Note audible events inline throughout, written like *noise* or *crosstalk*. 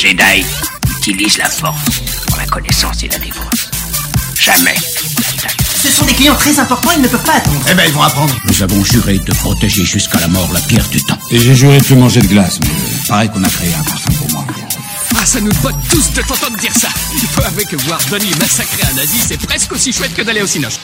Jedi utilisent la force pour la connaissance et la défense. Jamais Ce sont des clients très importants, ils ne peuvent pas attendre. Eh ben, ils vont apprendre. Nous avons juré de protéger jusqu'à la mort la pierre du temps. Et j'ai juré de plus manger de glace, mais pareil qu'on a créé un parfum pour moi. Ah, ça nous botte tous de t'entendre dire ça. Il faut que voir Donnie massacrer un nazi, c'est presque aussi chouette que d'aller au cinoche.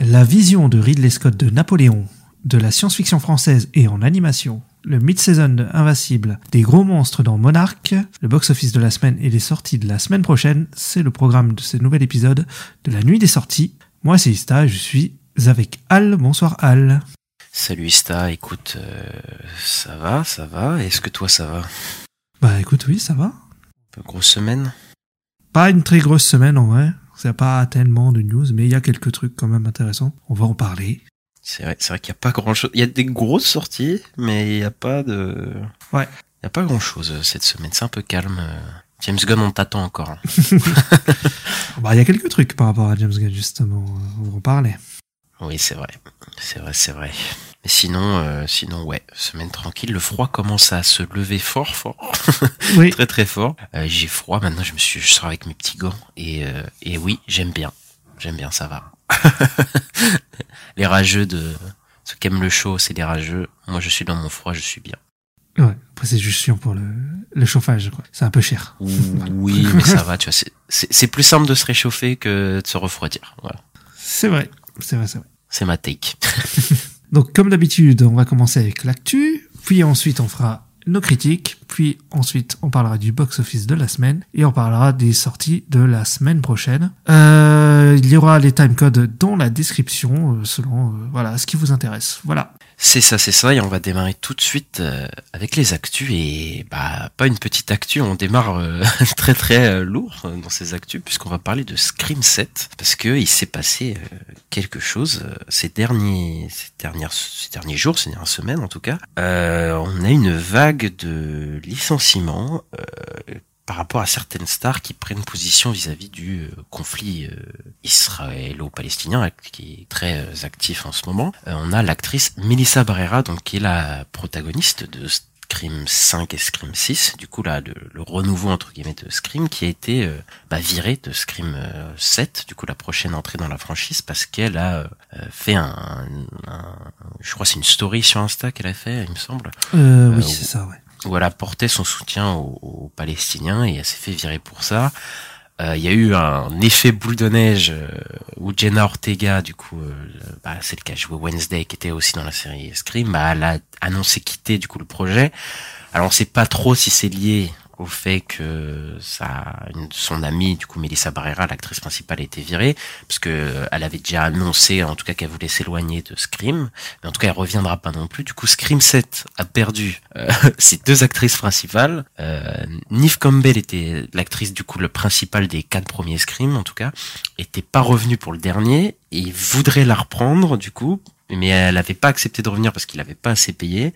La vision de Ridley Scott de Napoléon, de la science-fiction française et en animation, le mid-season de Invincible, des gros monstres dans Monarch, le box-office de la semaine et les sorties de la semaine prochaine, c'est le programme de ce nouvel épisode de la nuit des sorties. Moi c'est Ista je suis avec Al. Bonsoir Al. Salut Ista, écoute, euh, ça va, ça va. Est-ce que toi ça va? Bah écoute, oui, ça va. Un peu grosse semaine? Pas une très grosse semaine en vrai. C'est pas tellement de news, mais il y a quelques trucs quand même intéressants. On va en parler. C'est vrai, c'est vrai qu'il n'y a pas grand chose. Il y a des grosses sorties, mais il n'y a pas de. Ouais. Il n'y a pas grand chose cette semaine. C'est un peu calme. James Gunn, on t'attend encore. hein. *laughs* Bah il y a quelques trucs par rapport à James Gunn justement. On va en parler. Oui, c'est vrai. C'est vrai, c'est vrai. Mais sinon, euh, sinon, ouais, semaine tranquille. Le froid commence à se lever fort, fort. *laughs* Oui. très, très fort. Euh, J'ai froid. Maintenant, je me suis, je sors avec mes petits gants. Et, euh, et oui, j'aime bien. J'aime bien, ça va. *laughs* les rageux de, ceux qui aiment le chaud, c'est les rageux. Moi, je suis dans mon froid, je suis bien. Ouais. Après c'est juste chiant pour le, le chauffage. quoi. C'est un peu cher. Oui, *laughs* mais ça va, tu vois. c'est plus simple de se réchauffer que de se refroidir. Voilà. C'est vrai. C'est vrai, c'est vrai. C'est ma take. *laughs* Donc, comme d'habitude, on va commencer avec l'actu, puis ensuite on fera nos critiques, puis ensuite on parlera du box-office de la semaine, et on parlera des sorties de la semaine prochaine. Euh, il y aura les timecodes dans la description, euh, selon euh, voilà ce qui vous intéresse. Voilà. C'est ça, c'est ça, et on va démarrer tout de suite euh, avec les actus, et bah pas une petite actu, on démarre euh, *laughs* très très euh, lourd dans ces actus, puisqu'on va parler de Scream 7, parce que il s'est passé quelque chose ces derniers, ces dernières, ces derniers jours, ces dernières semaines en tout cas. On a une vague de licenciements par rapport à certaines stars qui prennent position vis-à-vis du euh, conflit euh, israélo-palestinien euh, qui est très euh, actif en ce moment. On a l'actrice Melissa Barrera, donc qui est la protagoniste de Scream 5 et Scream 6, du coup là le, le renouveau entre guillemets de Scream qui a été euh, bah, virée de Scream euh, 7, du coup la prochaine entrée dans la franchise parce qu'elle a euh, fait un, un- je crois c'est une story sur Insta qu'elle a fait, il me semble, Euh, oui, c'est ça, ouais. Où elle a son soutien aux, aux Palestiniens et elle s'est fait virer pour ça. Euh, Il y a eu un effet boule de neige euh, où Jenna Ortega, du coup, euh, le- bah, celle qui a joué Wednesday, qui était aussi dans la série Scream, bah, elle a annoncé quitter du coup le projet. Alors on sait pas trop si c'est lié au fait que ça, une- son amie, du coup Melissa Barrera, l'actrice principale, a été virée, parce que euh, elle avait déjà annoncé, en tout cas, qu'elle voulait s'éloigner de Scream, mais en tout cas, elle reviendra pas non plus. Du coup, Scream 7 a perdu euh, *laughs* ses deux actrices principales. Euh, Neve Campbell était l'actrice, du coup, le principal des quatre premiers Scream, en tout cas, était pas revenue pour le dernier, et voudrait la reprendre, du coup, mais elle avait pas accepté de revenir parce qu'il avait pas assez payé.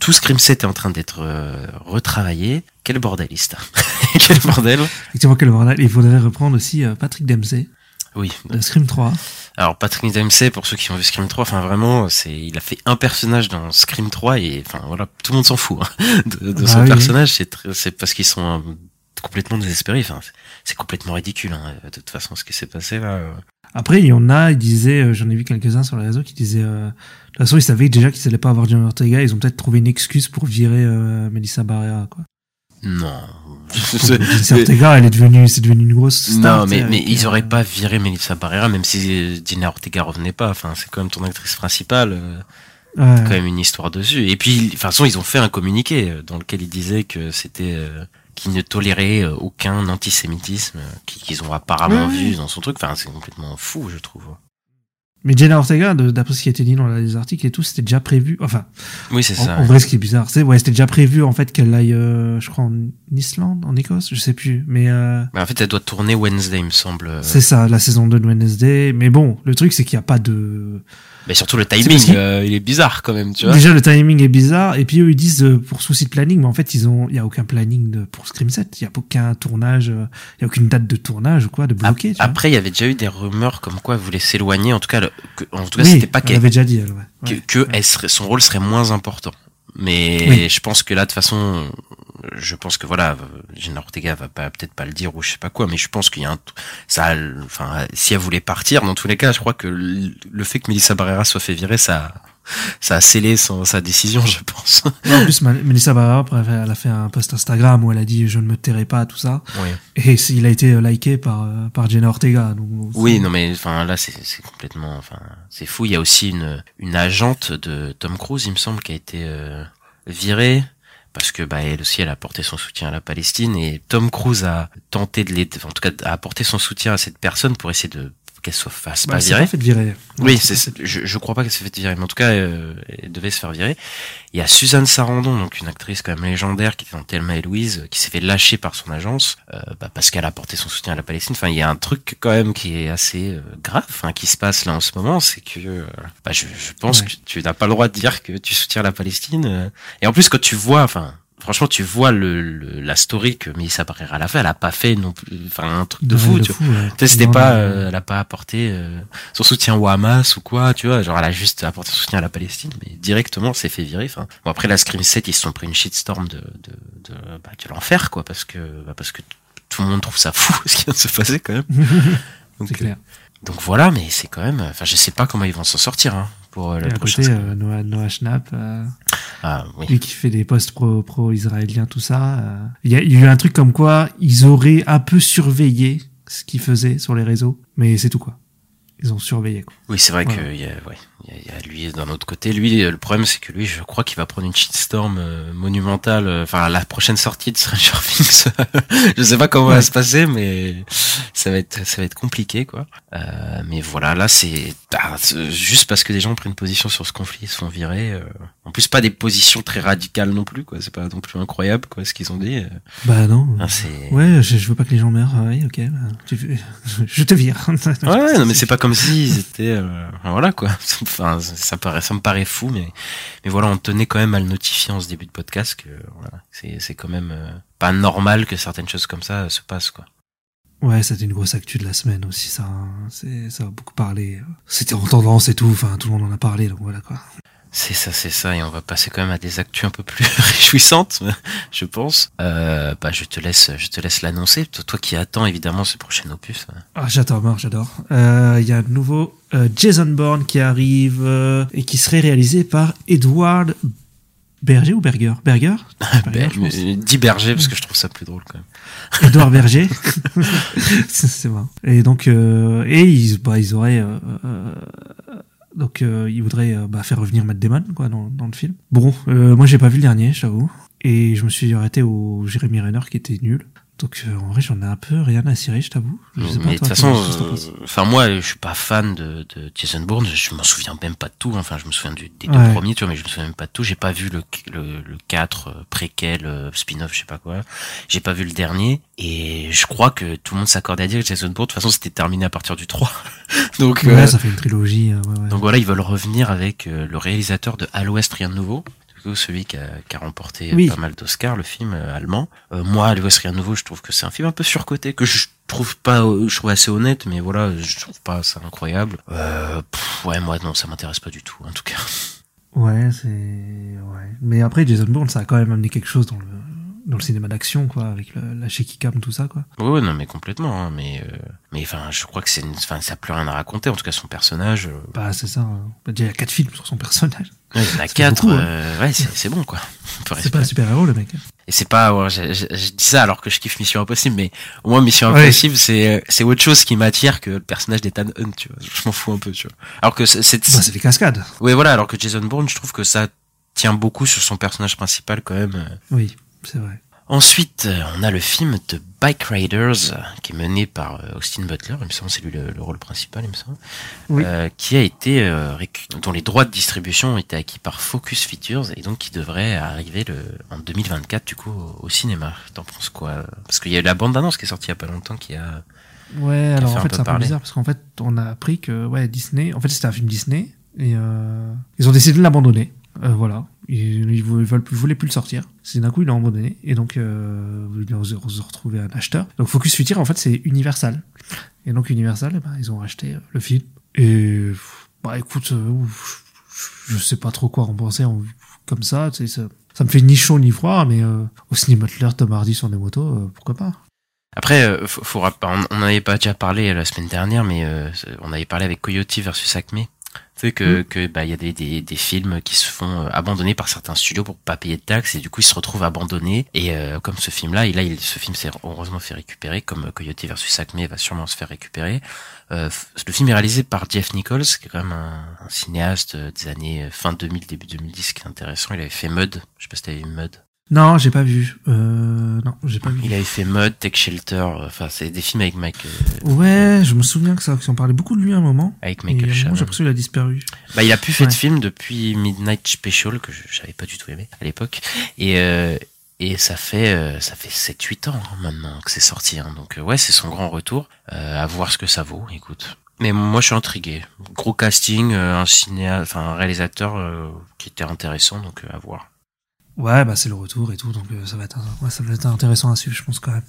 Tout Scream 7 est en train d'être euh, retravaillé. Quel bordeliste. *laughs* Quel bordel. Effectivement, quel bordel. Il faudrait reprendre aussi euh, Patrick Dempsey Oui. de Scream 3. Alors Patrick Dempsey, pour ceux qui ont vu Scream 3, enfin vraiment, c'est, il a fait un personnage dans Scream 3 et enfin voilà, tout le monde s'en fout hein, *laughs* de, de son oui, personnage. C'est, très- c'est parce qu'ils sont euh, complètement désespérés. Enfin, c'est, c'est complètement ridicule. Hein, de toute façon, ce qui s'est passé là. euh. Après, il y en a, ils disaient, euh, j'en ai vu quelques-uns sur les réseaux qui disaient, euh, toute façon, ils savaient déjà qu'ils allaient pas avoir John Ortega, ils ont peut-être trouvé une excuse pour virer euh, Melissa Barrera, quoi. Non. Melissa *laughs* Ortega, elle est devenue, c'est devenu une grosse star. non, mais, mais ils euh, auraient pas viré Melissa Barrera, même si euh, Gina Ortega revenait pas. Enfin, c'est quand même ton actrice principale. euh, ouais. quand même une histoire dessus. Et puis, de toute façon, ils ont fait un communiqué euh, dans lequel ils disaient que c'était euh, qu'ils ne toléraient euh, aucun antisémitisme euh, qui- qu'ils ont apparemment ouais. vu dans son truc. Enfin, c'est complètement fou, je trouve. Mais Jenna Ortega, d'après ce qui a été dit dans les articles et tout, c'était déjà prévu. Enfin, Oui, c'est ça. en vrai, ce qui est bizarre, c'est ouais, c'était déjà prévu en fait qu'elle aille, euh, je crois, en Islande, en Écosse, je sais plus. Mais euh, Mais en fait, elle doit tourner Wednesday, il me semble. euh. c'est ça, la saison 2 de Wednesday. Mais bon, le truc, c'est qu'il n'y a pas de. Mais surtout le timing, euh, il est bizarre quand même, tu vois. Déjà, le timing est bizarre. Et puis, eux, ils disent euh, pour souci de planning, mais en fait, ils ont, il y a aucun planning de, pour Scream 7. Il y a aucun tournage, euh, il y a aucune date de tournage ou quoi, de bloqué. Après, il y avait déjà eu des rumeurs comme quoi elle voulait s'éloigner. En tout cas, le- que- en tout cas, Oui, c'était pas elle qu'elle avait déjà dit, elle, ouais. que, Ouais. que elle serait, son rôle serait moins important. Mais Oui. je pense que là, de toute façon, je pense que voilà, Jenna Ortega va pas peut-être pas le dire ou je sais pas quoi, mais je pense qu'il y a un, ça, enfin, si elle voulait partir, dans tous les cas, je crois que le, le fait que Melissa Barrera soit fait virer, ça, ça a scellé son, sa décision, je pense. en plus, Melissa après, elle a fait un post Instagram où elle a dit je ne me tairai pas, tout ça. Oui. Et il a été euh, liké par, euh, par Jenna Ortega. Donc, Oui, non mais enfin là c'est c'est complètement enfin c'est fou. Il y a aussi une une agente de Tom Cruise, il me semble, qui a été euh, virée parce que bah elle aussi elle a apporté son soutien à la Palestine et Tom Cruise a tenté de l'aider, en tout cas a apporté son soutien à cette personne pour essayer de qu'elle se fasse Bah, pas virer. fait virer. Oui, c'est, je, je crois pas qu'elle s'est fait virer, mais en tout cas, euh, elle devait se faire virer. Il y a Suzanne Sarandon, donc une actrice quand même légendaire, qui était dans Thelma et Louise, qui s'est fait lâcher par son agence, euh, bah, parce qu'elle a apporté son soutien à la Palestine. Enfin, il y a un truc quand même qui est assez euh, grave, enfin, qui se passe là en ce moment, c'est que, bah, je, je pense Ouais. que tu n'as pas le droit de dire que tu soutiens la Palestine. et en plus, quand tu vois, enfin. Franchement, tu vois le, le- la story que Melissa Barrera a fait, elle a pas fait non plus, enfin un truc de fou. de tu vois. fou, ouais. Tu sais, c'était pas, euh, elle a pas apporté euh, son soutien au Hamas ou quoi, tu vois. Genre, elle a juste apporté son soutien à la Palestine, mais directement, c'est fait virer. Enfin, bon, après la Scream 7, ils se sont pris une shitstorm de, de, de, bah, de l'enfer, quoi, parce que, bah, parce que tout le monde trouve ça fou *laughs* ce qui vient de se passer quand même. *laughs* Donc, clair. euh, donc voilà, mais c'est quand même, enfin, je sais pas comment ils vont s'en sortir, hein, pour euh, Et la à prochaine. côté, euh, Noah, Noah Schnapp, euh, Ah, oui. lui qui fait des posts pro, pro-israéliens, tout ça. Il y, a, y a eu un truc comme quoi ils auraient un peu surveillé ce qu'il faisait sur les réseaux, mais c'est tout quoi. Ils ont surveillé quoi. Oui, c'est vrai Voilà. qu'il y a, ouais, il y y a lui d'un autre côté. Lui, le problème, c'est que lui, je crois qu'il va prendre une shitstorm euh, monumentale. euh, Enfin, la prochaine sortie de Stranger *laughs* Things. je sais pas comment Ouais. va se passer, mais ça va être, ça va être compliqué, quoi. Euh, mais voilà, là, c'est ah, c'est juste parce que des gens ont pris une position sur ce conflit, ils se font virer. euh, en plus, pas des positions très radicales non plus, quoi. C'est pas non plus incroyable, quoi, ce qu'ils ont dit. euh. Bah non. Ah, Ouais, je, je veux pas que les gens meurent. Ah Oui, ok. bah, tu *laughs* je te vire. Ouais, ouais, non, mais c'est pas comme si ils étaient, euh, voilà quoi. *laughs* Ça me paraît fou, mais, voilà, on tenait quand même à le notifier en ce début de podcast que, c'est, quand même euh, pas normal que certaines choses comme ça euh, se passent, quoi. Ouais, c'était une grosse actu de la semaine aussi, ça. hein. Ça a beaucoup parlé. C'était en tendance et tout. Enfin, tout le monde en a parlé, donc voilà quoi. C'est ça, c'est ça, et on va passer quand même à des actus un peu plus *laughs* réjouissantes, je pense. Euh, bah, je te laisse, je te laisse l'annoncer. Toi, toi qui attends évidemment ce prochain opus. Ah, j'adore, moi, j'adore. Euh, Il y a un nouveau euh, Jason Bourne qui arrive euh, et qui serait réalisé par Edward Berger ou Berger? Berger? *laughs* Berger, je pense. Euh, Dis Berger parce que je trouve ça plus drôle quand même. *laughs* Edouard Berger. c'est marrant. Et donc, euh, et ils, bah, ils auraient, euh, euh, donc, euh, ils voudraient euh, bah, faire revenir Matt Damon quoi dans, dans le film. Bon, euh, moi j'ai pas vu le dernier, j'avoue, et je me suis arrêté au Jeremy Renner qui était nul. Donc euh, en vrai, j'en ai un peu rien à cirer, je t'avoue. Mais de toute façon, euh, enfin moi, je suis pas fan de, de Jason Bourne. Je m'en souviens même pas de tout. Enfin, je me souviens du- des deux premiers, tu vois, mais je me souviens même pas de tout. J'ai pas vu le le, le 4 euh, préquel, spin-off, je sais pas quoi. J'ai pas vu le dernier. Et je crois que tout le monde s'accorde à dire que Jason Bourne, de toute façon, c'était terminé à partir du 3. *laughs* donc, Ouais, euh, ça fait une trilogie. ouais, ouais. donc voilà, ils veulent revenir avec le réalisateur de À l'Ouest, rien de nouveau. Celui qui a, qui a remporté Oui. pas mal d'Oscars, le film euh, allemand. Euh, moi, À l'Ouest, rien de nouveau, je trouve que c'est un film un peu surcoté, que je trouve pas, euh, je trouve assez honnête, mais voilà, je trouve pas ça incroyable. Euh, pff, ouais, moi, non, ça m'intéresse pas du tout, en tout cas. Ouais, c'est ouais. Mais après, Jason Bourne, ça a quand même amené quelque chose dans le dans le cinéma d'action, quoi, avec le, la shaky cam, tout ça, quoi. Ouais, ouais, non, mais complètement, hein, mais, euh, mais enfin, je crois que c'est, enfin, ça a plus rien à raconter, en tout cas, son personnage. euh, Bah, c'est ça. hein. Bah, Déjà, il y a quatre films sur son personnage. ouais, il y en a quatre, beaucoup, hein. euh, ouais, c'est, bon, quoi. *laughs* C'est pas un super héros, le mec. Et c'est pas, ouais, je, je- je dis ça alors que je kiffe Mission Impossible, mais au moins Mission Ouais. Impossible, c'est, c'est autre chose qui m'attire que le personnage d'Ethan Hunt, tu vois. Je m'en fous un peu, tu vois. Alors que c'est, c'est, Bah, c'est des cascades. ouais, voilà, alors que Jason Bourne, je trouve que ça tient beaucoup sur son personnage principal quand même. euh. Oui, c'est vrai. Ensuite, on a le film de Bike Riders, qui est mené par euh, Austin Butler, il me semble, c'est lui le, le rôle principal, il me semble, Oui. euh, qui a été, euh, dont les droits de distribution ont été acquis par Focus Features et donc qui devrait arriver le, en 2024 du coup au, au cinéma. T'en penses quoi Parce qu'il y a eu la bande annonce qui est sortie il y a pas longtemps, qui a. Ouais, alors fait en fait, c'est un peu bizarre parce qu'en fait, on a appris que ouais, Disney, en fait, c'était un film Disney et euh, ils ont décidé de l'abandonner. Voilà, ils, ils ils veulent plus, voulaient plus le sortir. C'est d'un coup ils l'ont abandonné et donc euh, ils ont, ils retrouvé un acheteur. Donc Focus Feature, en fait, c'est Universal. Et donc Universal, eh ben, ils ont racheté euh, le film. Et bah écoute, euh, je sais pas trop quoi en penser en- comme ça, ça, ça me fait ni chaud ni froid, mais euh, au cinéma Butler, Tom Hardy sur des motos, pourquoi pas? Après, euh, faut, faut on n'avait pas déjà parlé la semaine dernière, mais on avait parlé avec Coyote versus Acme. Tu sais que, que bah il y a des, des, des films qui se font euh, abandonner par certains studios pour pas payer de taxes et du coup ils se retrouvent abandonnés et euh, comme ce film là, et là il, ce film s'est heureusement fait récupérer comme euh, Coyote versus Acme va sûrement se faire récupérer. Euh, le film est réalisé par Jeff Nichols qui est quand même un, un cinéaste euh, des années fin 2000 début 2010 qui est intéressant. Il avait fait Mud, je sais pas si t'avais vu Mud. Non, j'ai pas vu. Euh, non, j'ai pas vu. Il avait fait Mud, Tech Shelter, euh, enfin c'est des films avec Mike euh, Ouais, je me souviens que ça, qu'on parlait beaucoup de lui à un moment. avec Michael Shannon. j'ai l'impression qu'il a disparu. Bah, il a plus fait de Ouais. film depuis Midnight Special que j'avais pas du tout aimé à l'époque et euh, et ça fait euh, ça fait 7 8 ans hein, maintenant que c'est sorti hein. donc ouais, c'est son grand retour euh, à voir ce que ça vaut, écoute. Mais moi je suis intrigué. Gros casting, un cinéaste, enfin un réalisateur euh, qui était intéressant donc euh, à voir. Ouais, bah c'est le retour et tout, donc euh, ça va être, ouais, ça va être intéressant à suivre, je pense quand même.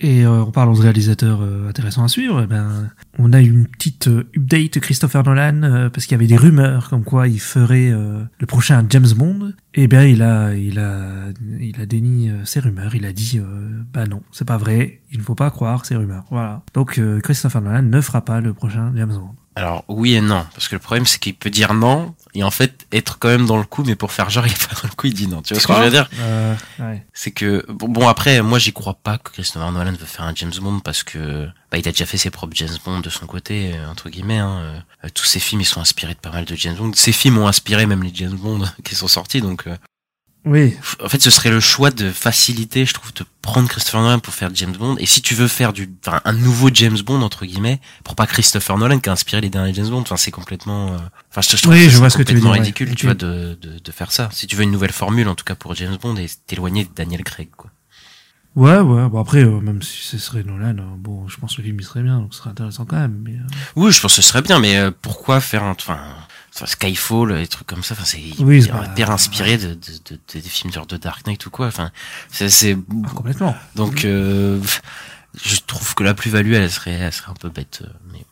Et euh, en parlant de réalisateurs euh, intéressants à suivre, eh ben, on a eu une petite euh, update Christopher Nolan euh, parce qu'il y avait des rumeurs comme quoi il ferait le prochain James Bond. Et bien il a, il a, il a déni ces rumeurs. Il a dit, bah non, c'est pas vrai. Il ne faut pas croire ces rumeurs. Voilà. Donc Christopher Nolan ne fera pas le prochain James Bond. Alors oui et non parce que le problème c'est qu'il peut dire non et en fait être quand même dans le coup mais pour faire genre *laughs* il est pas dans le coup il dit non. Tu vois ce que je veux dire? Euh, ouais. c'est que bon, bon, après moi j'y crois pas que Christopher Nolan veut faire un James Bond parce que bah, il a déjà fait ses propres James Bond de son côté euh, entre guillemets hein. Euh, tous ses films ils sont inspirés de pas mal de James Bond ses films ont inspiré même les James Bond *laughs* qui sont sortis donc euh, Oui, en fait ce serait le choix de facilité je trouve de prendre Christopher Nolan pour faire James Bond. Et si tu veux faire du enfin, un nouveau James Bond entre guillemets pour pas Christopher Nolan qui a inspiré les derniers James Bond. Enfin c'est complètement euh, enfin je, je trouve Oui, que je c'est vois ce que tu veux complètement dire, ouais. ridicule tu vois de, de de faire ça. Si tu veux une nouvelle formule en tout cas pour James Bond et t'éloigner de Daniel Craig quoi ouais, ouais. Bon après, euh, même si ce serait Nolan, euh, bon, je pense que le film il serait bien, donc ce serait intéressant quand même. Mais, euh, Oui, je pense que ce serait bien, mais euh, pourquoi faire un, enfin, Skyfall, des trucs comme ça, enfin, c'est Oui, c'est hyper, hyper inspiré de, de, de- de- des films genre de Dark Knight ou quoi, enfin, c'est, ah, complètement. donc, euh, je trouve que la plus-value, elle serait, elle serait un peu bête, mais,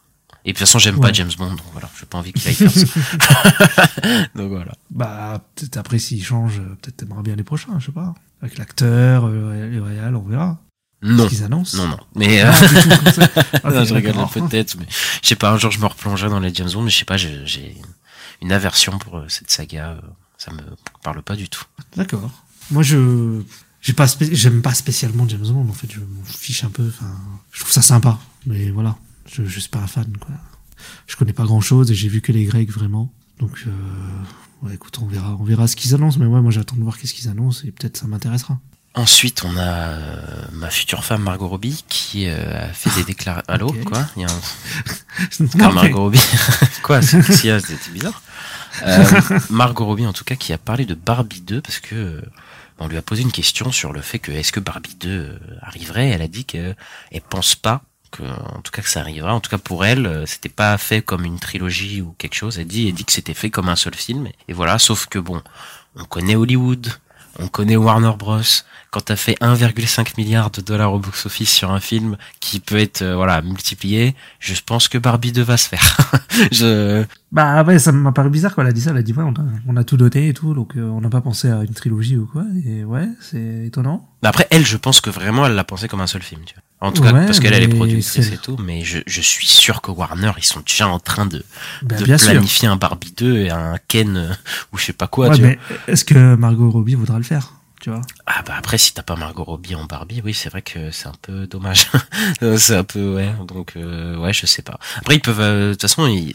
et de toute façon, j'aime pas. James Bond, donc voilà, j'ai pas envie qu'il aille faire ça. *laughs* *laughs* donc voilà. Bah, peut-être après, s'il change, peut-être t'aimeras bien les prochains, je sais pas. Avec l'acteur, euh, les réals, on verra. Non. Ce qu'ils annoncent. Non, non. Mais, euh, du tout, *laughs* non, je rigole peut-être, mais je sais pas, un jour je me replongerai dans les James Bond, mais je sais pas, j'ai, une aversion pour euh, cette saga, euh, ça me parle pas du tout. D'accord. Moi, je, j'ai pas, j'aime pas spécialement James Bond, en fait, je m'en fiche un peu, enfin, je trouve ça sympa. Mais voilà. Je, je suis pas un fan, quoi. Je connais pas grand chose et j'ai vu que les Grecs, vraiment. Donc, euh, ouais, écoute, on verra, on verra ce qu'ils annoncent, mais ouais, moi, j'attends de voir qu'est-ce qu'ils annoncent et peut-être ça m'intéressera. Ensuite, on a euh, ma future femme Margot Robbie qui euh, a fait des déclarations. Allô, quoi Il y a un... *laughs* Non, Ah, mais- Margot Robbie. *laughs* quoi C'était bizarre. Euh, *laughs* Margot Robbie, en tout cas, qui a parlé de Barbie 2 parce que euh, on lui a posé une question sur le fait que est-ce que Barbie 2 euh, arriverait? Elle a dit qu'elle pense pas que, en tout cas, que ça arrivera. En tout cas, pour elle, euh, c'était pas fait comme une trilogie ou quelque chose. Elle dit, elle dit que c'était fait comme un seul film. Et voilà. Sauf que bon, on connaît Hollywood. On connaît Warner Bros. Quand t'as fait 1,5 milliard de dollars au box-office sur un film qui peut être euh, voilà multiplié, je pense que Barbie 2 va se faire. *laughs* je Bah ouais, ça m'a paru bizarre quand elle a dit ça. Elle a dit ouais, on a, on a tout doté et tout, donc euh, on n'a pas pensé à une trilogie ou quoi. Et ouais, c'est étonnant. Mais après elle, je pense que vraiment elle l'a pensé comme un seul film. Tu vois. En tout cas Ouais, parce qu'elle elle est productrice et tout, mais je, je suis sûr que Warner ils sont déjà en train de, Bah, de bien sûr. planifier un Barbie 2 et un Ken euh, ou je sais pas quoi. Ouais, tu vois. mais est-ce que Margot Robbie voudra le faire Tu vois? Ah bah après si t'as pas Margot Robbie en Barbie, oui c'est vrai que c'est un peu dommage. *laughs* C'est un peu ouais donc euh, ouais je sais pas. Après ils peuvent euh, de toute façon ils-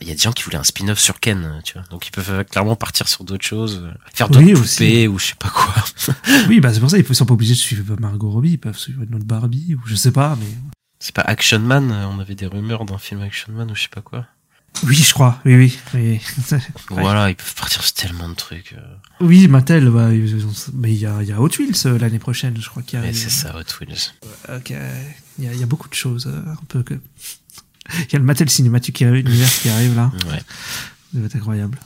il y a des gens qui voulaient un spin-off sur Ken, tu vois. Donc ils peuvent euh, clairement partir sur d'autres choses, euh, faire d'autres Oui, poupées ou je sais pas quoi. *laughs* Oui, bah c'est pour ça. Ils sont pas obligés de suivre Margot Robbie. Ils peuvent suivre une autre Barbie ou je sais pas. Mais C'est pas Action Man, euh, on avait des rumeurs d'un film Action Man ou je sais pas quoi. oui, je crois. Oui, oui, oui. *laughs* Voilà, ils peuvent partir sur tellement de trucs. Oui, Mattel. Bah, mais il y a, y a Hot Wheels l'année prochaine, je crois qu'il y a. Mais c'est ça, Hot Wheels. Ok. Il y a, y a beaucoup de choses. un peu que. *laughs* Il y a le Mattel Cinematic Universe qui arrive là. Ouais. Ça va être incroyable.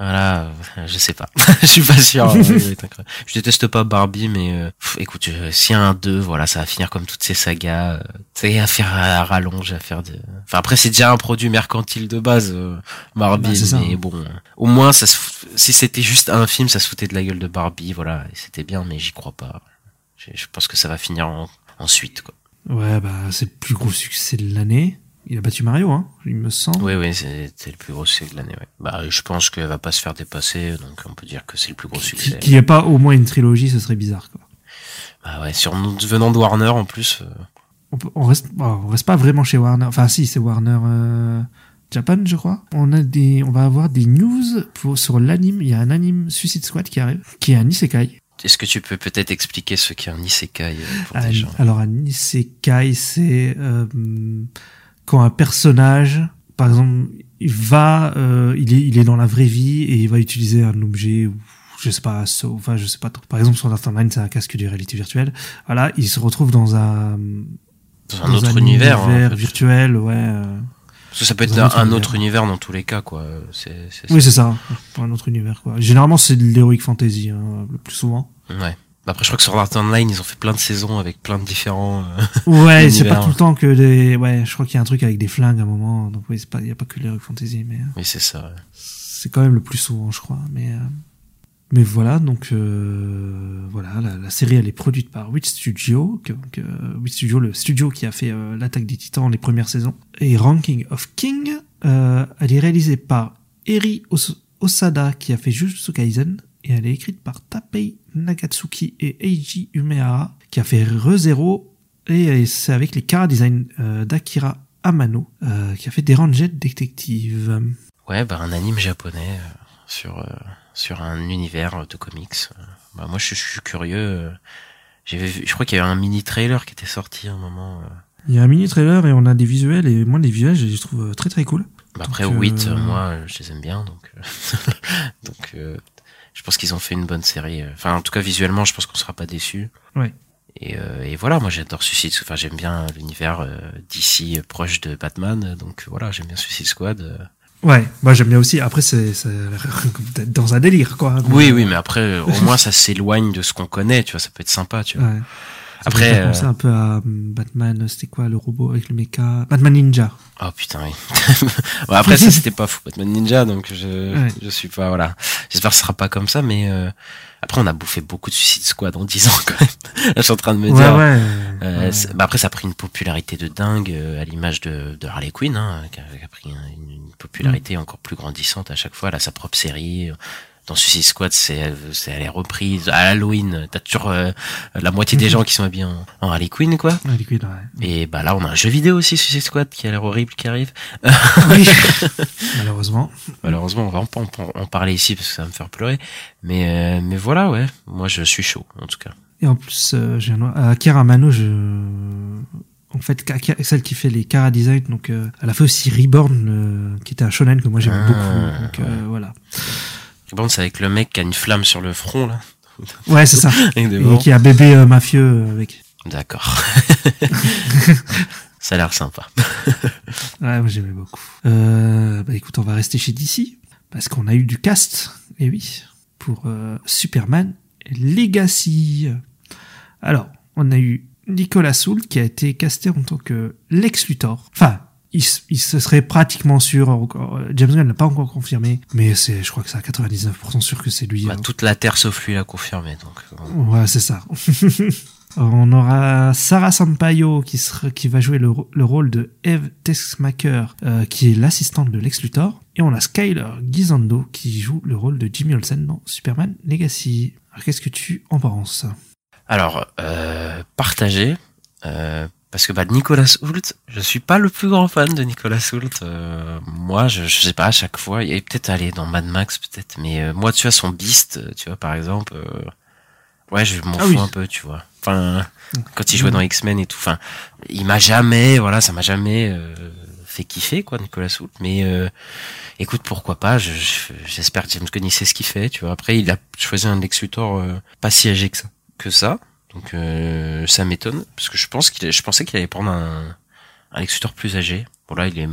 Voilà, euh, je sais pas. *laughs* je suis pas sûr. *laughs* je déteste pas Barbie, mais euh, pff, écoute, euh, s'il y a un 2, voilà, ça va finir comme toutes ces sagas. euh, tu sais, à faire à rallonge, à faire de... Enfin, après, c'est déjà un produit mercantile de base, euh, Barbie, Bah, mais bon... euh, Au moins, ça se fout- si c'était juste un film, ça se foutait de la gueule de Barbie, voilà, et c'était bien, mais j'y crois pas. Je, je pense que ça va finir en, ensuite, quoi. Ouais, bah, c'est le plus gros succès de l'année. Il a battu Mario, hein, il me semble. Oui, oui, c'est le plus gros succès de l'année, ouais. Bah, je pense qu'elle va pas se faire dépasser, donc on peut dire que c'est le plus gros succès. Qu'il n'y ait pas au moins une trilogie, ce serait bizarre, quoi. Bah ouais, sur venant de Warner en plus. euh, On, peut- on reste, bon, on reste pas vraiment chez Warner. Enfin, si, c'est Warner euh, Japan, je crois. On a des, on va avoir des news pour, sur l'anime. Il y a un anime Suicide Squad qui arrive, qui est un isekai. Est-ce que tu peux peut-être expliquer ce qu'est un isekai euh, pour Un- des gens? alors, un isekai, c'est euh, quand un personnage, par exemple, il va, euh, il est, il est dans la vraie vie et il va utiliser un objet ou je sais pas, so- enfin je sais pas trop. Par exemple, sur Art Online, c'est un casque de réalité virtuelle. Voilà, il se retrouve dans un Dans un dans autre univers. hein, virtuel, ouais. euh, Parce que ça peut être un un, autre un univers. dans tous les cas, quoi. Oui, c'est ça, un autre univers quoi. Généralement, c'est de l'heroic fantasy hein, le plus souvent. Ouais. Après, je crois que sur Art Online, ils ont fait plein de saisons avec plein de différents. euh, Ouais, *laughs* c'est pas tout le temps que des. Ouais, je crois qu'il y a un truc avec des flingues à un moment. Donc oui, c'est pas, il y a pas que l'heroic fantasy, mais euh, Oui, c'est ça. ouais. c'est quand même le plus souvent, je crois. Mais euh, mais voilà, donc euh, voilà, la, la série elle est produite par Witch Studio, que, que, Witch Studio, le studio qui a fait euh, l'attaque des Titans les premières saisons, et Ranking of King. euh, elle est réalisée par Eri Os- Osada qui a fait Jujutsu Kaisen et elle est écrite par Tapei Nagatsuki et Eiji Umehara qui a fait ReZero et c'est avec les cara design euh, d'Akira Amano euh, qui a fait des Ranged Detective. Ouais, bah un anime japonais euh, sur euh, sur un univers de comics. Euh, Bah moi, je, suis- je suis curieux. euh, J'avais vu, je crois qu'il y avait un mini trailer qui était sorti à un moment. euh. Il y a un mini trailer et on a des visuels et moi les visuels je les trouve euh, très très cool. Bah, après, Donc, Wit, euh, euh, moi, euh, je les aime bien, donc euh, *laughs* donc euh, je pense qu'ils ont fait une bonne série. euh. Enfin, en tout cas, visuellement, je pense qu'on sera pas déçu. Ouais. Et, euh, et voilà, moi j'adore Suicide Squad. Enfin, j'aime bien l'univers euh, d'ici proche de Batman, euh, donc voilà, j'aime bien Suicide Squad. euh. Ouais, moi j'aime bien aussi. Après c'est *laughs* dans un délire quoi. Oui, oui, mais après, euh, au moins ça s'éloigne de ce qu'on connaît, tu vois, ça peut être sympa, tu vois. Ouais. Ça Après, penser euh, un peu à hum, Batman, c'était quoi le robot avec le mecha? Batman Ninja. Oh putain, oui. *laughs* Bon, après, ça c'était pas fou, Batman Ninja, donc je, Ouais. je suis pas, voilà. J'espère que ce sera pas comme ça, mais euh, après, on a bouffé beaucoup de Suicide Squad en 10 ans quand même. *laughs* Je suis en train de me Ouais, dire. ouais. Euh, bah après, ça a pris une popularité de dingue euh, à l'image de, de Harley Quinn, hein, qui, a, qui a pris un- une, une popularité encore plus grandissante à chaque fois. Elle a sa propre série. Dans Suicide Squad, c'est c'est elle est reprise à Halloween. T'as toujours euh, la moitié des *laughs* gens qui sont habillés en, en Harley Quinn, quoi. Ouais, liquide, ouais. Et bah là, on a un jeu vidéo aussi, Suicide Squad, qui a l'air horrible, qui arrive. Oui. *laughs* *laughs* Malheureusement. Malheureusement, on va en, en- en parler ici parce que ça va me faire pleurer. Mais euh, mais voilà, ouais. Moi, je suis chaud, en tout cas. Et en plus, euh, j'ai un à Akira Mano, je en fait celle qui fait les Kara Design, donc euh, elle a fait aussi Reborn, euh, qui était un shonen que moi j'aime Ah, beaucoup. Donc euh, voilà. Bon, c'est avec le mec qui a une flamme sur le front là. Ouais, c'est ça. *laughs* Et qui a bébé euh, mafieux euh, avec. D'accord. *laughs* ça a l'air sympa. *laughs* Ouais, moi j'aimais beaucoup. Euh, bah écoute, on va rester chez DC parce qu'on a eu du cast. Et oui, pour euh, Superman Legacy. Alors, on a eu Nicolas Soult qui a été casté en tant que Lex Luthor. Enfin, il, se serait pratiquement sûr. Euh, James Gunn l'a pas encore confirmé, mais c'est, je crois que c'est à 99% sûr que c'est lui. Bah, hein. toute la terre sauf lui l'a confirmé. Donc euh, Ouais, c'est ça. *laughs* On aura Sarah Sampaio qui, sera, qui va jouer le, le rôle de Eve Teschmacher, euh, qui est l'assistante de Lex Luthor. Et on a Skyler Gizando qui joue le rôle de Jimmy Olsen dans Superman Legacy. Alors, qu'est-ce que tu en penses? Alors euh, partagé. Euh, parce que bah Nicolas Hoult, je suis pas le plus grand fan de Nicolas Hoult. Euh, moi, je, je sais pas à chaque fois. Il est peut-être allé dans Mad Max, peut-être. Mais euh, moi, tu vois son Beast, euh, tu vois par exemple. euh, ouais, je m'en Ah fous oui. un peu, tu vois. Enfin, quand il jouait dans X-Men et tout. Enfin, il m'a jamais, voilà, ça m'a jamais euh, fait kiffer quoi, Nicolas Hoult. Mais euh, écoute, pourquoi pas je- je- J'espère que James Gunn il sait ce qu'il fait, tu vois. Après, il a choisi un Lex Luthor euh, pas si âgé que ça. Que ça. Donc euh, ça m'étonne parce que je pense qu'il, je pensais qu'il allait prendre un, un Luthor plus âgé. Bon là, il est,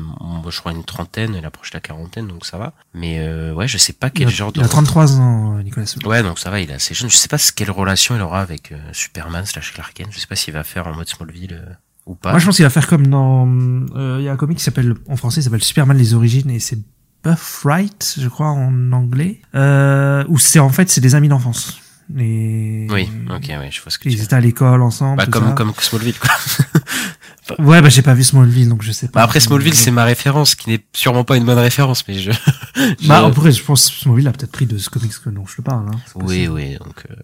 je crois, une trentaine, il approche la quarantaine, donc ça va. Mais euh, ouais, je sais pas Il quel a, genre de... il a 33 ans, Nicolas Hoult. Ouais, donc ça va, il est assez jeune. Je sais pas quelle relation il aura avec euh, Superman slash Clark Kent. Je sais pas s'il va faire en mode Smallville euh, ou pas. Moi, je pense qu'il va faire comme dans. euh, Il y a un comic qui s'appelle, en français, il s'appelle Superman les origines et c'est Buff Wright, je crois, en anglais. Euh, où c'est en fait, c'est des amis d'enfance. Et... Oui, ok, ouais, je vois ce que tu Ils étaient à l'école ensemble. Bah, tout comme, ça. comme Smallville, quoi. *laughs* Ouais, bah j'ai pas vu Smallville, donc je sais pas. Bah, après, Smallville, c'est ma référence, qui n'est sûrement pas une bonne référence, mais je... je- Bah, en vrai, je pense que Smallville a peut-être pris de ce comics que dont je te parle. Hein. Oui, oui, donc euh,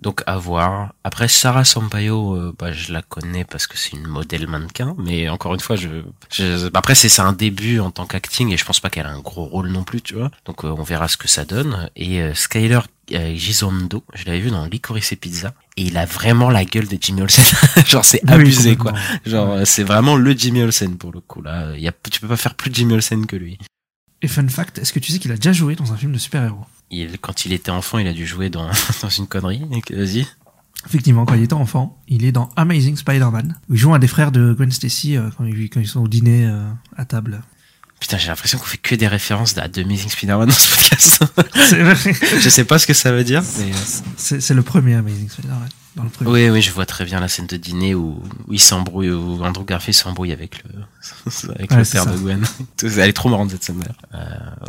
donc à voir. Après Sarah Sampaio, euh, bah je la connais parce que c'est une modèle mannequin, mais encore une fois, je, je après c'est c'est un début en tant qu'acting et je pense pas qu'elle a un gros rôle non plus, tu vois. Donc euh, on verra ce que ça donne. Et euh, Skyler Gisondo, je l'avais vu dans Licorice et Pizza et il a vraiment la gueule de Jimmy Olsen. *laughs* Genre c'est Oui, abusé quoi. Genre c'est vraiment le Jimmy Olsen pour le coup là. Il y a, tu peux pas faire plus Jimmy Olsen que lui. Et fun fact, est-ce que tu sais qu'il a déjà joué dans un film de super-héros? Il, quand il était enfant, il a dû jouer dans, *laughs* dans une connerie. Vas-y. Effectivement, quand il était enfant, il est dans Amazing Spider-Man, où il joue un des frères de Gwen Stacy euh, quand, ils, quand ils sont au dîner euh, à table. Putain, j'ai l'impression qu'on fait que des références à The Amazing Spider-Man dans ce podcast. *laughs* *laughs* Je sais pas ce que ça veut dire, mais... euh, c'est le premier Amazing Spider-Man. Dans le premier. Oui, oui, je vois très bien la scène de dîner où, où il s'embrouille, où Andrew Garfield s'embrouille avec le, *laughs* avec Ouais, le c'est père ça. de Gwen. *laughs* Elle est trop marrante cette scène euh,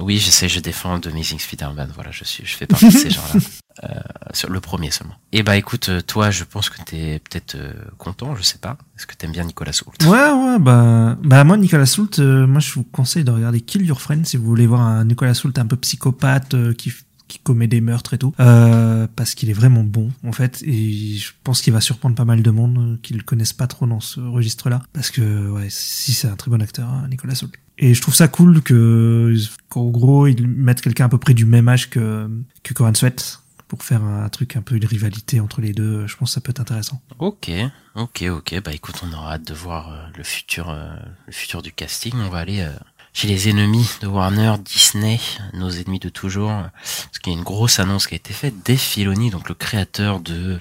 Oui, je sais, je défends The Amazing Spider-Man. Voilà, je suis, je fais partie de ces *laughs* gens-là. Euh, sur le premier seulement. Et bah écoute, euh, toi, je pense que t'es peut-être euh, content, je sais pas. Est-ce que t'aimes bien Nicolas Hoult? Ouais, ouais, bah, bah moi, Nicolas Hoult, euh, moi, je vous conseille de regarder Kill Your Friend si vous voulez voir un Nicolas Hoult un peu psychopathe qui, qui commet des meurtres et tout, euh, parce qu'il est vraiment bon, en fait, et je pense qu'il va surprendre pas mal de monde euh, qui le connaissent pas trop dans ce registre-là, parce que, ouais, si c'est un très bon acteur, hein, Nicolas Hoult. Et je trouve ça cool que, qu'en gros, ils mettent quelqu'un à peu près du même âge que, que Coran Sweat pour faire un truc un peu de rivalité entre les deux. Je pense que ça peut être intéressant. Ok, ok, ok. Bah écoute, on aura hâte de voir euh, le futur, le futur du casting. On va aller chez les ennemis de Warner, Disney, nos ennemis de toujours, parce qu'il y une grosse annonce qui a été faite. Dave Filoni, donc le créateur de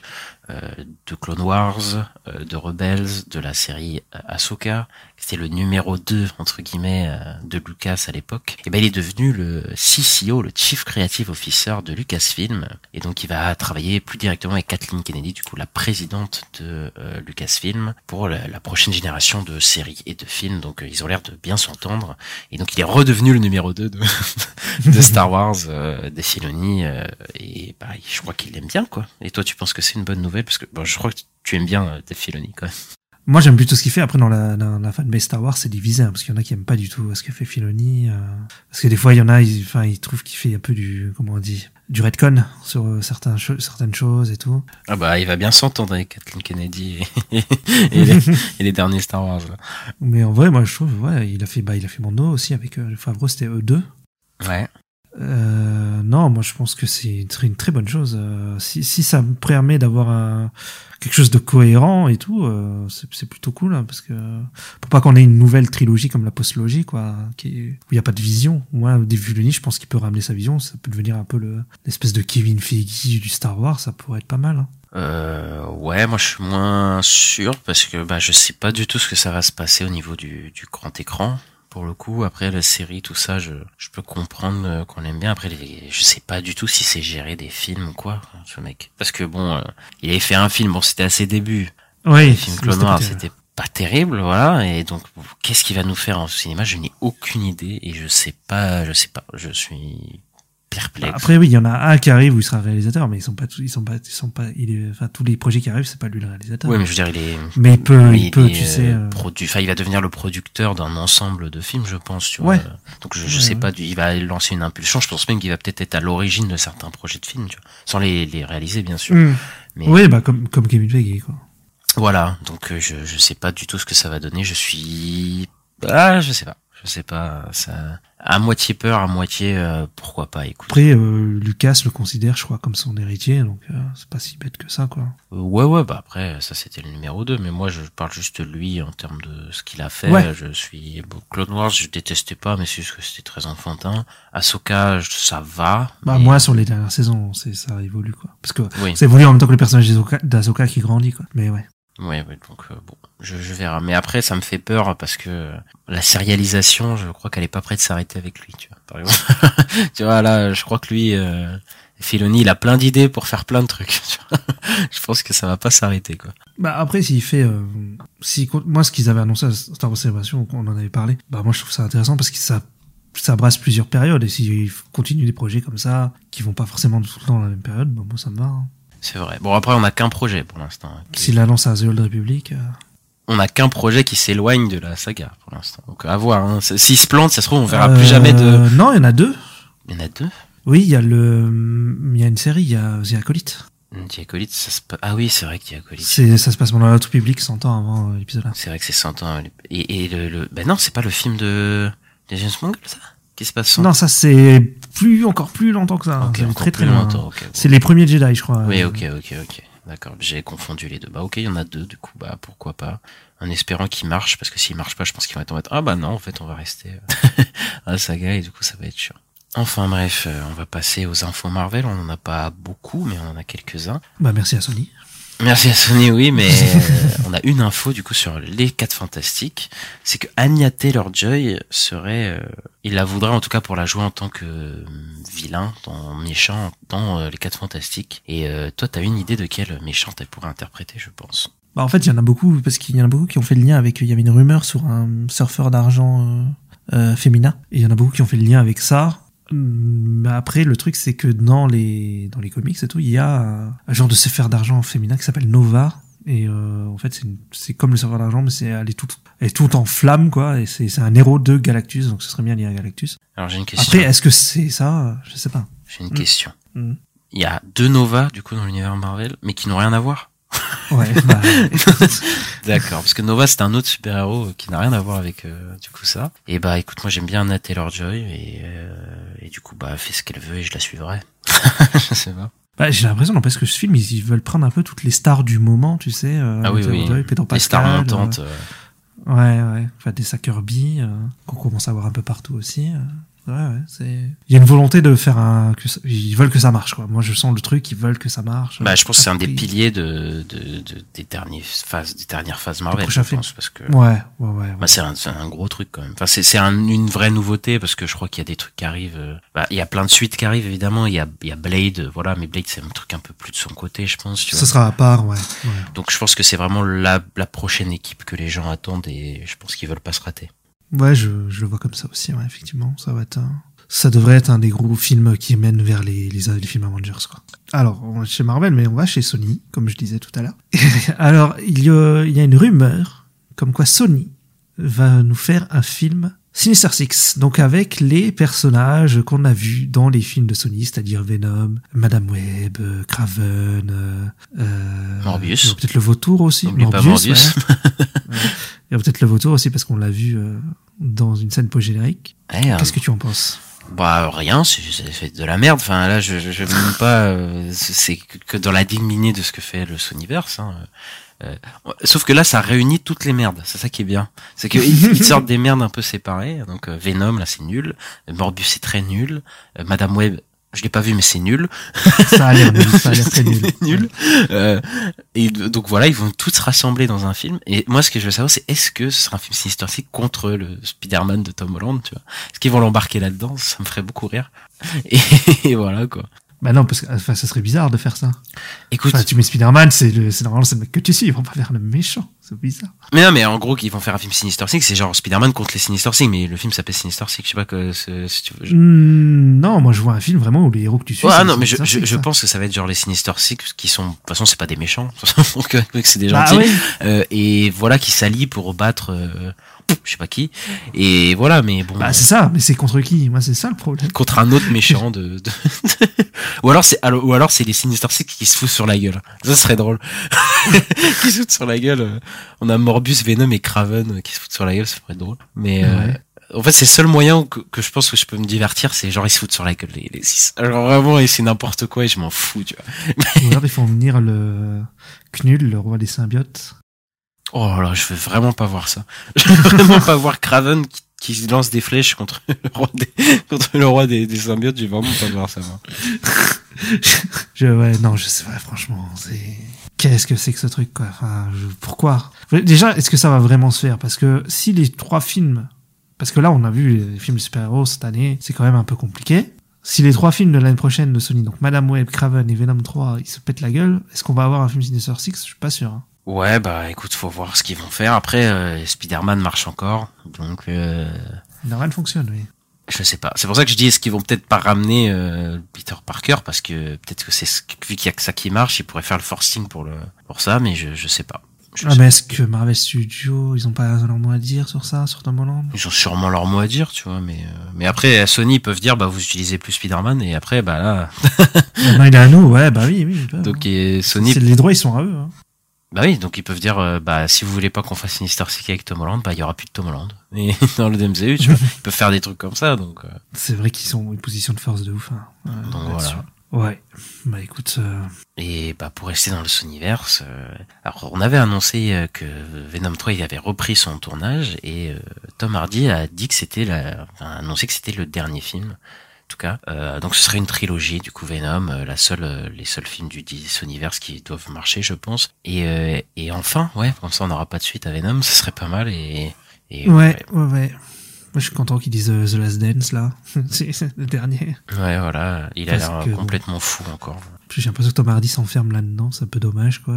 euh, de Clone Wars, euh, de Rebels, de la série Ahsoka, c'était le numéro 2 entre guillemets euh, de Lucas à l'époque. Et ben il est devenu le CCO, le Chief Creative Officer de Lucasfilm, et donc il va travailler plus directement avec Kathleen Kennedy, du coup la présidente de euh, Lucasfilm, pour la, prochaine génération de séries et de films. Donc euh, ils ont l'air de bien s'entendre, et donc il est redevenu le numéro 2 *laughs* de, Star Wars, euh, des et bah, je crois qu'il l'aime bien quoi. Et toi tu penses que c'est une bonne nouvelle? Parce que bon, je crois que tu aimes bien Dave Filoni même. Moi, j'aime plutôt ce qu'il fait. Après, dans la, dans la fanbase Star Wars, c'est divisé, hein, parce qu'il y en a qui aiment pas du tout ce que fait Filoni. euh, parce que des fois, il y en a, ils, enfin, ils trouvent qu'il fait un peu du, comment on dit, du redcon sur euh, certains cho- certaines choses et tout. Ah bah il va bien s'entendre avec Kathleen Kennedy et, *laughs* et les, *laughs* et les derniers Star Wars. là. Mais en vrai, moi, je trouve, ouais, il a fait, bah, il a fait Mando aussi avec euh, Favreau, c'était eux deux. Ouais. Euh, non, moi, je pense que c'est une très, bonne chose. Euh, si, si ça me permet d'avoir quelque chose de cohérent et tout, euh, c'est plutôt cool, hein, parce que pour pas qu'on ait une nouvelle trilogie comme la postlogie, quoi, qui où il n'y a pas de vision. Moi, des Filoni, je pense qu'il peut ramener sa vision. Ça peut devenir un peu le- l'espèce de Kevin Feige du Star Wars. Ça pourrait être pas mal. hein. Euh, ouais, moi je suis moins sûr parce que bah je sais pas du tout ce que ça va se passer au niveau du, du grand écran. Pour le coup, après la série, tout ça, je, je peux comprendre euh, qu'on l'aime bien. Après, les, je sais pas du tout si c'est gérer des films ou quoi, ce mec. Parce que bon, euh, il avait fait un film, bon, c'était à ses débuts. Oui, Le film Clone Wars, c'était pas terrible, voilà. Et donc, qu'est-ce qu'il va nous faire en cinéma? Je n'ai aucune idée et je sais pas, je sais pas. Je suis perplexe. Après, oui, il y en a un qui arrive où il sera réalisateur, mais ils sont pas, tous- ils sont pas, ils sont pas, il est, enfin, tous les projets qui arrivent, c'est pas lui le réalisateur. Ouais, mais je veux dire, il est. Mais il peut, il peut, tu euh, sais. euh, produ- enfin, il va devenir le producteur d'un ensemble de films, je pense. Tu Ouais. vois. Donc je, je Ouais, sais ouais. pas, il va lancer une impulsion. Je pense même qu'il va peut-être être à l'origine de certains projets de films, tu vois, sans les, les réaliser bien sûr. hmm. Mais Oui, bah comme comme Kevin Feige, quoi. voilà. Donc euh, je je sais pas du tout ce que ça va donner. Je suis ah je sais pas. Je sais pas. Ça à moitié peur, à moitié euh, pourquoi pas. Écoute. Après, euh, Lucas le considère, je crois, comme son héritier, donc euh, c'est pas si bête que ça, quoi. Euh, Ouais ouais bah après ça c'était le numéro 2 mais moi je parle juste de lui en termes de ce qu'il a fait Ouais. je suis bon, Clone Wars je détestais pas mais c'est juste que c'était très enfantin Ahsoka je- ça va Bah mais- moi, sur les dernières saisons, c'est ça évolue, quoi. Parce que oui ça évolue en même temps que le personnage d'Asoka qui grandit, quoi. Mais ouais. Ouais, ouais, donc euh, bon, je, je verrai. Mais après, ça me fait peur parce que la sérialisation, je crois qu'elle est pas prête de s'arrêter avec lui, tu vois. *laughs* Tu vois, là, je crois que lui, euh, Filoni, il a plein d'idées pour faire plein de trucs. *laughs* tu vois. je pense que ça va pas s'arrêter, quoi. Bah après, s'il fait, euh, si moi ce qu'ils avaient annoncé à Star Wars Celebration, on en avait parlé. Bah moi je trouve ça intéressant parce que ça ça brasse plusieurs périodes et s'ils continuent des projets comme ça qui vont pas forcément tout le temps dans la même période, bah moi ça me va. hein. C'est vrai. Bon, après, on a qu'un projet pour l'instant. hein, S'il annonce à The Old Republic, euh, On a qu'un projet qui s'éloigne de la saga pour l'instant. Donc à voir. Hein. S'il se plante, ça se trouve, on verra euh, plus jamais de. Non, il y en a deux. Il y en a deux? Oui, il y a le, il y a une série, il y a The Acolyte. Diacolite, ça se Ah oui, c'est vrai que Diacolite. C'est, ça se passe pendant l'autre public 100 ans avant euh, l'épisode 1. C'est vrai que c'est 100 ans. Et, et le, le... Ben non, c'est pas le film de, de James Mangold, ça? Qui se passe 100 Non, ça c'est plus, encore plus longtemps que ça. Ok, C'est encore très très loin. bon. C'est les premiers Jedi, je crois. Oui, ok, ok, ok. D'accord, j'ai confondu les deux. Bah ok, il y en a deux, du coup, bah pourquoi pas. En espérant qu'ils marchent, parce que s'ils marchent pas, je pense qu'ils vont être en mode, ah bah non, en fait, on va rester euh, à la saga, et du coup, ça va être chiant. Enfin bref, euh, on va passer aux infos Marvel. On en a pas beaucoup, mais on en a quelques-uns. Bah merci à Sony. Merci à Sony, oui, mais euh, on a une info du coup sur les 4 fantastiques. C'est que Anya Taylor-Joy serait, euh, il la voudrait en tout cas pour la jouer en tant que euh, vilain, dans méchant dans euh, les 4 fantastiques. Et euh, toi, t'as une idée de quelle méchante elle pourrait interpréter, je pense? Bah en fait, il y en a beaucoup parce qu'il y en a beaucoup qui ont fait le lien avec. Il y avait une rumeur sur un surfeur d'argent euh, féminin et il y en a beaucoup qui ont fait le lien avec ça. Hum, Mais après, le truc, c'est que dans les dans les comics et tout, il y a un, un genre de surfeur d'argent féminin qui s'appelle Nova. Et euh, en fait, c'est comme le surfeur d'argent, mais c'est elle est toute elle est toute en flamme quoi. Et c'est c'est un héros de Galactus, donc ce serait bien lié à Galactus. Alors j'ai une question. Après, est-ce que c'est ça? Je sais pas. J'ai une Mm. question. Mm. Il y a deux Nova du coup dans l'univers Marvel, mais qui n'ont rien à voir. Ouais. *laughs* Bah. D'accord, parce que Nova c'est un autre super-héros euh, qui n'a rien à voir avec euh, du coup ça. Et bah écoute, moi j'aime bien Anna Taylor-Joy et, euh, et du coup bah elle fait ce qu'elle veut et je la suivrai. *laughs* je sais pas. Bah, j'ai l'impression, non, parce que ce film, ils, ils veulent prendre un peu toutes les stars du moment, tu sais. Euh, ah oui oui. Joy, Pedro Les stars montantes. ouais, ouais. Enfin, des Kirby, qu'on commence à voir un peu partout aussi. Ouais, ouais, c'est. Il y a une volonté de faire un. Que ça- Ils veulent que ça marche, quoi. Moi, je sens le truc, ils veulent que ça marche. Bah je pense que c'est un des piliers de, de, de- des dernières phases des dernières phases Marvel. Je film. pense parce que Ouais, ouais, ouais. ouais. Bah, c'est un, c'est un gros truc quand même. Enfin, c'est, c'est un- une vraie nouveauté parce que je crois qu'il y a des trucs qui arrivent. euh, Bah, il y a plein de suites qui arrivent évidemment. Il y a, il y a Blade, euh, voilà, mais Blade c'est un truc un peu plus de son côté, je pense. Tu vois. Sera à part, ouais. ouais. Donc je pense que c'est vraiment la, la prochaine équipe que les gens attendent et je pense qu'ils veulent pas se rater. Ouais, je, je le vois comme ça aussi, ouais, effectivement. Ça va être un... Ça devrait être un des gros films qui mènent vers les, les, les films Avengers, quoi. Alors, on est chez Marvel, mais on va chez Sony, comme je disais tout à l'heure. *laughs* Alors, il y, a, il y a une rumeur comme quoi Sony va nous faire un film Sinister Six, donc avec les personnages qu'on a vus dans les films de Sony, c'est-à-dire Venom, Madame Web, euh, Craven, euh, euh, Morbius. y aura peut-être le Vautour aussi. N'oublie pas Morbius. ouais. Ouais. *laughs* Il y a peut-être le Vautour aussi parce qu'on l'a vu euh, dans une scène post-générique. Eh, euh, Qu'est-ce que tu en penses? Bah rien, c'est, de la merde. Enfin là, je je, je même pas. euh, c'est que dans la digne lignée de ce que fait le Sonyverse. Hein. Euh, sauf que là, ça réunit toutes les merdes. C'est ça qui est bien. C'est qu'ils *laughs* ils sortent des merdes un peu séparées. Donc euh, Venom, là, c'est nul. Euh, Morbius, c'est très nul. Euh, Madame Web, je l'ai pas vu, mais c'est nul. Ça a l'air nul, ça a l'air *laughs* très nul. Euh, et donc voilà, ils vont tous se rassembler dans un film. Et moi, ce que je veux savoir, c'est est-ce que ce sera un film Sinister Six contre le Spider-Man de Tom Holland, tu vois? Est-ce qu'ils vont l'embarquer là-dedans? Ça me ferait beaucoup rire. Et, *laughs* et voilà quoi. Bah non, parce que enfin, ça serait bizarre de faire ça. Écoute, Enfin, tu mets Spider-Man, c'est le- c'est normalement c'est le mec que tu suis, ils vont pas faire le méchant. C'est bizarre. mais non, mais en gros, qu'ils vont faire un film Sinister Six, c'est genre Spider-Man contre les Sinister Six, mais le film s'appelle Sinister Six. Je sais pas que si tu veux. je- Hmm, non, moi je vois un film vraiment où les héros que tu suis. Ouais, ah non, mais je, je, je ça. pense que ça va être genre les Sinister Six qui sont, de toute façon, c'est pas des méchants, *laughs* donc euh, c'est des Bah gentils. oui. Euh, et voilà, qui s'allient pour battre, euh, je sais pas qui. Et voilà, mais bon. Bah c'est ça, mais c'est contre qui? Moi c'est ça le problème. contre un autre méchant de, de- *laughs* ou alors c'est alors- ou alors c'est les Sinister Six qui se foutent sur la gueule ça serait drôle *laughs* qui se foutent sur la gueule euh, on a Morbus Venom et Craven euh, qui se foutent sur la gueule ça pourrait être drôle mais euh, en fait c'est le seul moyen que, que je pense que je peux me divertir c'est genre ils se foutent sur la gueule les, les six alors vraiment et c'est n'importe quoi et je m'en fous tu vois Regarde, ils font venir le Knull, le roi des symbiotes. Oh là je veux vraiment pas voir ça *laughs* je veux vraiment pas voir Craven qui qui lance des flèches contre le roi des, contre le roi des, des symbiotes, j'ai vraiment pas voir ça. moi. *laughs* Je, ouais, non, je sais pas, franchement, c'est. Qu'est-ce que c'est que ce truc, quoi? Enfin, je- pourquoi? Déjà, est-ce que ça va vraiment se faire? Parce que si les trois films. Parce que là, on a vu les films de super-héros cette année, c'est quand même un peu compliqué. Si les trois films de l'année prochaine de Sony, donc Madame Web, Craven et Venom 3, ils se pètent la gueule, est-ce qu'on va avoir un film Sinister Six? Je suis pas sûr. hein. Ouais, bah écoute, faut voir ce qu'ils vont faire. Après, euh, Spider-Man marche encore, donc euh, Norman fonctionne, oui. je sais pas. C'est pour ça que je dis, est-ce qu'ils vont peut-être pas ramener euh, Peter Parker? Parce que peut-être que c'est ce- vu qu'il y a que ça qui marche, ils pourraient faire le forcing pour le pour ça, mais je je sais pas. Je Ah, sais mais est-ce que Marvel Studios, ils ont pas leur mot à dire sur ça, sur Tom Holland? Ils ont sûrement leur mot à dire, tu vois, mais euh, mais après à Sony ils peuvent dire bah vous utilisez plus Spider-Man et après bah là Non, *laughs* il est à nous, ouais, bah oui, oui. donc et Sony les droits, ils sont à eux. Hein. Bah oui donc ils peuvent dire euh, bah si vous voulez pas qu'on fasse Sinister Six avec Tom Holland bah il y aura plus de Tom Holland et *laughs* dans le DMCU tu vois ils peuvent faire des trucs comme ça donc euh, C'est vrai qu'ils sont en une position de force de ouf. Hein. euh, Donc voilà. Ouais. Bah écoute, euh, Et bah pour rester dans le Sonyverse, euh, alors on avait annoncé euh, que Venom 3 il avait repris son tournage et euh, Tom Hardy a dit que c'était la, enfin, annoncé que c'était le dernier film. En tout cas, Euh, donc ce serait une trilogie du coup Venom, euh, la seule, euh, les seuls films du DC Sonyverse qui doivent marcher, je pense. Et et enfin, ouais, comme ça on n'aura pas de suite à Venom, ce serait pas mal et, et ouais, ouais, ouais. Moi, je suis content qu'ils disent The Last Dance, là. *laughs* c'est le dernier. ouais, voilà, il a l'air bon. complètement fou encore. J'ai l'impression que Tom Hardy s'enferme là-dedans. C'est un peu dommage, quoi.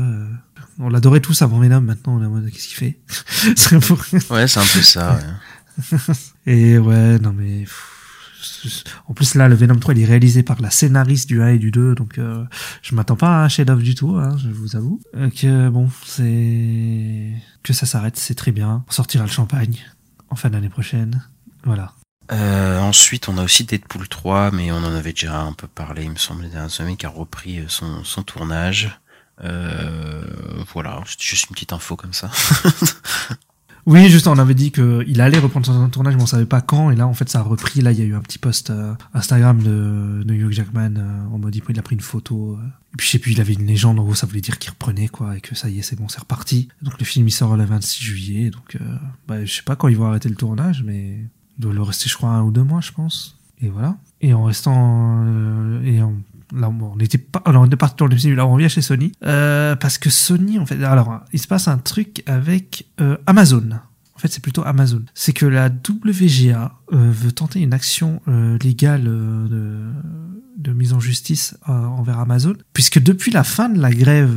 On l'adorait tous avant Venom. Maintenant, on est en mode, qu'est-ce qu'il fait? *laughs* Ouais, c'est un peu ça. Ouais. *laughs* Et ouais, non mais... pff, En plus, là, le Venom 3, il est réalisé par la scénariste du 1 et du 2, donc euh, je m'attends pas à un chef-d'œuvre du tout, hein, je vous avoue. Euh, que bon, c'est... Que ça s'arrête, c'est très bien. On sortira le champagne en fin d'année prochaine. Voilà. Euh, ensuite, on a aussi Deadpool 3, mais on en avait déjà un peu parlé, il me semble, dernières semaines, qui a repris euh, son, son tournage. Euh, voilà, juste une petite info comme ça. *laughs* Oui, juste, on avait dit qu'il allait reprendre son tournage, mais on savait pas quand. Et là, en fait, ça a repris. Là, il y a eu un petit post euh, Instagram de, de Hugh Jackman euh, en mode, il a pris une photo. euh. Et puis, je sais plus, il avait une légende. En gros, ça voulait dire qu'il reprenait, quoi. Et que ça y est, c'est bon, c'est reparti. Donc, le film, il sort le 26 juillet. Donc, euh, bah, je sais pas quand ils vont arrêter le tournage, mais il doit le rester, je crois, un ou deux mois, je pense. Et voilà. Et en restant, et en, là, on était pas, alors on est parti dans le film, là, on revient chez Sony. Euh, parce que Sony, en fait, alors, il se passe un truc avec euh, Amazon. En fait, c'est plutôt Amazon. C'est que la WGA euh, veut tenter une action légale de, mise en justice envers Amazon, puisque depuis la fin de la grève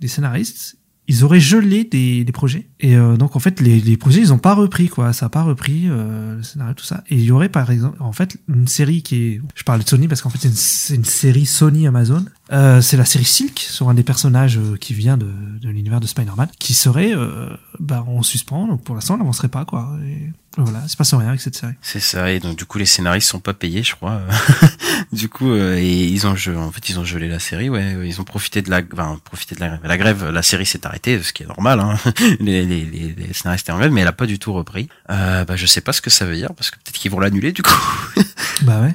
des scénaristes, ils auraient gelé des, des projets. Et euh, donc, en fait, les, les projets, ils ont pas repris, quoi. Ça a pas repris, euh, le scénario, tout ça. Et il y aurait, par exemple, en fait, une série qui est... Je parle de Sony parce qu'en fait, c'est une, une série Sony-Amazon. Euh, c'est la série Silk, sur un des personnages euh, qui vient de, de l'univers de Spider-Man, qui serait euh, bah, en suspens. Donc, pour l'instant, on n'avancerait pas, quoi. Et voilà, il se passe rien avec cette série. C'est ça, et donc du coup les scénaristes sont pas payés, je crois. *laughs* du coup, euh, et ils ont gelé, en fait ils ont gelé la série, ouais. Ils ont profité de la, enfin profité de la grève. La grève, la série s'est arrêtée, ce qui est normal. Hein. *laughs* les, les, les, les scénaristes étaient en grève, mais elle a pas du tout repris. Euh, bah je sais pas ce que ça veut dire, parce que peut-être qu'ils vont l'annuler du coup. *laughs* Bah ouais.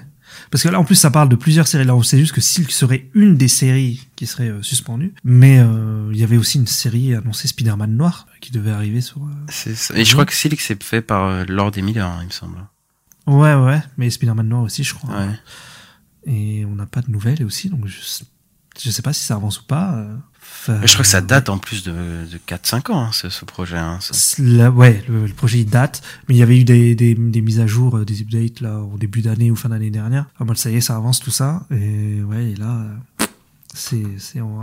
Parce que là, en plus, ça parle de plusieurs séries. Là, on sait juste que Silk serait une des séries qui serait euh, suspendue. Mais euh, il y avait aussi une série annoncée Spider-Man Noir qui devait arriver sur... euh, C'est ça. Et je crois que Silk c'est fait par Lord et Miller, hein, il me semble. Ouais, ouais, mais Spider-Man Noir aussi, je crois. Ouais. Et on n'a pas de nouvelles aussi, donc je, je sais pas si ça avance ou pas. Euh. Enfin, je crois que ça date en plus de, de 4-5 ans, hein, ce, ce projet. Hein, ouais, le, le projet il date, mais il y avait eu des, des, des mises à jour, euh, des updates là au début d'année ou fin d'année dernière. En mode ça y est, ça avance tout ça, et ouais, et là, c'est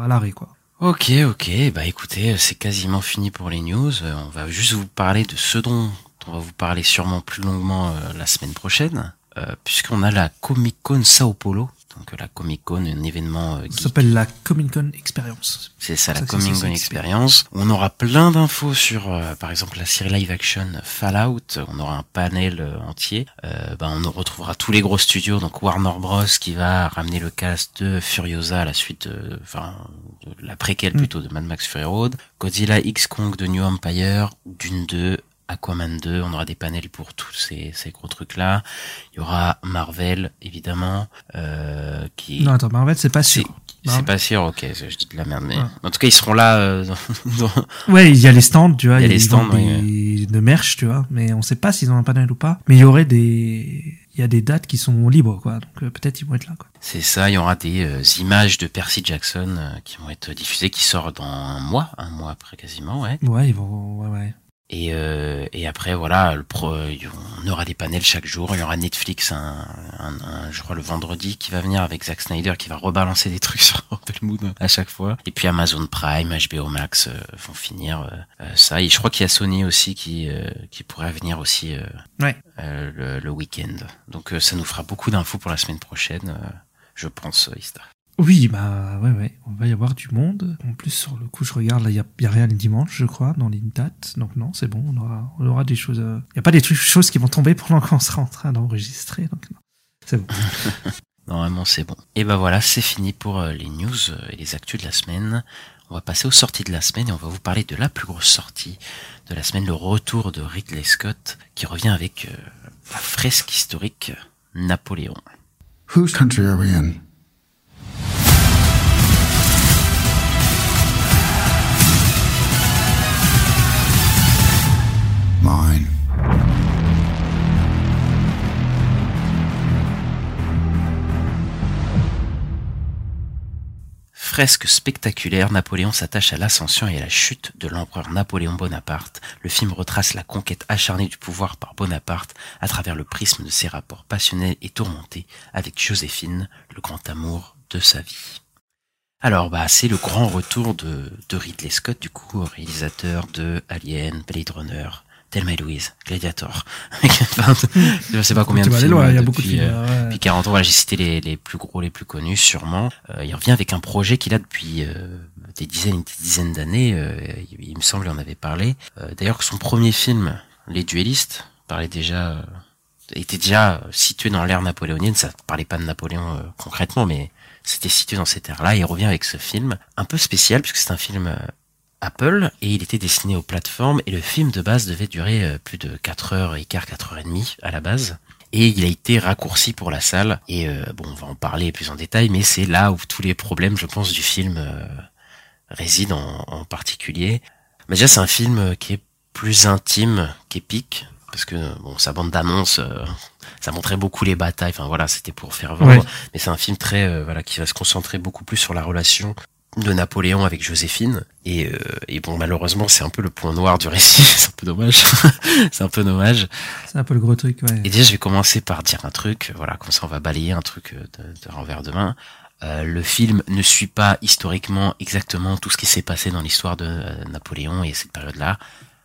à l'arrêt quoi. Ok, ok. Bah écoutez, c'est quasiment fini pour les news. Euh, On va juste vous parler de ce dont on va vous parler sûrement plus longuement euh, la semaine prochaine, euh, puisqu'on a la Comic Con Sao Paulo. Donc la Comic Con, un événement euh, Ça s'appelle la Comic Con Experience. C'est ça, la Ça, Comic Con Experience. On aura plein d'infos sur, euh, par exemple, la série live action Fallout. On aura un panel euh, entier. Euh, ben, on retrouvera tous les gros studios, donc Warner Bros qui va ramener le cast de Furiosa à la suite, enfin, la préquelle Mm. plutôt de Mad Max Fury Road. Godzilla X Kong de New Empire, Dune 2, Aquaman 2, on aura des panels pour tous ces, ces gros trucs-là. Il y aura Marvel, évidemment, euh, qui... Non, attends, Marvel, c'est pas sûr. C'est pas sûr, ok, je dis de la merde, mais Ouais. en tout cas ils seront là. euh, *laughs* dans- Ouais, il y a les stands, tu vois, Il y a les stands, de merch, tu vois, mais on sait pas s'ils ont un panel ou pas. Mais il y aurait des, il y a des dates qui sont libres, quoi. Donc euh, peut-être ils vont être là, quoi. C'est ça, il y aura des euh, images de Percy Jackson euh, qui vont être diffusées, qui sort dans un mois, un mois après quasiment, ouais. Ouais, ils vont, ouais, ouais. Et, euh, et après, voilà, le pro, on aura des panels chaque jour. Il y aura Netflix, un, un, un- je crois le vendredi, qui va venir avec Zack Snyder, qui va rebalancer des trucs *laughs* sur Rebel Moon à chaque fois. Et puis Amazon Prime, HBO Max euh, vont finir euh, euh, ça. Et je crois qu'il y a Sony aussi qui euh, qui pourrait venir aussi euh, Ouais. euh, le, le week-end. Donc euh, ça nous fera beaucoup d'infos pour la semaine prochaine, euh, je pense, Ista. Oui, bah, ouais, ouais. On va y avoir du monde. En plus, sur le coup, je regarde, là, il y a, y a rien le dimanche, je crois, dans les dates. Donc non, c'est bon, on aura, on aura des choses, euh, il y a pas des trucs, choses qui vont tomber pendant *laughs* qu'on sera en train d'enregistrer. Donc non. C'est bon. *laughs* Normalement, c'est bon. Et ben voilà, c'est fini pour euh, les news euh, et les actus de la semaine. On va passer aux sorties de la semaine et on va vous parler de la plus grosse sortie de la semaine, le retour de Ridley Scott qui revient avec euh, la fresque historique Napoléon. Whose country are we in? Fresque spectaculaire, Napoléon s'attache à l'ascension et à la chute de l'empereur Napoléon Bonaparte. Le film retrace la conquête acharnée du pouvoir par Bonaparte à travers le prisme de ses rapports passionnels et tourmentés avec Joséphine, le grand amour de sa vie. Alors, bah, c'est le grand retour de, de Ridley Scott, du coup, réalisateur de Alien, Blade Runner, Thelma et Louise, Gladiator. *laughs* Je sais pas combien de films loin, il y a depuis, beaucoup de films. euh, ouais. depuis 40 ans, voilà, j'ai cité les, les plus gros, les plus connus, sûrement. Euh, il revient avec un projet qu'il a depuis euh, des dizaines et des dizaines d'années. euh, il, il me semble, il en avait parlé. Euh, D'ailleurs, que son premier film, Les Duellistes, parlait déjà, euh, était déjà situé dans l'ère napoléonienne. Ça parlait pas de Napoléon euh, concrètement, mais c'était situé dans cette ère-là. Il revient avec ce film, un peu spécial, puisque c'est un film euh, Apple, et il était destiné aux plateformes, et le film de base devait durer euh, plus de 4 heures et quart, 4 heures et demie à la base. Et il a été raccourci pour la salle. Et euh, bon, on va en parler plus en détail, mais c'est là où tous les problèmes, je pense, du film résident en, en particulier. Mais déjà, c'est un film qui est plus intime qu'épique, parce que bon, sa bande d'annonce, euh, ça montrait beaucoup les batailles. Enfin voilà, c'était pour faire vendre. Ouais. Mais c'est un film très, euh, voilà, qui va se concentrer beaucoup plus sur la relation de Napoléon avec Joséphine. Et, euh, et bon, malheureusement, c'est un peu le point noir du récit. *laughs* c'est un peu dommage. *laughs* c'est un peu dommage. C'est un peu le gros truc, ouais. Et déjà, je vais commencer par dire un truc, voilà, comme ça on va balayer un truc euh, de, de revers de main. Euh, le film ne suit pas historiquement exactement tout ce qui s'est passé dans l'histoire de euh, Napoléon et cette période-là.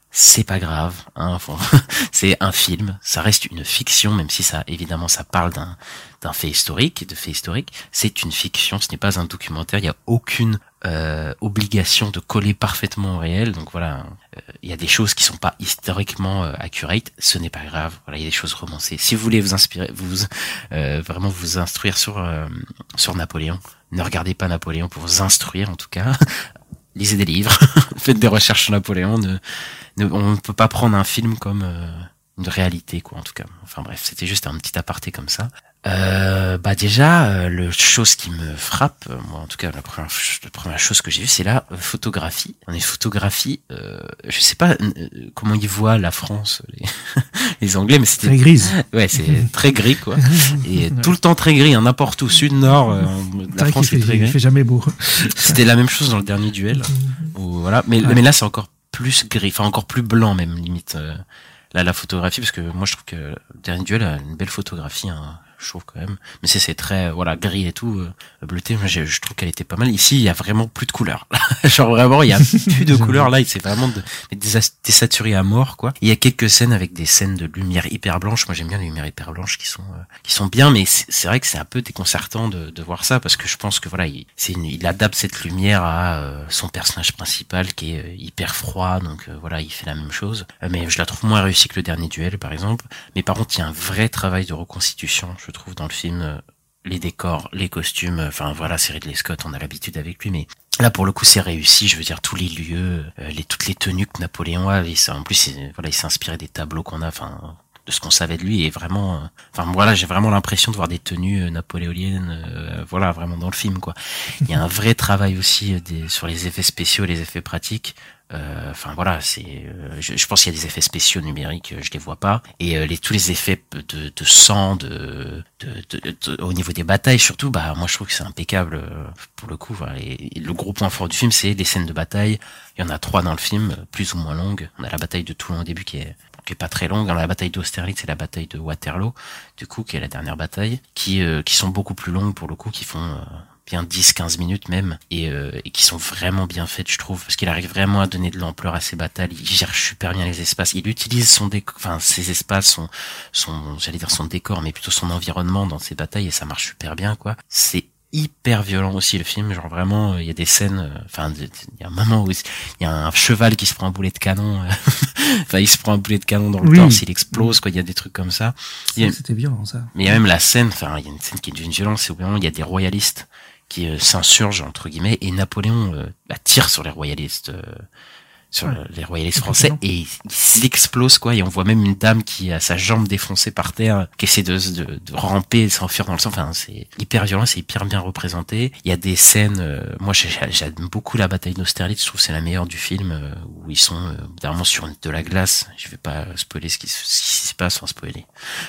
C'est pas grave, hein, *laughs* c'est un film, ça reste une fiction, même si ça, évidemment, ça parle d'un d'un fait historique, de faits historiques. C'est une fiction, ce n'est pas un documentaire. Il n'y a aucune euh, obligation de coller parfaitement au réel. Donc voilà, euh, il y a des choses qui sont pas historiquement euh, accurate. Ce n'est pas grave. Voilà, il y a des choses romancées. Si vous voulez vous inspirer, vous euh, vraiment vous instruire sur euh, sur Napoléon, ne regardez pas Napoléon pour vous instruire en tout cas. *laughs* Lisez des livres, *laughs* faites des recherches sur Napoléon. On ne peut pas prendre un film comme euh, une réalité, quoi, en tout cas. Enfin bref, c'était juste un petit aparté comme ça. Euh, bah déjà, euh, le chose qui me frappe, euh, moi en tout cas la première, la première chose que j'ai vue, c'est la euh, photographie. On est photographie, euh, je sais pas euh, comment ils voient la France, *laughs* les, les Anglais, mais c'était Très grise. ouais, c'est *laughs* très gris quoi, et tout le temps très gris, hein, n'importe où, sud, nord, euh, la France qu'il est fait, très il gris. fait jamais beau. C'était la même chose dans le dernier duel. Où, voilà, mais, Ouais. mais là c'est encore plus gris, enfin encore plus blanc même limite. euh, là la photographie parce que moi je trouve que le dernier duel a une belle photographie, hein, je trouve quand même. Mais c'est c'est très voilà gris et tout euh, bleuté. Moi j'ai- je trouve qu'elle était pas mal. Ici il y a vraiment plus de couleurs. *laughs* Genre vraiment il y a plus de *laughs* couleurs là. C'est vraiment de, désaturé à mort quoi. Il y a quelques scènes avec des scènes de lumière hyper blanche. Moi j'aime bien les lumières hyper blanches qui sont euh, qui sont bien, mais c'est vrai que c'est un peu déconcertant de, de voir ça parce que je pense que voilà, il, une- il adapte cette lumière à euh, son personnage principal qui est euh, hyper froid, donc euh, voilà, il fait la même chose. Euh, mais je la trouve moins réussie que le dernier duel, par exemple. Mais par contre, il y a un vrai travail de reconstitution, je trouve, dans le film. euh, les décors, les costumes, euh, enfin voilà, c'est Ridley Scott, on a l'habitude avec lui, mais là pour le coup c'est réussi. Je veux dire tous les lieux, euh, les toutes les tenues que Napoléon a. il s'est- en plus, il, voilà, il s'est inspiré des tableaux qu'on a, enfin de ce qu'on savait de lui et vraiment, enfin voilà, j'ai vraiment l'impression de voir des tenues napoléoniennes, voilà, vraiment dans le film quoi. Il y a un vrai travail aussi sur les effets spéciaux, les effets pratiques. Euh, Enfin voilà, c'est, euh, je, je pense qu'il y a des effets spéciaux numériques, euh, je les vois pas, et les tous les effets de, de sang, de, de, de- au niveau des batailles surtout, bah moi je trouve que c'est impeccable pour le coup. Voilà. Et, et le gros point fort du film, c'est les scènes de bataille. Il y en a trois dans le film, plus ou moins longues. On a la bataille de Toulon au début qui est qui est pas très longue. On a la bataille d'Austerlitz et la bataille de Waterloo, du coup, qui est la dernière bataille, qui euh, qui sont beaucoup plus longues pour le coup, qui font euh, bien 10-15 minutes même, et, euh, et qui sont vraiment bien faites, je trouve, parce qu'il arrive vraiment à donner de l'ampleur à ses batailles. Il gère super bien les espaces. Il utilise son décor, enfin ses espaces, son, son, j'allais dire son décor, mais plutôt son environnement dans ses batailles, et ça marche super bien, quoi. C'est hyper violent aussi le film genre vraiment euh, il y a des scènes euh, enfin il y a un moment où il y a un cheval qui se prend un boulet de canon euh, *laughs* enfin il se prend un boulet de canon dans le Oui. torse il explose quoi il y a des trucs comme ça C'était violent ça. mais il y a même la scène, enfin, il y a une scène qui est d'une violence, c'est au il y a des royalistes qui euh, s'insurgent, entre guillemets, et Napoléon euh, bah, tire sur les royalistes, euh, sur Ouais. les royalistes français, et il s'explose, quoi, et on voit même une dame qui a sa jambe défoncée par terre, qui essaie de, de, de ramper, de s'enfuir dans le sang, enfin, c'est hyper violent, c'est hyper bien représenté. Il y a des scènes, euh, moi j'ai- j'aime beaucoup la bataille d'Austerlitz, je trouve c'est la meilleure du film, euh, où ils sont euh, vraiment sur de la glace, je vais pas spoiler ce qui, ce qui se passe, sans spoiler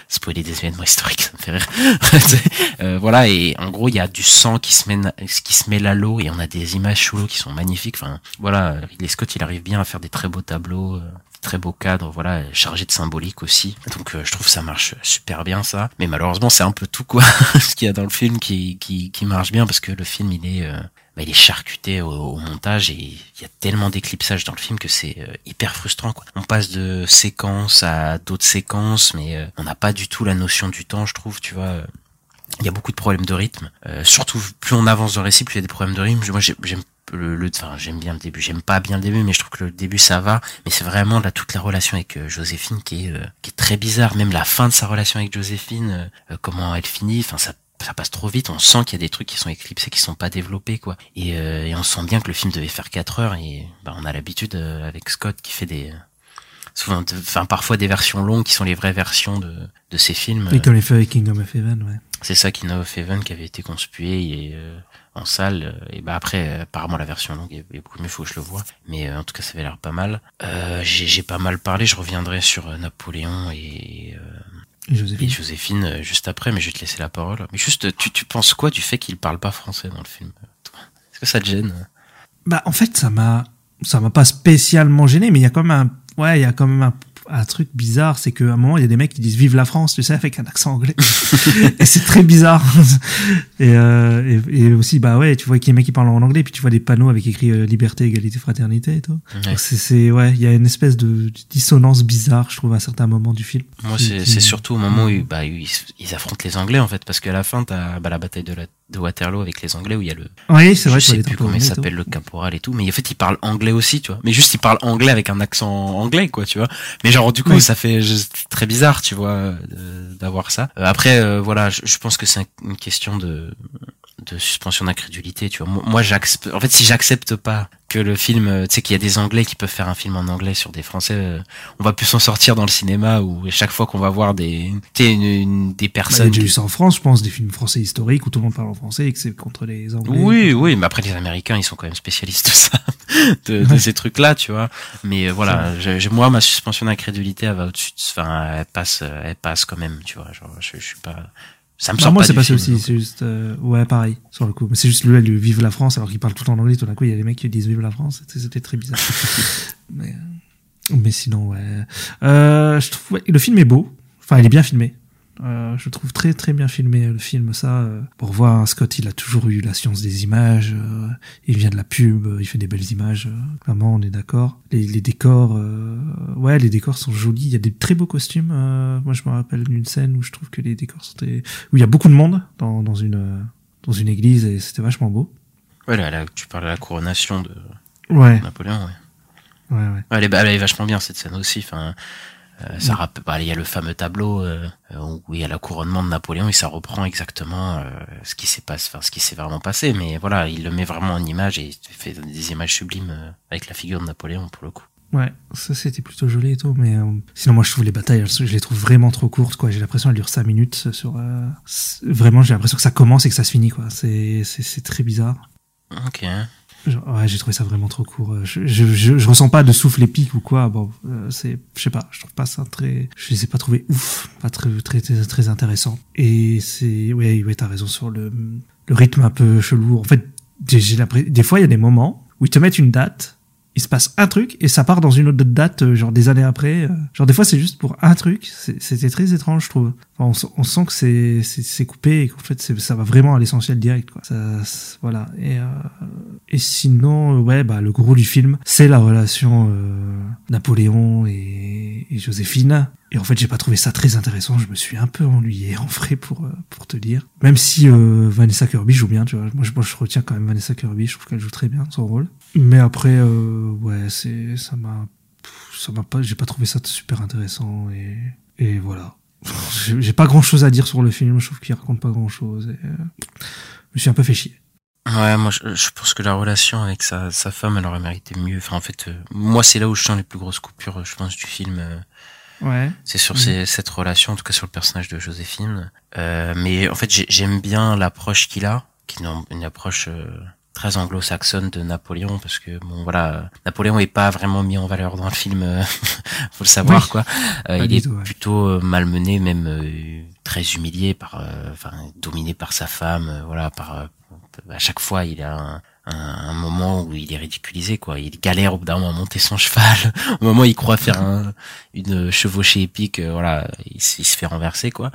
spoiler des événements historiques, *laughs* ça me fait rire. *laughs* Euh, voilà, et en gros, il y a du sang qui se mêle, qui se mêle à l'eau, et on a des images sous l'eau qui sont magnifiques. Enfin, voilà, Ridley Scott, il arrive à faire des très beaux tableaux, euh, très beaux cadres, voilà, chargés de symbolique aussi. Donc, euh, je trouve que ça marche super bien, ça. Mais malheureusement, c'est un peu tout, quoi, *laughs* ce qu'il y a dans le film qui, qui, marche bien, parce que le film, il est... euh, bah, il est charcuté au, montage et il y a tellement d'éclipsage dans le film que c'est hyper frustrant. Quoi. On passe de séquences à d'autres séquences, mais on n'a pas du tout la notion du temps, je trouve. Tu vois, il y a beaucoup de problèmes de rythme. Surtout plus on avance dans le récit, plus il y a des problèmes de rythme. Moi, j'ai- j'aime le, le- enfin, j'aime bien le début. J'aime pas bien le début, mais je trouve que le début ça va. Mais c'est vraiment là toute la relation avec euh, Joséphine qui est euh, qui est très bizarre. Même la fin de sa relation avec Joséphine, euh, comment elle finit. Enfin, ça ça passe trop vite, on sent qu'il y a des trucs qui sont éclipsés, qui sont pas développés, quoi. Et, euh, et on sent bien que le film devait faire 4 heures, et bah, on a l'habitude euh, avec Scott qui fait des, souvent, enfin parfois des versions longues qui sont les vraies versions de, de ces films. Et comme les avec Kingdom of Heaven, ouais. C'est ça qui of Heaven qui avait été conspué et, euh, en salle. euh, Et bah après, apparemment la version longue est, est beaucoup mieux, faut que je le vois. Mais euh, en tout cas, ça avait l'air pas mal. Euh, j'ai pas mal parlé. Je reviendrai sur Napoléon et, Joséphine. Juste après, mais je vais te laisser la parole. Mais juste, tu, tu penses quoi du fait qu'il parle pas français dans le film Est-ce que ça te gêne? Bah, en fait, ça m'a, ça m'a pas spécialement gêné, mais il y a quand même un, ouais, il y a quand même un, un truc bizarre, c'est qu'à un moment, il y a des mecs qui disent vive la France, tu sais, avec un accent anglais. *laughs* et c'est très bizarre. *laughs* et, euh, et, et aussi, bah ouais, tu vois qu'il y a des mecs qui parlent en anglais, puis tu vois des panneaux avec écrit euh, liberté, égalité, fraternité et tout. Ouais. C'est, ouais, il y a une espèce de dissonance bizarre, je trouve, à certains moments du film. Moi, c'est qui- surtout au moment où, bah, ils affrontent les Anglais, en fait, parce qu'à la fin, t'as bah, la bataille de, la, de Waterloo avec les Anglais, où il y a le, Oui, c'est vrai, je sais plus comment il s'appelle le caporal et tout, mais en fait il parle anglais aussi, tu vois. Mais juste il parle anglais avec un accent anglais, quoi, tu vois. Mais genre du coup Oui. ça fait très bizarre, tu vois, euh, d'avoir ça. Euh, après euh, voilà, je, je pense que c'est un- une question de de suspension d'incrédulité, tu vois. Moi, moi, j'accepte. En fait, si j'accepte pas que le film, euh, tu sais qu'il y a des Anglais qui peuvent faire un film en anglais sur des Français, euh, on va plus s'en sortir dans le cinéma où chaque fois qu'on va voir des, tu sais, une, une- des Bah, il y a personnes. déjà eu ça en France, je pense, des films français historiques où tout le monde parle en français et que c'est contre les Anglais. Oui, oui, mais après les Américains, ils sont quand même spécialistes de ça, *laughs* de, de Ouais. ces trucs-là, tu vois. Mais euh, voilà, j'ai- moi, ma suspension d'incrédulité, elle va au-dessus, de- enfin, elle passe, euh, elle passe quand même, tu vois. Genre, je, je suis pas, ça me sort moi, c'est passé film, aussi, c'est juste, euh, ouais, pareil, sur le coup. Mais c'est juste lui, lui, vive la France, alors qu'il parle tout en anglais, tout d'un coup, il y a des mecs qui disent vive la France, c'était, très bizarre. *laughs* mais, euh, mais sinon, ouais. Euh, je trouve, ouais, le film est beau. Enfin, il est bien filmé. Euh, je trouve très très bien filmé le film ça euh, pour voir Scott il a toujours eu la science des images euh, il vient de la pub euh, il fait des belles images clairement on est d'accord les, les décors ouais les décors sont jolis il y a des très beaux costumes moi je me rappelle d'une scène où je trouve que les décors sont très- où il y a beaucoup de monde dans, dans une dans une église et c'était vachement beau Ouais, là, là, tu parles de la couronation de ouais Napoléon, ouais. ouais ouais Ouais, Elle est, elle est vachement bien cette scène aussi. Enfin, ça rappelle, bah, il y a le fameux tableau euh, où il y a le couronnement de Napoléon et ça reprend exactement euh, ce qui s'est passé, enfin ce qui s'est vraiment passé. Mais voilà, il le met vraiment en image et il fait des images sublimes euh, avec la figure de Napoléon pour le coup. Ouais, ça c'était plutôt joli et tout, mais euh, sinon moi je trouve les batailles, je les trouve vraiment trop courtes quoi. J'ai l'impression qu'elles durent 5 minutes sur. euh, vraiment, j'ai l'impression que ça commence et que ça se finit quoi. C'est c'est c'est très bizarre. Ok. Ouais, j'ai trouvé ça vraiment trop court. Euh, Je, je, je, je ressens pas de souffle épique ou quoi. Bon, euh, c'est, je sais pas, je trouve pas ça très, je les ai pas trouvés ouf, pas très, très, très, très intéressant. Et c'est, ouais, ouais, t'as raison sur le, le rythme un peu chelou. En fait, j'ai des fois, il y a des moments où ils te mettent une date, il se passe un truc et ça part dans une autre date, euh, genre des années après. euh. Genre des fois, c'est juste pour un truc. C'était très étrange, je trouve. On, sent- que c'est, coupé et qu'en fait, ça va vraiment à l'essentiel direct, quoi. Ça, voilà. Et, euh, sinon, ouais, bah, le gros du film, c'est la relation Napoléon et, et Joséphine. Et en fait, j'ai pas trouvé ça très intéressant. Je me suis un peu ennuyé, en vrai, pour te dire. Même si Vanessa Kirby joue bien, tu vois. Moi, je retiens quand même Vanessa Kirby. Je trouve qu'elle joue très bien son rôle. Mais après, euh, ouais, c'est ça m'a ça m'a pas, j'ai pas trouvé ça super intéressant et et voilà. *laughs* J'ai pas grand chose à dire sur le film. Je trouve qu'il raconte pas grand chose. Et, euh, je me suis un peu fait chier. Ouais, moi je, je pense que la relation avec sa, sa femme, elle aurait mérité mieux. Enfin, en fait, euh, moi c'est là où je sens les plus grosses coupures, je pense, du film. euh, Ouais. c'est sur Mhm. ces- cette relation, en tout cas sur le personnage de Joséphine. Euh, mais en fait, j'ai- j'aime bien l'approche qu'il a, qui est une, une approche euh, très anglo-saxonne de Napoléon, parce que bon voilà, Napoléon est pas vraiment mis en valeur dans le film, euh, *laughs* faut le savoir Oui. quoi. Euh, il est tout, ouais. plutôt euh, malmené, même euh, très humilié par, euh, enfin dominé par sa femme, voilà, par à chaque fois il a un, un, moment où il est ridiculisé quoi. Il galère au bout d'un moment à monter son cheval, *laughs* au moment où il croit faire un, une chevauchée épique, euh, voilà, il, il se fait renverser quoi.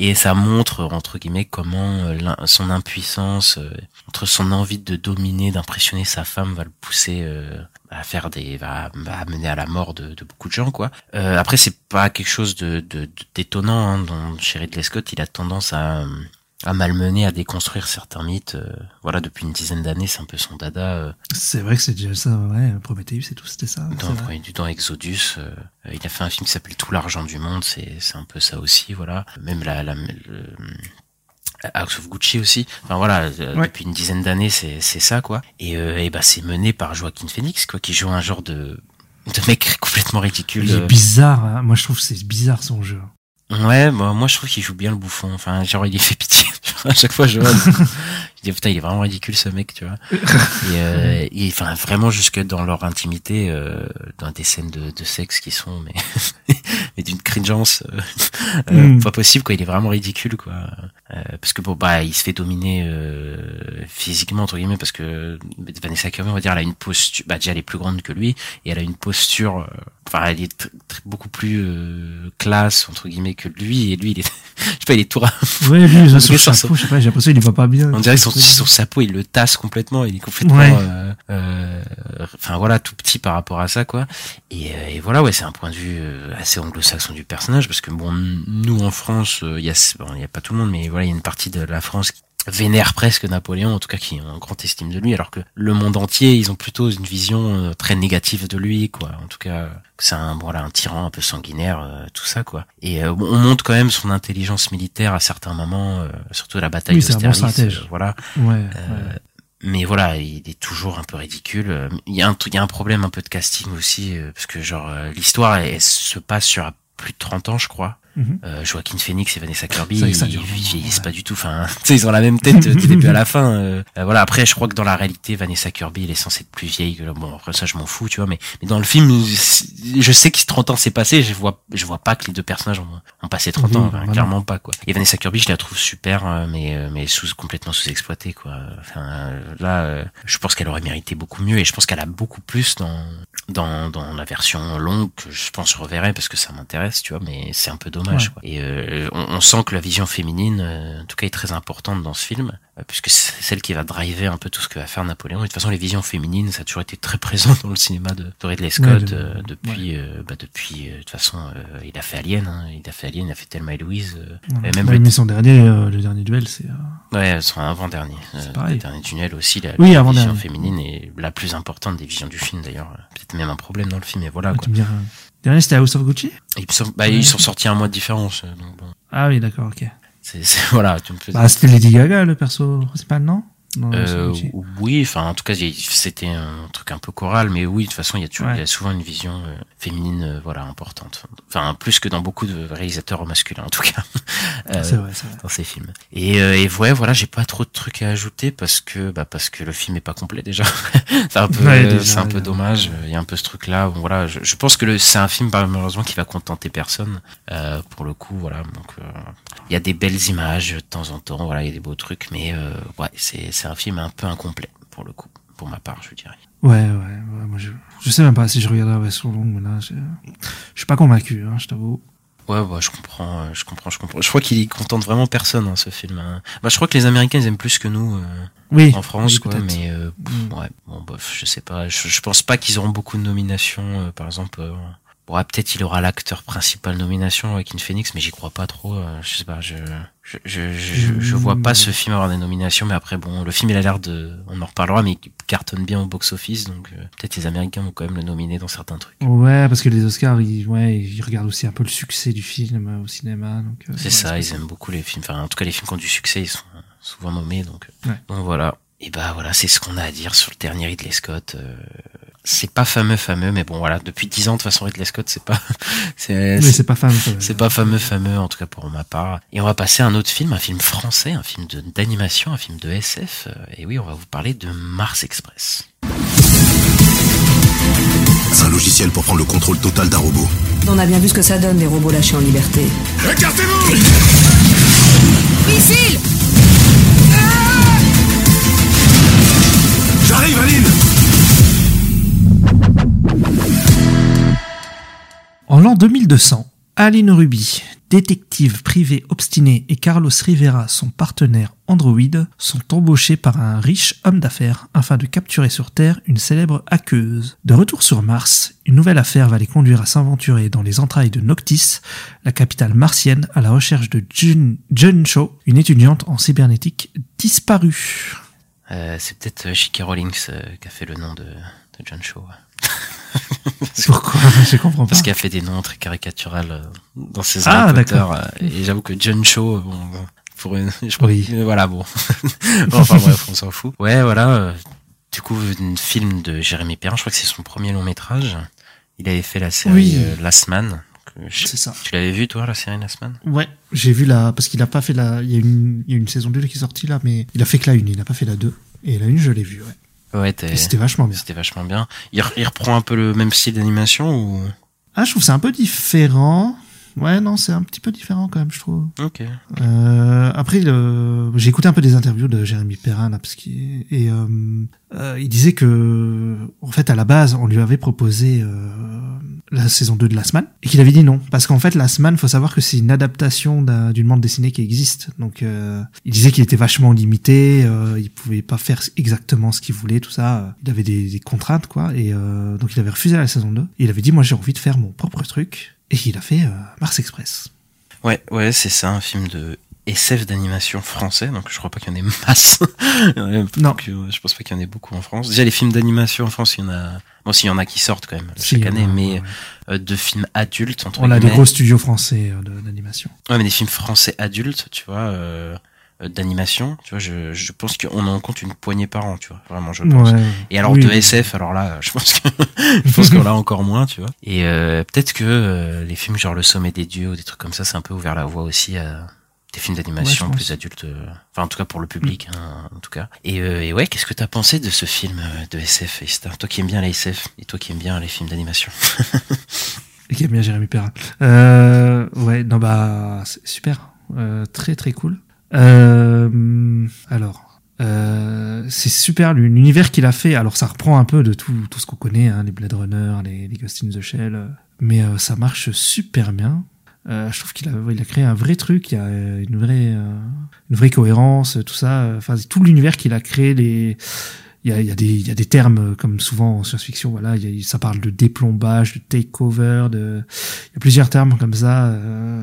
Et ça montre entre guillemets comment euh, son impuissance, euh, entre son envie de dominer, d'impressionner sa femme, va le pousser euh, à faire des, va, va mener à la mort de, de beaucoup de gens quoi. Euh, après c'est pas quelque chose de de- de- d'étonnant hein, dont chez Ridley Scott, il a tendance à à malmener, à déconstruire certains mythes. euh, voilà, depuis une dizaine d'années, c'est un peu son dada. euh, C'est vrai que c'est déjà ça, ouais. Prometheus et tout, c'était ça. dans, vrai. dans Exodus, euh, euh, il a fait un film qui s'appelle Tout l'argent du monde, c'est c'est un peu ça aussi, voilà. Même la, la le, House of Gucci aussi. Enfin voilà, euh, Ouais. depuis une dizaine d'années, c'est c'est ça quoi. Et, euh, et bah c'est mené par Joaquin Phoenix quoi, qui joue un genre de de mec complètement ridicule. Il est bizarre. hein. Moi, je trouve que c'est bizarre son jeu. Ouais, bah, moi je trouve qu'il joue bien le bouffon. Enfin, genre il fait pitié. *laughs* à chaque fois je *laughs* je dis putain il est vraiment ridicule ce mec, tu vois. Et, euh, enfin vraiment jusque dans leur intimité, euh, dans des scènes de, de sexe qui sont mais, *laughs* mais d'une cringeance euh, euh, Mm. pas possible quoi. Il est vraiment ridicule quoi. Euh, parce que bon bah il se fait dominer euh, physiquement entre guillemets parce que Vanessa Kirby on va dire elle a une posture, bah déjà elle est plus grande que lui et elle a une posture, enfin elle est beaucoup plus euh, classe entre guillemets que lui et lui il est, *laughs* je sais pas il est tout Ouais, lui, *laughs* son- chapeau, je sais pas, j'ai l'impression qu'il va pas bien. on dirait que son, son chapeau, il le tasse complètement, il est complètement, Ouais. euh, euh, enfin voilà, tout petit par rapport à ça, quoi. Et, euh, et voilà, ouais, c'est un point de vue assez anglo-saxon du personnage, parce que bon, nous en France, il y a, bon, il y a pas tout le monde, mais voilà, il y a une partie de la France qui vénère presque Napoléon, en tout cas qui ont en grande estime de lui, alors que le monde entier, ils ont plutôt une vision euh, très négative de lui, quoi. En tout cas, c'est un voilà un tyran un peu sanguinaire, euh, tout ça, quoi. Et euh, on montre quand même son intelligence militaire à certains moments, euh, surtout à la bataille Oui, bon d'Austerlitz, voilà. Ouais, Euh, ouais. mais voilà, il est toujours un peu ridicule. Il y a un, il y a un problème un peu de casting aussi, parce que genre l'histoire elle, elle se passe sur plus de 30 ans, je crois. Mhm. Euh, Joaquin Phoenix et Vanessa Kirby, ils, vieillissent ouais. pas du tout. Enfin, *laughs* sais, ils ont la même tête euh, du début à la fin. euh. Euh, voilà. Après, je crois que dans la réalité, Vanessa Kirby, elle est censée être plus vieille que bon. Après ça, je m'en fous, tu vois. Mais, mais dans le film, je sais que 30 ans s'est passé. Je vois, je vois pas que les deux personnages ont, ont passé 30 Oui, ans. bah, Enfin, voilà. clairement pas quoi. Et Vanessa Kirby, je la trouve super, euh, mais mais sous complètement sous-exploitée quoi. Enfin là, je pense qu'elle aurait mérité beaucoup mieux et je pense qu'elle a beaucoup plus dans dans dans la version longue que je pense je reverrai parce que ça m'intéresse, tu vois. Mais c'est un peu dommage. Ouais. Quoi. Et euh, on, on sent que la vision féminine, euh, en tout cas, est très importante dans ce film euh, puisque c'est celle qui va driver un peu tout ce que va faire Napoléon. Et de toute façon, les visions féminines, ça a toujours été très présent *laughs* dans le cinéma de, de Ridley Scott Ouais, de- depuis bah, depuis de toute façon, il a fait Alien, hein, il a fait Alien, il a fait Thelma et Louise. et même Bah, le son dernier, le dernier duel, c'est. Ouais, son Euh, pareil. le dernier tunnel aussi, la, Oui, la vision féminine est la plus importante des visions du film d'ailleurs. Peut-être même un problème dans le film, mais voilà quoi. Dernier, c'était House of Gucci Ils sont, bah, ils sont sortis un mois de différence, euh, donc bon. Ah oui, d'accord, ok. C'est, c'est- *laughs* voilà, tu me fais. Bah, c'était Lady Gaga, le perso principal, non Non, Euh, oui, enfin en tout cas c'était un truc un peu choral, mais oui de toute façon il y a, toujours, Ouais. il y a souvent une vision euh, féminine euh, voilà importante. Enfin plus que dans beaucoup de réalisateurs masculins en tout cas *laughs* euh, vrai, dans ces films. Et, euh, et ouais voilà j'ai pas trop de trucs à ajouter parce que bah parce que le film est pas complet déjà. *laughs* c'est un peu Ouais, c'est un peu dommage. Il y a un peu ce truc là. Bon, voilà je, je pense que c'est un film malheureusement qui va contenter personne euh, pour le coup voilà donc euh, il y a des belles images de temps en temps voilà il y a des beaux trucs mais euh, ouais c'est c'est un film un peu incomplet pour le coup pour ma part je dirais. Ouais, ouais, ouais, moi je, je sais même pas si je regarderai la version longue, mais là, je, je suis pas convaincu, hein, je t'avoue. Ouais, bah, je comprends, euh, je comprends, je comprends. Je crois qu'il contente vraiment personne, hein, ce film. hein. Bah, je crois que les Américains, ils aiment plus que nous, euh, Oui. en France, oui, quoi, mais, euh, pff, Mm. ouais, bon, bof, je sais pas. Je, je pense pas qu'ils auront beaucoup de nominations, euh, par exemple. Bon, ouais, peut-être il aura l'acteur principal nomination une Phoenix, mais j'y crois pas trop. euh, je sais pas, je, je, je, je, je vois pas ce film avoir des nominations, mais après, bon, le film, il a l'air de, on en reparlera, mais il cartonne bien au box-office, donc euh, peut-être les Américains vont quand même le nominer dans certains trucs. Ouais, parce que les Oscars, ils, ouais, ils regardent aussi un peu le succès du film euh, au cinéma. euh, C'est ouais, ça, ils aiment beaucoup les films. Enfin, en tout cas, les films qui ont du succès, ils sont souvent nommés. Donc, Ouais. donc voilà. Et bah voilà, c'est ce qu'on a à dire sur le dernier Ridley Scott. Euh, c'est pas fameux, fameux, mais bon voilà, depuis 10 ans de toute façon Ridley Scott, c'est pas, *laughs* c'est, Mais c'est, c'est pas ça. c'est pas fameux, fameux en tout cas pour ma part. Et on va passer à un autre film, un film français, un film d'animation, un film de SF. Et oui, on va vous parler de Mars Express. C'est un logiciel pour prendre le contrôle total d'un robot. On a bien vu ce que ça donne des robots lâchés en liberté. Écartez-vous Missile J'arrive, Aline En l'an 2200, Aline Ruby, détective privé obstiné, et Carlos Rivera, son partenaire androïde, sont embauchés par un riche homme d'affaires afin de capturer sur Terre une célèbre hackeuse. De retour sur Mars, une nouvelle affaire va les conduire à s'aventurer dans les entrailles de Noctis, la capitale martienne, à la recherche de Jun, Jun Cho, une étudiante en cybernétique disparue. Euh, c'est peut-être euh, J.K. Rowling euh, qui a fait le nom de, de John Shaw. *laughs* Pourquoi? Je comprends pas. Parce qu'elle a fait des noms très caricaturales euh, dans ses Ah, d'accord. euh, Et j'avoue que John Cho, bon, pour une, je crois Oui. que- voilà, bon. *laughs* enfin bref, on s'en fout. Ouais, voilà. euh, Du coup, un film de Jérémy Perrin, je crois que c'est son premier long métrage. Il avait fait la série Oui. Last Man. C'est ça. Tu l'avais vu, toi, la série Last Man? Ouais, j'ai vu la parce qu'il a pas fait la il y a une il y a une saison 2 qui est sortie là mais il a fait que la une, il n'a pas fait la 2 et la une je l'ai vue ouais. Ouais, c'était vachement bien. c'était vachement bien. Il, re- il reprend un peu le même style d'animation ou? Ah, je trouve c'est un peu différent. Ouais, non, c'est un petit peu différent quand même, je trouve. Ok. Euh, après, le- j'ai écouté un peu des interviews de Jérémy Perrin là, parce qu'il et euh, euh, il disait que en fait à la base on lui avait proposé euh, la saison 2 de Last Man et qu'il avait dit non parce qu'en fait Last Man, faut savoir que c'est une adaptation d'un- d'une bande dessinée qui existe. Donc euh, il disait qu'il était vachement limité, euh, il pouvait pas faire exactement ce qu'il voulait, tout ça. Il avait des, contraintes quoi et euh, donc il avait refusé la saison 2. Et il avait dit moi j'ai envie de faire mon propre truc et il a fait euh, Mars Express. Ouais, ouais, c'est ça, un film de SF d'animation français, donc je crois pas qu'il y en ait *laughs* masse. Non. euh, je pense pas qu'il y en ait beaucoup en France. Déjà, les films d'animation en France, il y en a, bon, s'il y en a qui sortent quand même Si, chaque année, mais ouais. euh, de films adultes, entre On a des gros studios français euh, d'animation. Ouais, mais des films français adultes, tu vois, euh, d'animation, tu vois, je, je pense qu'on en compte une poignée par an, tu vois, vraiment, je pense. Ouais. Et alors Oui, de. SF, alors là, je pense que *laughs* je pense qu'on l'a encore moins, tu vois. Et euh, peut-être que euh, les films genre Le Sommet des Dieux ou des trucs comme ça, c'est un peu ouvert la voie aussi à des films d'animation Ouais, plus adultes. euh, Enfin, en tout cas pour le public, hein, en tout cas. Et, euh, et ouais, qu'est-ce que t'as pensé de ce film euh, de SF, Esther Toi qui aimes bien la SF et toi qui aimes bien les films d'animation. Et *laughs* qui aime bien Jérémy Perrin. Euh, ouais, non bah c'est super, Euh, très très cool. Euh, alors, euh, c'est super l'univers qu'il a fait. Alors ça reprend un peu de tout tout ce qu'on connaît, hein, les Blade Runner, les, les Ghost in the Shell, mais euh, ça marche super bien. Euh, je trouve qu'il a, il a créé un vrai truc, il y a euh, une vraie, euh, une vraie cohérence, tout ça. Enfin, tout l'univers qu'il a créé, les, il y a, il y, a des, il y a des termes comme souvent en science-fiction, voilà, il y a- ça parle de déplombage, de takeover, de, il y a plusieurs termes comme ça, euh,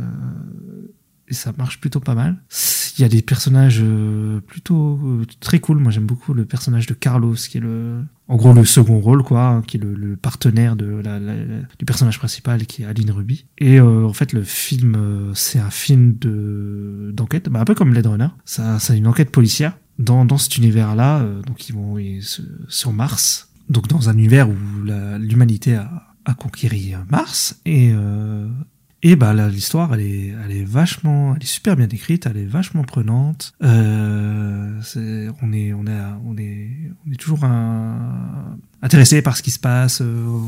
et ça marche plutôt pas mal. Il y a des personnages euh, plutôt euh, très cool. Moi, j'aime beaucoup le personnage de Carlos, qui est le, en gros, le second rôle, quoi, hein, qui est le, partenaire de la, du personnage principal, qui est Aline Ruby. Et euh, en fait, le film, c'est un film de d'enquête, bah, un peu comme Blade Runner. Ça, c'est une enquête policière. dans, dans cet univers-là, donc ils vont ils sur Mars, donc dans un univers où l'humanité a, a conquéri Mars et et bah l'histoire elle est elle est vachement elle est super bien écrite, elle est vachement prenante. Euh, on est on est on est on est toujours un- intéressé par ce qui se passe, euh,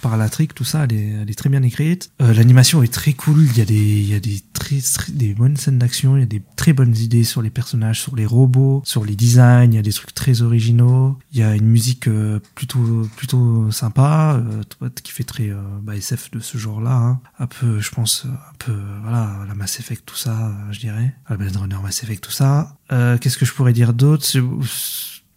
par l'intrigue, tout ça, elle est, elle est très bien écrite. Euh, L'animation est très cool, il y a des, il y a des très, des bonnes scènes d'action, il y a des très bonnes idées sur les personnages, sur les robots, sur les designs, il y a des trucs très originaux. Il y a une musique euh, plutôt, plutôt sympa, euh, qui fait très euh, bah, SF de ce genre-là, hein. un peu, je pense, un peu, voilà, la Mass Effect, tout ça, je dirais, la Blade Runner Mass Effect, tout ça. Euh, Qu'est-ce que je pourrais dire d'autre?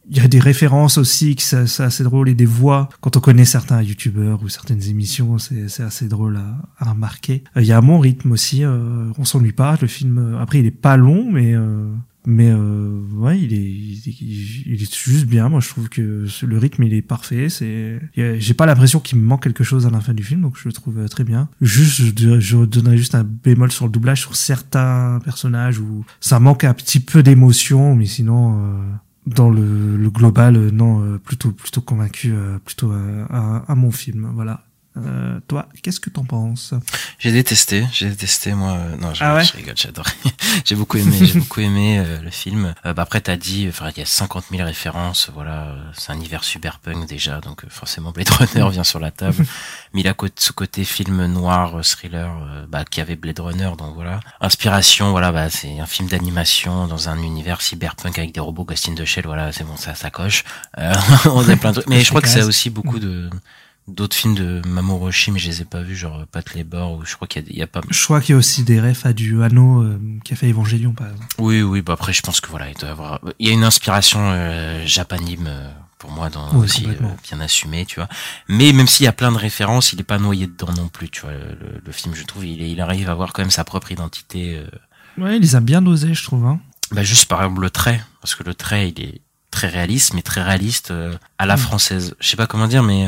Il y a des références aussi, que c'est assez drôle, et des voix. Quand on connaît certains youtubeurs ou certaines émissions, c'est assez drôle à, remarquer. Euh, Il y a un bon rythme aussi, euh, on s'ennuie pas. Le film, euh, après, il est pas long, mais euh, mais euh, ouais, il est, il, est- juste bien. Moi, je trouve que le rythme, il est parfait. C'est, j'ai pas l'impression qu'il me manque quelque chose à la fin du film, donc je le trouve euh, très bien. Juste, je, je donnerais juste un bémol sur le doublage sur certains personnages où ça manque un petit peu d'émotion, mais sinon. euh, dans le, le global, euh, non, euh, plutôt plutôt convaincu, euh, plutôt à, à mon film, voilà. Euh, toi, qu'est-ce que t'en penses J'ai détesté, j'ai détesté moi. euh, non, je, Ah ouais je rigole, j'adore. *laughs* j'ai beaucoup aimé, j'ai beaucoup aimé euh, le film. Euh, bah, après, t'as dit, enfin, il y a 50 000 références. Voilà, euh, c'est un univers cyberpunk déjà, donc forcément Blade Runner vient sur la table. *laughs* Mais il a côté, ce côté film noir, thriller, bah, qui avait Blade Runner, donc voilà. Inspiration, voilà, bah, c'est un film d'animation dans un univers cyberpunk avec des robots Ghost in the Shell. Voilà, c'est bon, ça, ça coche. Euh, *laughs* on a plein de trucs. Mais je crois que c'est aussi beaucoup de d'autres films de Mamoru Oshii, mais je les ai pas vus, genre Pat Labor, ou je crois qu'il y a, il y a pas. Je crois qu'il y a aussi des refs à du Anno euh, qui a fait Evangelion, par exemple. Oui, oui, bah après, je pense que voilà, il doit y avoir, il y a une inspiration euh, japanime euh, pour moi dans Oui, aussi euh, bien assumé, tu vois. Mais même s'il y a plein de références, il est pas noyé dedans non plus, tu vois. Le, le film, je trouve, il, est- il arrive à avoir quand même sa propre identité. euh, Ouais, il les a bien dosés, je trouve. Hein. bah juste par exemple le trait, parce que le trait, il est très réaliste, mais très réaliste euh, à la Mm. française. Je sais pas comment dire, mais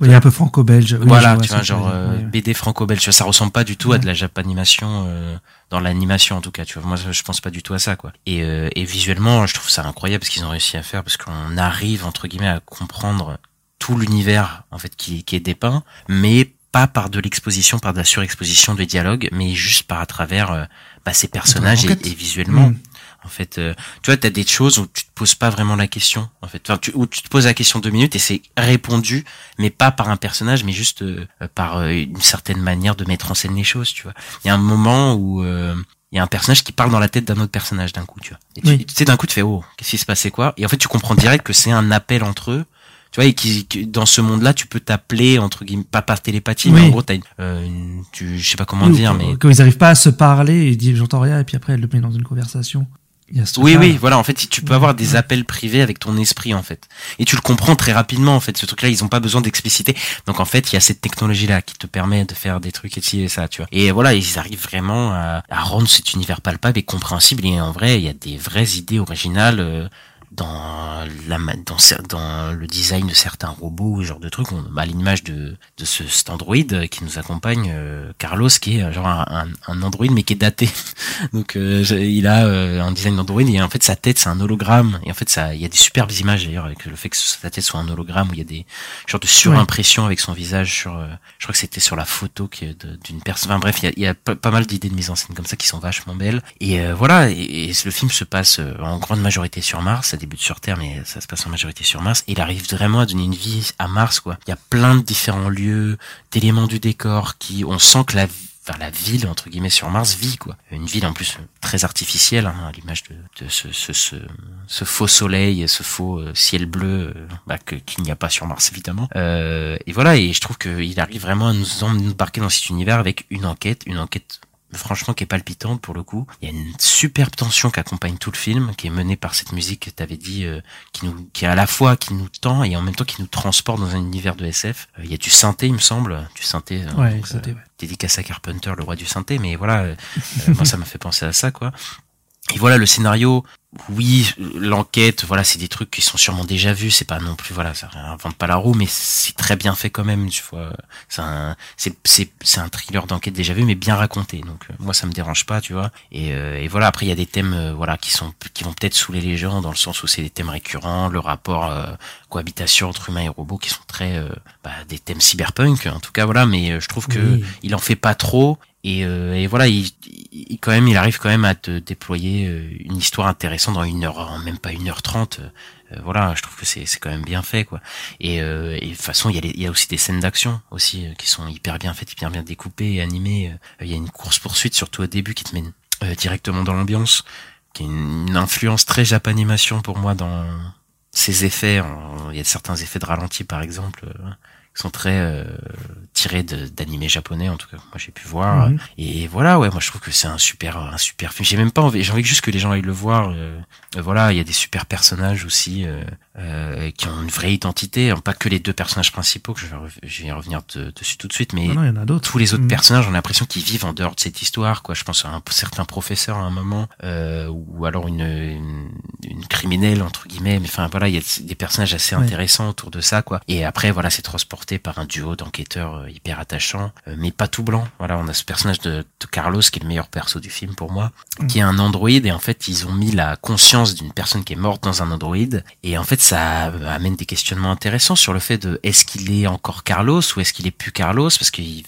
il est un peu franco-belge. Oui, voilà, tu vois, genre euh, ouais. BD franco-belge, ça ressemble pas du tout à de la japanimation euh, dans l'animation en tout cas, tu vois. Moi, je pense pas du tout à ça, quoi. Et, euh, et visuellement, je trouve ça incroyable ce qu'ils ont réussi à faire parce qu'on arrive entre guillemets à comprendre tout l'univers en fait qui, qui est dépeint, mais pas par de l'exposition, par de la surexposition de dialogue, mais juste par à travers euh, bah, ces personnages et, visuellement. Mm. En fait, euh, tu vois, t'as des choses où tu te poses pas vraiment la question. En fait, enfin, tu, où tu te poses la question deux minutes et c'est répondu, mais pas par un personnage, mais juste euh, euh, par euh, une certaine manière de mettre en scène les choses. Tu vois, il y a un moment où euh, il y a un personnage qui parle dans la tête d'un autre personnage d'un coup. Tu vois, et tu, Oui. tu sais d'un coup tu fais oh, qu'est-ce qui se passait quoi? Et en fait, tu comprends direct que c'est un appel entre eux. Tu vois, et qui, qui- dans ce monde-là, tu peux t'appeler entre guillemets, pas par télépathie, mais en gros, t'as une, euh, une- tu, je sais pas comment Oui, dire, mais Quand ils arrivent pas à se parler, ils disent j'entends rien, et puis après, elle le met dans une conversation. Oui, oui, voilà. En fait, tu peux avoir des appels privés avec ton esprit, en fait, et tu le comprends très rapidement. En fait, ce truc-là, ils ont pas besoin d'expliciter. Donc, en fait, il y a cette technologie-là qui te permet de faire des trucs et ci et ça, tu vois. Et voilà, ils arrivent vraiment à, à rendre cet univers palpable et compréhensible. Et en vrai, il y a des vraies idées originales. Dans la dans dans le design de certains robots genre de trucs. On à l'image de de ce cet android qui nous accompagne euh, Carlos qui est euh, genre un, un, android mais qui est daté. *laughs* Donc euh, il a euh, un design d'android et en fait sa tête c'est un hologramme. Et en fait ça il y a des superbes images d'ailleurs avec le fait que sa tête soit un hologramme où il y a des genres de surimpression avec son visage sur euh, je crois que c'était sur la photo d'une personne enfin bref il y a, y a pas, mal d'idées de mise en scène comme ça qui sont vachement belles. Et euh, voilà et, et le film se passe en grande majorité sur Mars débute sur Terre mais ça se passe en majorité sur Mars. Et il arrive vraiment à donner une vie à Mars quoi. Il y a plein de différents lieux d'éléments du décor qui on sent que la ville entre guillemets sur Mars vit quoi. Une ville en plus très artificielle hein, à l'image de, ce, faux soleil ce faux euh, ciel bleu euh, bah, qu'il n'y a pas sur Mars évidemment. Euh, et voilà et je trouve qu'il arrive vraiment à nous embarquer dans cet univers avec une enquête une enquête franchement qui est palpitante pour le coup. Il y a une superbe tension qui accompagne tout le film, qui est menée par cette musique que tu avais dit, euh, qui nous, qui est à la fois qui nous tend et en même temps qui nous transporte dans un univers de SF. Euh, il y a du synthé, il me semble, du synthé. euh, Ouais, donc, synthé, euh, ouais. dédicace à Carpenter, le roi du synthé, mais voilà, moi ça m'a fait penser à ça quoi. Et voilà, le scénario oui, l'enquête, voilà, c'est des trucs qui sont sûrement déjà vus. C'est pas non plus, voilà, ça invente pas la roue, mais c'est très bien fait quand même. Tu vois, c'est un, c'est c'est c'est un thriller d'enquête déjà vu, mais bien raconté. Donc euh, moi, ça me dérange pas, tu vois. Et, euh, et voilà, après il y a des thèmes, euh, voilà, qui sont qui vont peut-être saouler les gens dans le sens où c'est des thèmes récurrents, le rapport cohabitation entre humains et robots, qui sont très bah, des thèmes cyberpunk, en tout cas, voilà. Mais je trouve que Oui. il en fait pas trop. Et, euh, et voilà, il, il- quand même, il arrive quand même à te déployer euh, une histoire intéressante dans une heure, même pas une heure trente. Euh, voilà, je trouve que c'est c'est quand même bien fait, quoi. Et, euh, et de toute façon, il y, a les- il y a aussi des scènes d'action aussi euh, qui sont hyper bien faites, hyper bien découpées et animées. Il y a une course poursuite, surtout au début, qui te mène directement dans l'ambiance, qui est une, une influence très japanimation pour moi dans ses effets. Il y a certains effets de ralenti, par exemple. Euh, qui sont très euh, tirés d'animés japonais en tout cas moi j'ai pu voir Mhm. et voilà ouais moi je trouve que c'est un super un super film j'ai même pas envie j'ai envie juste que les gens aillent le voir euh, euh, voilà il y a des super personnages aussi euh, qui ont une vraie identité hein, pas que les deux personnages principaux que je vais, je vais y revenir de- dessus tout de suite mais non, il y en a d'autres. tous les autres Mhm. personnages ont l'impression qu'ils vivent en dehors de cette histoire quoi je pense à un certain professeur à un moment euh, ou alors une, une une criminelle entre guillemets mais enfin voilà il y a des personnages assez Ouais. intéressants autour de ça quoi et après voilà c'est transporté par un duo d'enquêteurs euh, hyper attachants euh, mais pas tout blanc voilà on a ce personnage de, de Carlos qui est le meilleur perso du film pour moi qui est un androïde et en fait ils ont mis la conscience d'une personne qui est morte dans un androïde et en fait ça amène des questionnements intéressants sur le fait de est-ce qu'il est encore Carlos ou est-ce qu'il est plus Carlos? Parce qu'il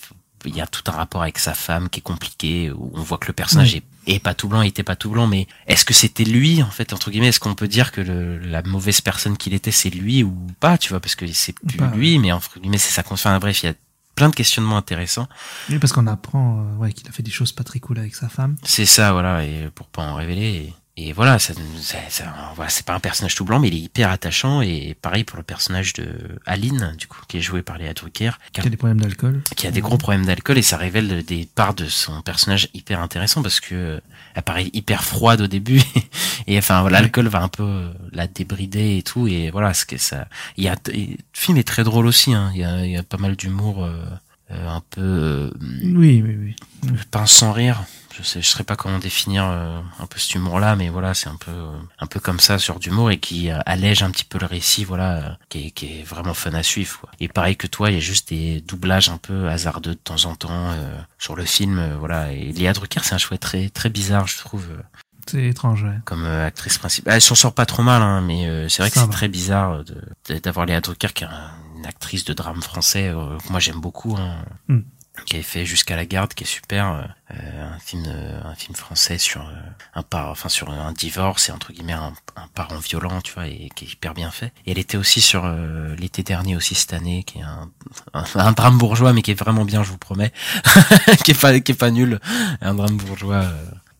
il y a tout un rapport avec sa femme qui est compliqué où on voit que le personnage Oui. est, est pas tout blanc, il était pas tout blanc, mais est-ce que c'était lui en fait entre guillemets? Est-ce qu'on peut dire que le, la mauvaise personne qu'il était c'est lui ou pas Tu vois? Parce que c'est plus Pas, lui, mais entre guillemets c'est sa conscience. Enfin, bref, il y a plein de questionnements intéressants. Oui, parce qu'on apprend euh, ouais, qu'il a fait des choses pas très cool avec sa femme. C'est ça, voilà, et pour pas en révéler. Et, et voilà, ça, ça, ça- voilà, c'est pas un personnage tout blanc, mais il est hyper attachant. Et pareil pour le personnage de Aline, du coup, qui est joué par Léa Drucker, qui a des problèmes d'alcool. qui a des gros problèmes d'alcool et ça révèle des parts de son personnage hyper intéressant parce que euh, elle paraît hyper froide au début *laughs* et enfin voilà, l'alcool va un peu euh, la débrider et tout et voilà ce que ça il y a et le film est très drôle aussi hein. il y a il y a pas mal d'humour euh, euh, un peu euh, Oui, oui, oui. pince sans rire je sais je saurais pas comment définir euh, un peu cet humour là mais voilà c'est un peu euh, un peu comme ça sur d'humour et qui euh, allège un petit peu le récit voilà qui est, qui est vraiment fun à suivre quoi. et pareil que toi il y a juste des doublages un peu hasardeux de temps en temps euh, sur le film voilà et Léa Drucker c'est un choix très très bizarre je trouve C'est étrange, ouais. comme euh, actrice principale elle s'en sort pas trop mal hein, mais euh, c'est vrai que c'est très bizarre d'avoir Léa Drucker qui est un- une actrice de drame français euh, que moi j'aime beaucoup hein, Mm. Qui avait fait Jusqu'à la garde, qui est super, euh, euh, un film, euh, un film français sur euh, un par, enfin sur un divorce et entre guillemets un, un parent violent, tu vois, et qui est hyper bien fait. Et elle était aussi sur euh, l'été dernier aussi cette année, qui est un, un, un drame bourgeois, mais qui est vraiment bien, je vous promets, *laughs* qui est pas, qui est pas nul, un drame bourgeois.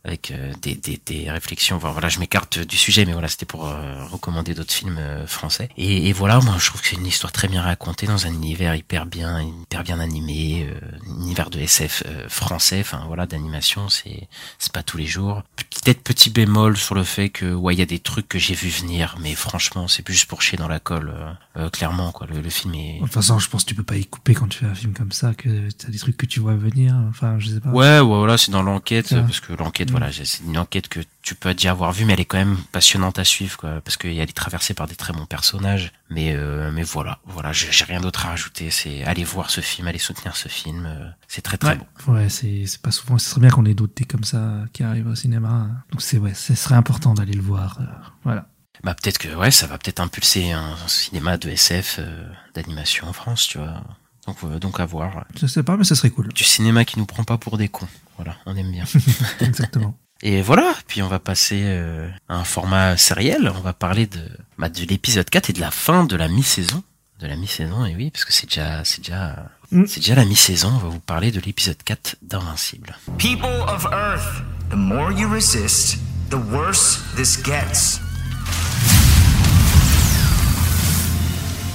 Avec euh, des, des, des réflexions. Enfin, voilà, je m'écarte du sujet, mais voilà, c'était pour euh, recommander d'autres films euh, français. Et, et voilà, moi, je trouve que c'est une histoire très bien racontée dans un univers hyper bien, hyper bien animé, euh, un univers de SF euh, français. Enfin, voilà, d'animation, c'est c'est pas tous les jours. Peut-être petit bémol sur le fait que ouais, il y a des trucs que j'ai vu venir, mais franchement, c'est plus juste pour chier dans la colle. euh, clairement, quoi. Le, le film est De toute façon, je pense que tu peux pas y couper quand tu fais un film comme ça, que t'as des trucs que tu vois venir. Enfin, je sais pas. Ouais, ouais, voilà, c'est dans l'enquête, parce que l'enquête, Voilà, c'est une enquête que tu peux déjà avoir vue, mais elle est quand même passionnante à suivre, quoi, parce qu'elle est traversée par des très bons personnages. Mais, euh, mais voilà, voilà, j'ai rien d'autre à rajouter. C'est aller voir ce film, aller soutenir ce film. euh, c'est très très Ouais, bon. ouais c'est pas souvent. Ce serait bien qu'on ait d'autres comme ça qui arrivent au cinéma. Donc c'est ouais, ce serait important d'aller le voir. euh, voilà. Bah peut-être que ouais, ça va peut-être impulser un, un cinéma de SF, euh, d'animation en France, tu vois. Donc, euh, donc à voir. Je sais pas, mais ce serait cool. Du cinéma qui nous prend pas pour des cons. Voilà, on aime bien. *laughs* Exactement. Et voilà, puis on va passer euh, à un format sériel. On va parler de, bah, de l'épisode 4 et de la fin de la mi-saison. De la mi-saison, et oui, parce que c'est déjà, c'est déjà, Mm. c'est déjà la mi-saison. On va vous parler de l'épisode 4 d'Invincible. People of Earth, the more you resist, the worse this gets.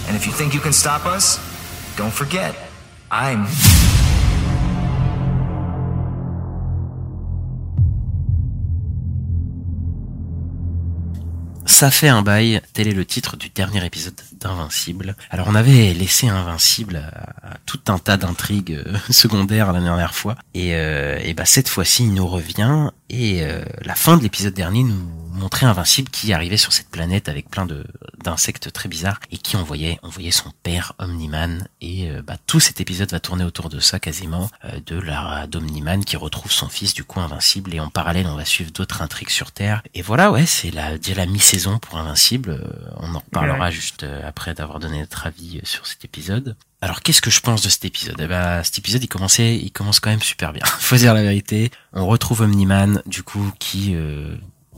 And if you think you can stop us, don't forget, I'm. Ça fait un bail, tel est le titre du dernier épisode d'Invincible. Alors on avait laissé Invincible à, tout un tas d'intrigues euh, *laughs* secondaires la dernière fois, et, euh, et bah cette fois-ci il nous revient Et euh, la fin de l'épisode dernier nous montrait Invincible qui arrivait sur cette planète avec plein de d'insectes très bizarres et qui envoyait envoyait son père Omniman. Et euh, bah, tout cet épisode va tourner autour de ça quasiment euh, de la d'Omniman qui retrouve son fils du coup Invincible. Et en parallèle on va suivre d'autres intrigues sur Terre. Et voilà ouais c'est la dire la mi-saison pour Invincible. On en reparlera juste après d'avoir donné notre avis sur cet épisode alors qu'est-ce que je pense de cet épisode? Eh ben cet épisode il commençait, il commence quand même super bien. *laughs* Faut dire la vérité. On retrouve Omniman du coup qui, euh,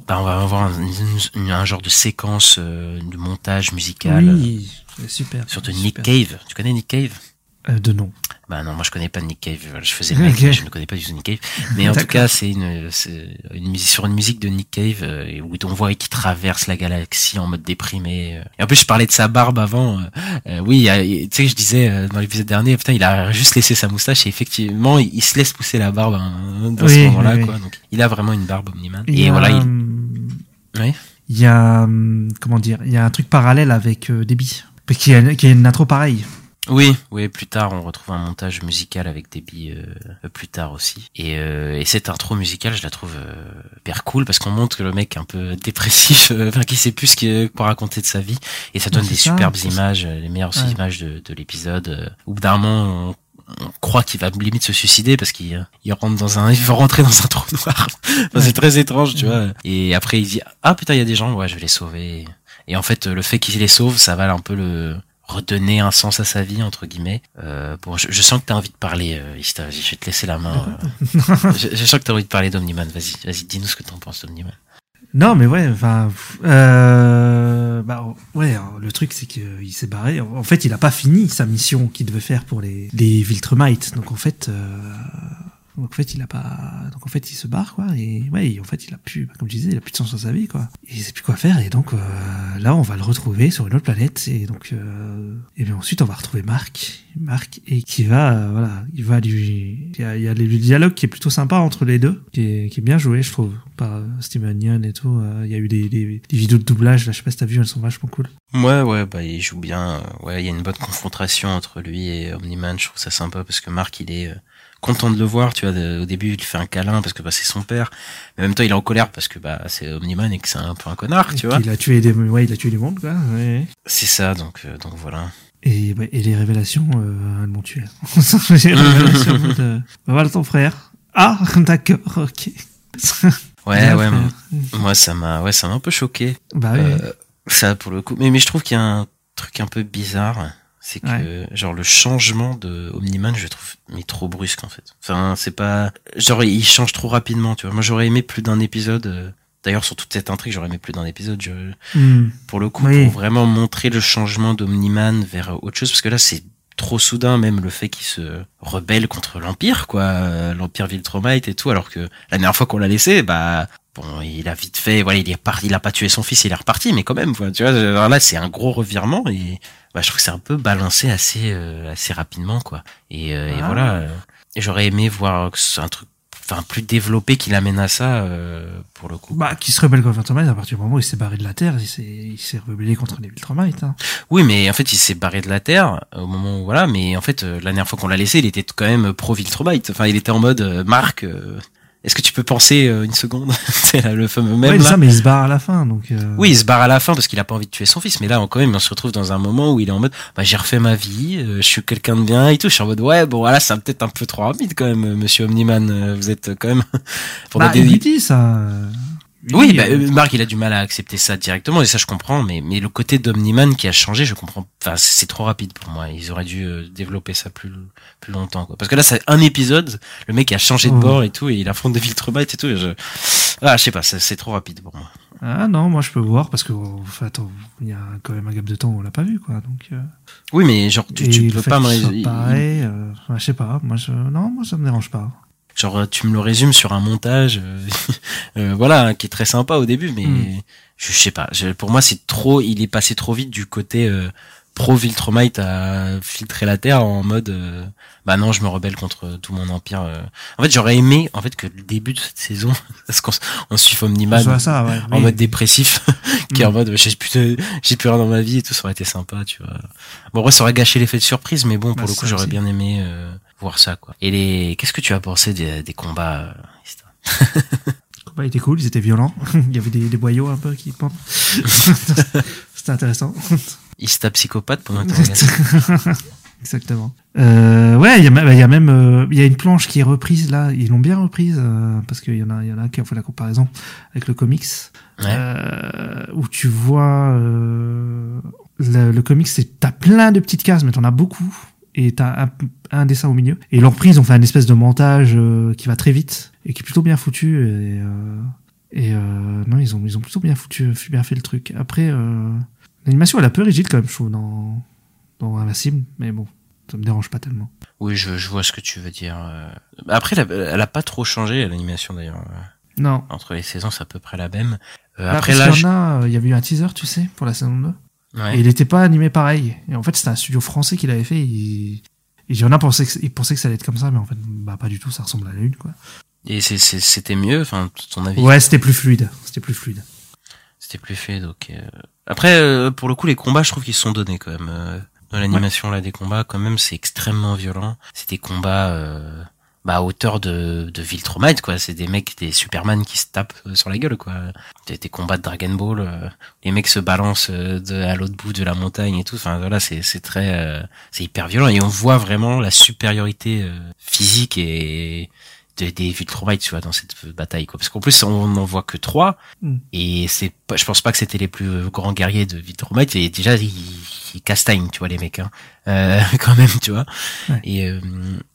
bah, on va avoir un, genre de séquence euh, de montage musical Oui, super. sur de super. Nick Cave. Tu connais Nick Cave? De nom. Bah non, moi je connais pas Nick Cave. Je faisais le mec, je ne connais pas du tout Nick Cave. Mais en tout cas, c'est une, musique sur une musique de Nick Cave euh, où on voit qu'il traverse la galaxie en mode déprimé. euh. Et en plus, je parlais de sa barbe avant. euh, euh, oui, tu sais, je disais euh, dans l'épisode dernier, putain, il a juste laissé sa moustache et effectivement, il, il se laisse pousser la barbe hein, dans ce moment-là, oui, oui. quoi. Donc, il a vraiment une barbe Omniman. Il y Et a, voilà, il, hum, oui. Il y a, hum, comment dire, il y a un truc parallèle avec euh, Debbie. A, qu'il y a une intro pareille. Oui, oui, plus tard on retrouve un montage musical avec Debbie euh, plus tard aussi. Et, euh, et cette intro musicale, je la trouve euh, hyper cool parce qu'on montre que le mec est un peu *laughs* dépressif, euh, enfin qui sait plus ce qu'il quoi raconter de sa vie, et ça donne des ça. superbes images, euh, les meilleures Ouais. images de, de l'épisode. euh, Au bout d'un moment, on, on croit qu'il va limite se suicider parce qu'il euh, il rentre dans un, il va rentrer dans un *laughs* trou noir. Enfin, C'est très étrange, tu vois. Et après il dit ah putain il y a des gens, ouais je vais les sauver. Et en fait le fait qu'il les sauve, ça va un peu le redonner un sens à sa vie entre guillemets. Euh, bon, je, je sens que t'as envie de parler, euh, Ista. Je vais te laisser la main. euh. *laughs* je, je sens que t'as envie de parler d'Omniman. Vas-y, vas-y, dis-nous ce que t'en penses d'Omniman. Non, mais ouais, enfin, euh, bah ouais, alors, le truc c'est qu'il s'est barré. En fait, il a pas fini sa mission qu'il devait faire pour les les Viltrumites. Donc en fait, euh, donc en fait, il a pas. Donc en fait, il se barre quoi. Et ouais, en fait, il a plus, comme je disais, il a plus de sens dans sa vie quoi. Et il sait plus quoi faire. Et donc euh, là, on va le retrouver sur une autre planète. Et donc euh, et bien ensuite, on va retrouver Marc, Marc, et qui va, euh, voilà, il va lui. Il y a, il y a le dialogue qui est plutôt sympa entre les deux, qui est, qui est bien joué, je trouve, par euh, Steven Yeun et tout. Euh, Il y a eu des, des, des vidéos de doublage, là, je sais pas si t'as vu, elles sont vachement cool. Ouais, ouais, bah il joue bien. Ouais, il y a une bonne confrontation entre lui et Omniman. Je trouve ça sympa parce que Marc, il est content de le voir. Tu vois, au début, il fait un câlin parce que bah, c'est son père. Mais en même temps, il est en colère parce que bah c'est Omniman et que c'est un peu un connard, tu vois. Il a tué des, ouais, il a tué du monde, quoi. Ouais. C'est ça, donc euh, donc voilà. Et, et les révélations, euh, elles m'ont tué. *laughs* les révélations euh, bah, voilà ton frère. Ah, d'accord, ok. Ouais, ouais. moi- Moi, ça m'a, ouais, ça m'a un peu choqué. Bah oui. Euh, ça pour le coup. Mais mais je trouve qu'il y a un truc un peu bizarre. C'est que genre le changement de Omniman, je le trouve mais trop brusque en fait. Enfin, c'est pas genre il change trop rapidement, tu vois. Moi, j'aurais aimé plus d'un épisode. euh, D'ailleurs, sur toute cette intrigue, j'aurais aimé plus d'un épisode. Je... Hmm. Pour le coup, Oui. pour vraiment montrer le changement d'Omniman vers autre chose, parce que là, c'est trop soudain, même le fait qu'il se rebelle contre l'Empire, quoi, euh, l'Empire Viltromite et tout, alors que la dernière fois qu'on l'a laissé, bah, bon, il a vite fait, voilà, il est parti, il a pas tué son fils, il est reparti, mais quand même, voilà, tu vois, là, c'est un gros revirement et, bah, je trouve que c'est un peu balancé assez, euh, assez rapidement, quoi. Et, euh, et Ah. voilà, euh, j'aurais aimé voir un truc, enfin, plus développé qu'il amène à ça, euh, pour le coup. Bah, qui se rebelle contre Viltrumite à partir du moment où il s'est barré de la Terre, il s'est, il s'est rebellé contre les Viltrumites, hein. Oui, mais en fait, il s'est barré de la Terre au moment où voilà. Mais en fait, euh, la dernière fois qu'on l'a laissé, il était quand même pro Viltrumite. Enfin, il était en mode euh, Marc. euh, Est-ce que tu peux penser euh, une seconde *laughs* C'est le fameux même ouais, là. ça, mais il se barre à la fin, donc. euh, Oui, il se barre à la fin parce qu'il a pas envie de tuer son fils. Mais là, quand même, on se retrouve dans un moment où il est en mode, bah, j'ai refait ma vie, euh, je suis quelqu'un de bien et tout. Je suis en mode, ouais, bon, voilà, c'est peut-être un peu trop rapide quand même, euh, Monsieur Omniman. Vous êtes quand même. *laughs* pendant Bah, des- il dit ça. Oui, bah, euh, euh, Marc, il a du mal à accepter ça directement, et ça, je comprends, mais, mais le côté d'Omniman qui a changé, je comprends, enfin, c'est trop rapide pour moi. Ils auraient dû euh, développer ça plus, plus longtemps, quoi. Parce que là, c'est un épisode, le mec a changé de bord et tout, et il affronte des Viltrumites et tout, et je, ah, je sais pas, c'est trop rapide pour moi. Ah non, moi je peux voir parce que enfin, attends, il y a quand même un gap de temps où on l'a pas vu quoi. Donc euh, Oui, mais genre, tu, tu peux fait pas me pareil, euh, je sais pas. Moi je non, moi ça me dérange pas. Genre, euh, tu me le résumes sur un montage, euh, *laughs* euh, voilà, qui est très sympa au début, mais Mm. je, je sais pas. Je- pour moi, c'est trop, il est passé trop vite du côté euh, pro Viltrumite à filtrer la terre en mode, euh, bah non, je me rebelle contre tout mon empire. euh. En fait, j'aurais aimé, en fait, que le début de cette saison, *laughs* parce qu'on on suit Omniman ça, ouais, en oui. mode dépressif, *laughs* qui est en Mm. mode, j'ai plus, j'ai plus rien dans ma vie et tout, ça aurait été sympa, tu vois. Bon, vrai, ça aurait gâché l'effet de surprise, mais bon, pour Bah, le coup, j'aurais bien aimé euh, voir ça, quoi. Et les, qu'est-ce que tu as pensé des, des combats, euh, Ista combats étaient cool, ils étaient violents. *laughs* Il y avait des, des boyaux un peu qui pendent. *laughs* C'était intéressant. *laughs* Il se tape psychopathe pendant l'interrogation. Exactement. Euh, ouais, il y a, même- il y a même euh, il y a une planche qui est reprise là. Ils l'ont bien reprise euh, parce qu'il y en a, il y en a qui ont fait la comparaison avec le comics Ouais. euh, où tu vois euh, le, le comics, c'est t'as plein de petites cases, mais t'en as beaucoup et t'as un, un dessin au milieu. Et l'ont reprise, on fait un espèce de montage euh, qui va très vite et qui est plutôt bien foutu. Et, euh, et euh, non, ils ont ils ont plutôt bien foutu, bien fait le truc. Après, euh, l'animation elle est un peu rigide quand même, je trouve dans dans Invincible, mais bon, ça me dérange pas tellement. Oui, je, je vois ce que tu veux dire. euh. Après, elle a, elle a pas trop changé l'animation d'ailleurs. euh. Non. Entre les saisons, c'est à peu près la même. Euh, Bah, après là, qu'il y en a, il y avait eu un teaser, tu sais, pour la saison 2. Ouais. Et il n'était pas animé pareil. Et en fait, c'était un studio français qui l'avait fait. Il... Et il y en a pensé que, il pensait que ça allait être comme ça, mais en fait, bah, pas du tout, ça ressemble à la une, quoi. et c'était mieux, enfin, ton avis? Ouais, c'était plus fluide. C'était plus fluide. C'était plus fait, donc. euh, Après, euh, pour le coup, les combats, je trouve qu'ils sont donnés quand même. euh, Dans l'animation là des combats, quand même, c'est extrêmement violent. C'est des combats euh, bah, à hauteur de, de quoi. C'est des mecs, des Superman qui se tapent euh, sur la gueule, quoi. Des, combats de Dragon Ball, euh, les mecs se balancent euh, à l'autre bout de la montagne et tout. Enfin voilà, c'est c'est très, c'est hyper violent et on voit vraiment la supériorité physique et de- des Viltrumites, tu vois, dans cette bataille, quoi. Parce qu'en plus, on n'en voit que trois. Mm. Et c'est pas, je pense pas que c'était les plus grands guerriers de Viltrumite. Et déjà, ils, ils castagnent, tu vois, les mecs, hein. Euh, *laughs* quand même, tu vois. Ouais. Et, euh,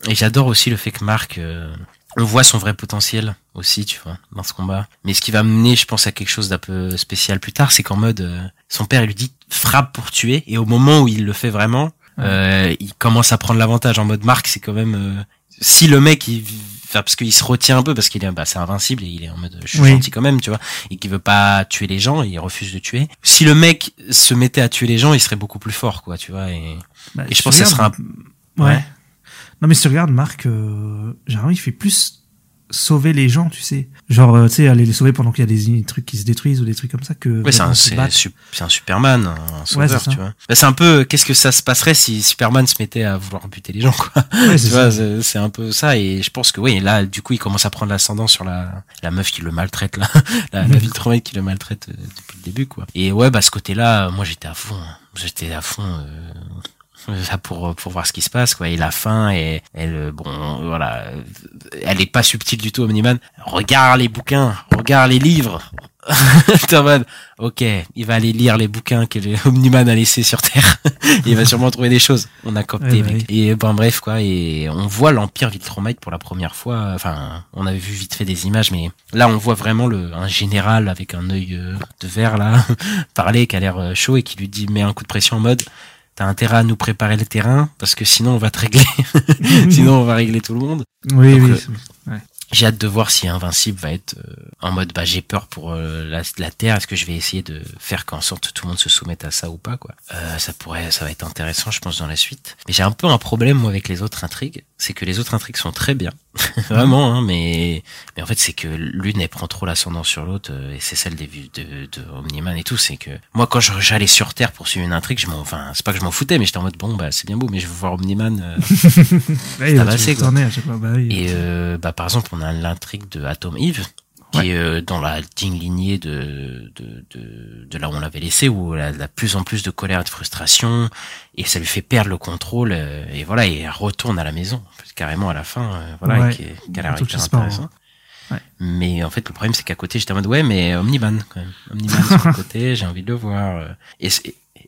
et j'adore aussi le fait que Marc, euh, on voit son vrai potentiel aussi, tu vois, dans ce combat. Mais ce qui va mener, je pense, à quelque chose d'un peu spécial plus tard, c'est qu'en mode, euh, son père il lui dit frappe pour tuer, et au moment où il le fait vraiment, euh, il commence à prendre l'avantage. En mode Marc, c'est quand même, euh, si le mec, il, enfin, parce qu'il se retient un peu parce qu'il est, bah, c'est invincible et il est en mode, je suis Oui. gentil quand même, tu vois, et qu'il veut pas tuer les gens, il refuse de tuer. Si le mec se mettait à tuer les gens, il serait beaucoup plus fort, quoi, tu vois. Et, Bah, et je pense que ça sera un Ouais. Non, mais si tu regardes, Marc, euh, généralement, il fait plus sauver les gens, tu sais. Genre, euh, tu sais, aller les sauver pendant qu'il y a des trucs qui se détruisent ou des trucs comme ça que. Ouais, c'est un, Superman, un sauveur, tu vois. Bah, c'est un peu, qu'est-ce que ça se passerait si Superman se mettait à vouloir buter les gens, quoi. Ouais, c'est *laughs* un peu ça, et je pense que oui, là, du coup, il commence à prendre l'ascendant sur la, la meuf qui le maltraite, là. *laughs* la, la Viltrumite qui le maltraite euh, depuis le début, quoi. Et ouais, bah, ce côté-là, moi, j'étais à fond. hein. J'étais à fond, euh, là pour pour voir ce qui se passe quoi et la fin et elle euh, bon voilà elle est pas subtile du tout Omniman regarde les bouquins regarde les livres *laughs* T'es en mode, ok, il va aller lire les bouquins que *laughs* Omniman a laissés sur Terre. *laughs* il va sûrement trouver des choses. On a Ouais, bah. Et ben bref, quoi. Et on voit l'Empire Viltrumite pour la première fois. Enfin, on avait vu vite fait des images, mais là, on voit vraiment le, un général avec un œil euh, de verre, là, parler, qui a l'air euh, chaud et qui lui dit, met un coup de pression en mode, t'as intérêt à nous préparer le terrain, parce que sinon, on va te régler. *laughs* sinon, on va régler tout le monde. Oui, Donc, oui. euh, ouais. J'ai hâte de voir si Invincible va être euh, en mode bah j'ai peur pour euh, la, la Terre. Est-ce que je vais essayer de faire qu'en sorte que tout le monde se soumette à ça ou pas quoi? Euh, Ça pourrait, ça va être intéressant, je pense dans la suite. Mais j'ai un peu un problème moi avec les autres intrigues, c'est que les autres intrigues sont très bien, *laughs* vraiment. Hein, mais mais en fait c'est que l'une elle prend trop l'ascendant sur l'autre euh, et c'est celle des vues de, de Omniman et tout. C'est que moi quand j'allais sur Terre pour suivre une intrigue, je m'en, enfin c'est pas que je m'en foutais, mais j'étais en mode bon bah c'est bien beau, mais je veux voir Omniman. euh, *laughs* Ouais, bah, bah. Et euh, bah, par exemple, on a l'intrigue de Atom Eve, qui Ouais. est euh, dans la digne lignée de, de, de, de là où on l'avait laissé, où elle a de plus en plus de colère et de frustration, et ça lui fait perdre le contrôle, euh, et voilà, et elle retourne à la maison, carrément à la fin, euh, voilà, Ouais. qui, est- qui a l'air intéressant. Ouais. Mais en fait, le problème, c'est qu'à côté, j'étais en mode, ouais, mais Omniman, quand même. Omniman sur le *laughs* côté, j'ai envie de le voir. Et,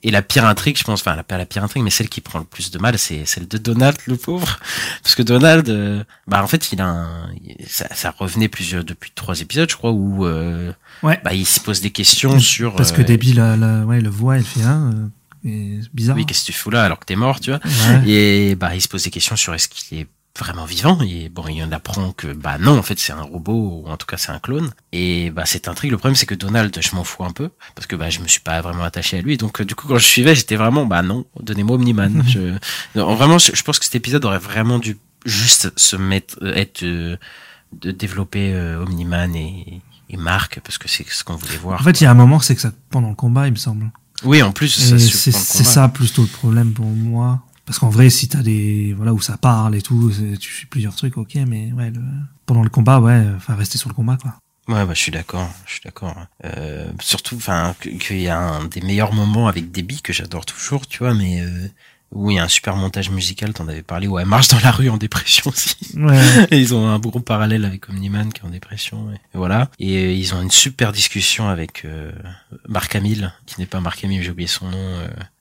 et la pire intrigue, je pense, enfin, la, pas la pire intrigue, mais celle qui prend le plus de mal, c'est celle de Donald, le pauvre. Parce que Donald, euh, bah, en fait, il a un, ça, ça revenait plusieurs, depuis trois épisodes, je crois, où, euh, Ouais. bah, il se pose des questions sur, Parce que euh, Debbie, la, la- ouais, le voit, elle fait un. euh, bizarre. oui, qu'est-ce que tu fous là alors que t'es mort, tu vois? Ouais. Et bah il se pose des questions sur est-ce qu'il est vraiment vivant. Et bon il en apprend que bah non en fait c'est un robot ou en tout cas c'est un clone. Et bah cette intrigue le problème c'est que Donald je m'en fous un peu parce que bah je me suis pas vraiment attaché à lui. Donc euh, du coup quand je suivais j'étais vraiment bah non donnez-moi Omniman. *laughs* Je non, vraiment je, je pense que cet épisode aurait vraiment dû juste se mettre euh, être euh, de développer euh, Omniman et et Marc parce que c'est ce qu'on voulait voir. En fait, il y a un moment, c'est que ça pendant le combat, il me semble. oui en plus c'est ça plutôt le problème pour moi. Parce qu'en vrai, si t'as des voilà où ça parle et tout, tu fais plusieurs trucs, ok, mais ouais, le- pendant le combat, ouais, enfin rester sur le combat quoi. Ouais, bah, je suis d'accord, je suis d'accord. Euh, surtout, enfin, qu'il y a un des meilleurs moments avec Debbie que j'adore toujours, tu vois, mais euh, où il y a un super montage musical, t'en avais parlé, où elle marche dans la rue en dépression aussi. Ouais. *laughs* Et ils ont un gros parallèle avec Omniman qui est en dépression, et, voilà. Et euh, ils ont une super discussion avec euh, Marc Hamill, qui n'est pas Marc Hamill, j'ai oublié son nom,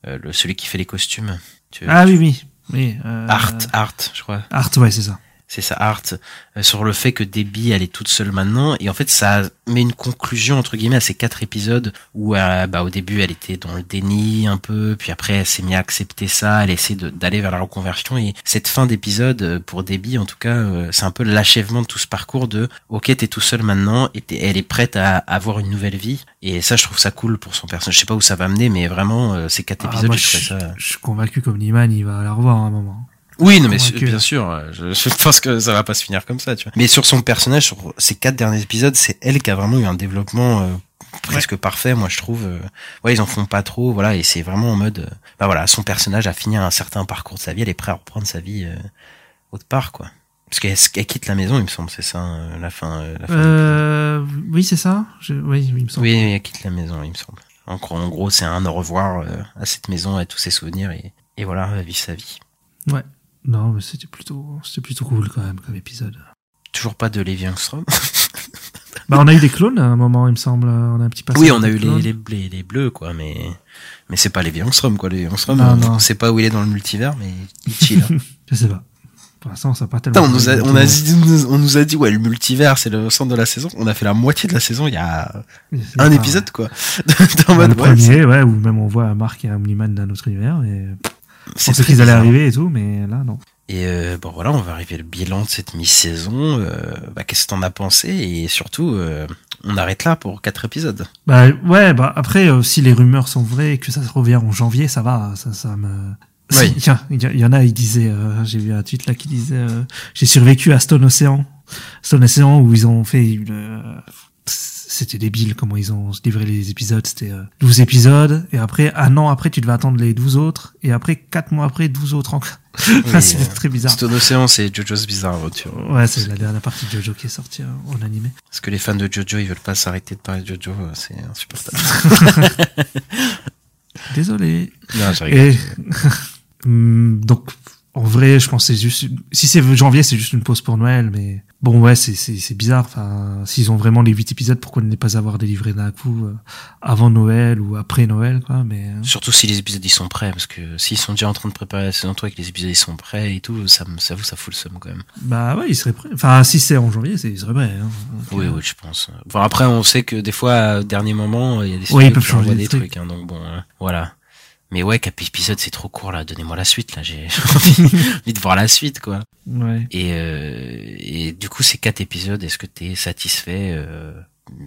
euh, le, celui qui fait les costumes. Tu- Ah oui, oui. oui euh, Art, Art, je crois. Art, ouais, c'est ça. C'est ça, Art, euh, sur le fait que Debbie, elle est toute seule maintenant. Et en fait, ça met une conclusion, entre guillemets, à ces quatre épisodes où, euh, bah, au début, elle était dans le déni un peu, puis après, elle s'est mise à accepter ça, elle essaie d'aller vers la reconversion. Et cette fin d'épisode, euh, pour Debbie, en tout cas, euh, c'est un peu l'achèvement de tout ce parcours de, ok, t'es tout seul maintenant, et elle est prête à avoir une nouvelle vie. Et ça, je trouve ça cool pour son personnage. Je sais pas où ça va mener, mais vraiment, euh, ces quatre Ah, épisodes, moi, je, ça... je suis convaincu comme Niman, il va la revoir à un moment. Oui, non, mais bien sûr, euh, je, je pense que ça va pas se finir comme ça, tu vois. Mais sur son personnage, sur ces quatre derniers épisodes, c'est elle qui a vraiment eu un développement euh, presque parfait, moi je trouve. euh, ouais, ils en font pas trop, voilà, et c'est vraiment en mode, euh, bah voilà, son personnage a fini un certain parcours de sa vie, elle est prête à reprendre sa vie euh, autre part, quoi. Parce qu'elle elle quitte la maison, il me semble, c'est ça, euh, la fin. euh, la fin Euh, oui, c'est ça je, Oui, il me semble. oui, oui, elle quitte la maison, il me semble. En gros, en gros c'est un au revoir euh, à cette maison, à tous ses souvenirs, et, et voilà, elle vit sa vie. Ouais. Non, mais c'était plutôt, c'était plutôt cool quand même comme épisode. Toujours pas de Levi Armstrong. *laughs* Bah, on a eu des clones à un moment, il me semble. On a un petit. Oui, on a eu les, les, les, les bleus, quoi, mais, mais c'est pas Armstrong, quoi. Armstrong, Non, on, non. on sait pas où il est dans le multivers, mais il chill. hein. *laughs* Je sais pas. Pour l'instant, ça n'a pas tellement. On nous a, on a dit, on nous a dit, ouais, le multivers, c'est le centre de la saison. On a fait la moitié de la saison il y a un pas- épisode, quoi. *laughs* Dans le ouais, premier, ouais, où même on voit Marc et Omniman d'un autre univers. Et... Pensait très qu'ils allaient arriver et tout, mais là, non. Et euh, bon voilà, on va arriver le bilan de cette mi-saison. Euh, bah, Qu'est-ce que t'en as pensé? Et surtout, euh, on arrête là pour quatre épisodes. Bah ouais, bah après, euh, si les rumeurs sont vraies et que ça se revient en janvier, ça va, ça, ça me. Oui. *laughs* Il y, en a, ils disaient, euh, j'ai vu un tweet là qui disait, euh, j'ai survécu à Stone Ocean, Stone Ocean où ils ont fait une, c'était débile comment ils ont livré les épisodes, c'était euh, 12 épisodes, et après, un an après, tu devais attendre les 12 autres, et après, 4 mois après, 12 autres encore. Enfin, Oui, *laughs* c'était euh, très bizarre. Stone Ocean, c'est JoJo's Bizarre Adventure. Ouais, c'est la dernière partie de Jojo qui est sortie euh, en animé. Parce que les fans de JoJo, ils veulent pas s'arrêter de parler de JoJo, euh, c'est insupportable. *laughs* Désolé. non, rigole. Et Hum, *laughs* donc en vrai, je pense c'est juste si c'est janvier, c'est juste une pause pour Noël, mais bon ouais, c'est c'est c'est bizarre. Enfin, s'ils ont vraiment les huit épisodes, pourquoi ne les pas avoir délivrés d'un coup euh, avant Noël ou après Noël, quoi. Mais euh, Surtout si les épisodes ils sont prêts, parce que s'ils sont déjà en train de préparer la saison 3 et que les épisodes ils sont prêts et tout, ça, me- ça vous, ça fout le seum quand même. bah ouais, ils seraient prêts. Enfin, si c'est en janvier, c'est ils seraient prêts. Hein. Donc, Oui, euh, oui, je pense. Bon, après, on sait que des fois, au dernier moment, il y a des Oui, ils peuvent changer des trucs, trucs. hein, donc bon, hein, voilà. Mais ouais, cap épisode, c'est trop court, là. Donnez-moi la suite, là. J'ai *laughs* envie de voir la suite, quoi. Ouais. Et, euh, et du coup, ces quatre épisodes, est-ce que t'es satisfait euh,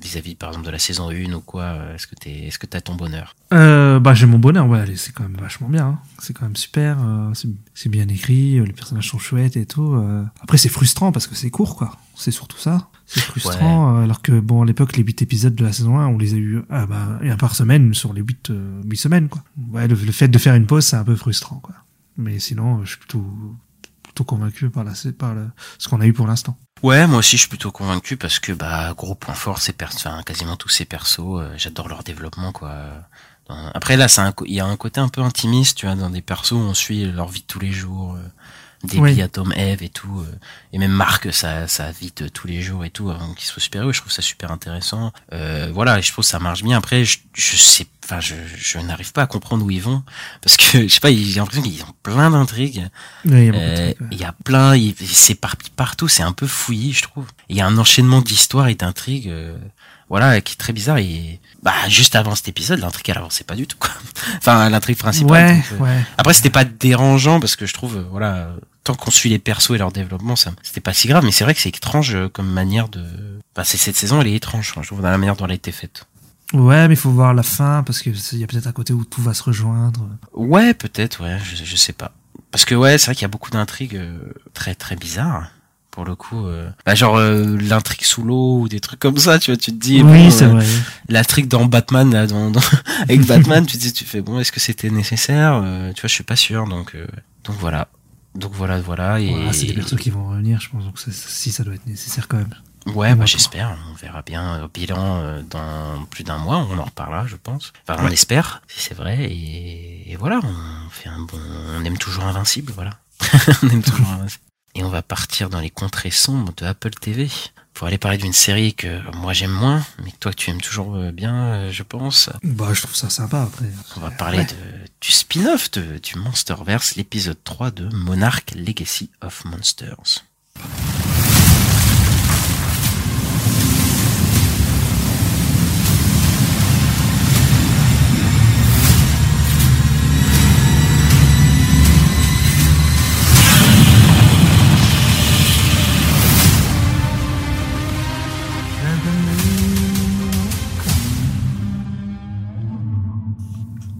vis-à-vis, par exemple, de la saison 1 ou quoi Est-ce que est-ce que t'as ton bonheur? Euh, bah j'ai mon bonheur, ouais, c'est quand même vachement bien. hein. C'est quand même super, euh, c'est- bien écrit, euh, les personnages sont chouettes et tout. euh. Après c'est frustrant parce que c'est court, quoi. C'est surtout ça. C'est frustrant, euh, alors que bon à l'époque les 8 épisodes de la saison 1, on les a eu ah, bah, un par semaine sur les 8, euh, huit semaines, quoi. Ouais, le, le fait de faire une pause, c'est un peu frustrant, quoi. Mais sinon, euh, je suis plutôt plutôt convaincu par la par le, ce qu'on a eu pour l'instant. Ouais, moi aussi, je suis plutôt convaincu parce que, bah, gros point fort, c'est enfin, quasiment tous ces persos, euh, j'adore leur développement, quoi. Après, là, il y a un côté un peu intimiste, tu vois, dans des persos où on suit leur vie de tous les jours, euh, Debbie, Oui. Atom, Eve et tout, euh, et même Marc, sa vie de tous les jours et tout, avant qu'il soit super je trouve ça super intéressant. Euh, voilà, et je trouve que ça marche bien. Après, je, je sais, enfin, je, je n'arrive pas à comprendre où ils vont, parce que, *laughs* je sais pas, j'ai l'impression qu'ils ont plein d'intrigues. Y Euh. Il y a plein, il, il s'éparpille partout, c'est un peu fouillis, je trouve. Il y a un enchaînement d'histoires et d'intrigues, euh, voilà, qui est très bizarre. Et bah, juste avant cet épisode, l'intrigue elle avançait pas du tout, quoi. *laughs* Enfin, l'intrigue principale. Ouais, donc, euh, ouais. Après, c'était pas dérangeant parce que je trouve, voilà, tant qu'on suit les persos et leur développement, ça, c'était pas si grave. Mais c'est vrai que c'est étrange euh, comme manière de. Bah, c'est cette saison, elle est étrange, je trouve, dans la manière dont elle a été faite. Ouais, mais il faut voir la fin parce que il y a peut-être un côté où tout va se rejoindre. Ouais, peut-être, ouais, je, je sais pas. Parce que ouais, c'est vrai qu'il y a beaucoup d'intrigues euh, très très bizarres. Pour le coup, euh, bah, genre euh, l'intrigue sous l'eau ou des trucs comme ça, tu vois, tu te dis. oui, bon, c'est euh. L'intrigue dans Batman, là, dans, dans- *laughs* avec Batman, tu te dis, tu fais bon, est-ce que c'était nécessaire Tu vois, je suis pas sûr, donc euh, donc voilà, donc voilà, voilà. Et Voilà, c'est des persos qui vont revenir, je pense. Donc si ça doit être nécessaire quand même. Ouais, bah j'espère. On verra bien au bilan euh, dans plus d'un mois. On en reparlera, je pense. Enfin, on espère, si c'est vrai. Et, et voilà, on fait un bon. On aime toujours Invincible, voilà. *laughs* on aime toujours Invincible. Et on va partir dans les contrées sombres de Apple TV pour aller parler d'une série que moi j'aime moins, mais que toi tu aimes toujours euh, bien, euh, je pense. Bah, je trouve ça sympa après. On va parler Ouais. de, du spin-off du Monsterverse, l'épisode 3 de Monarch Legacy of Monsters.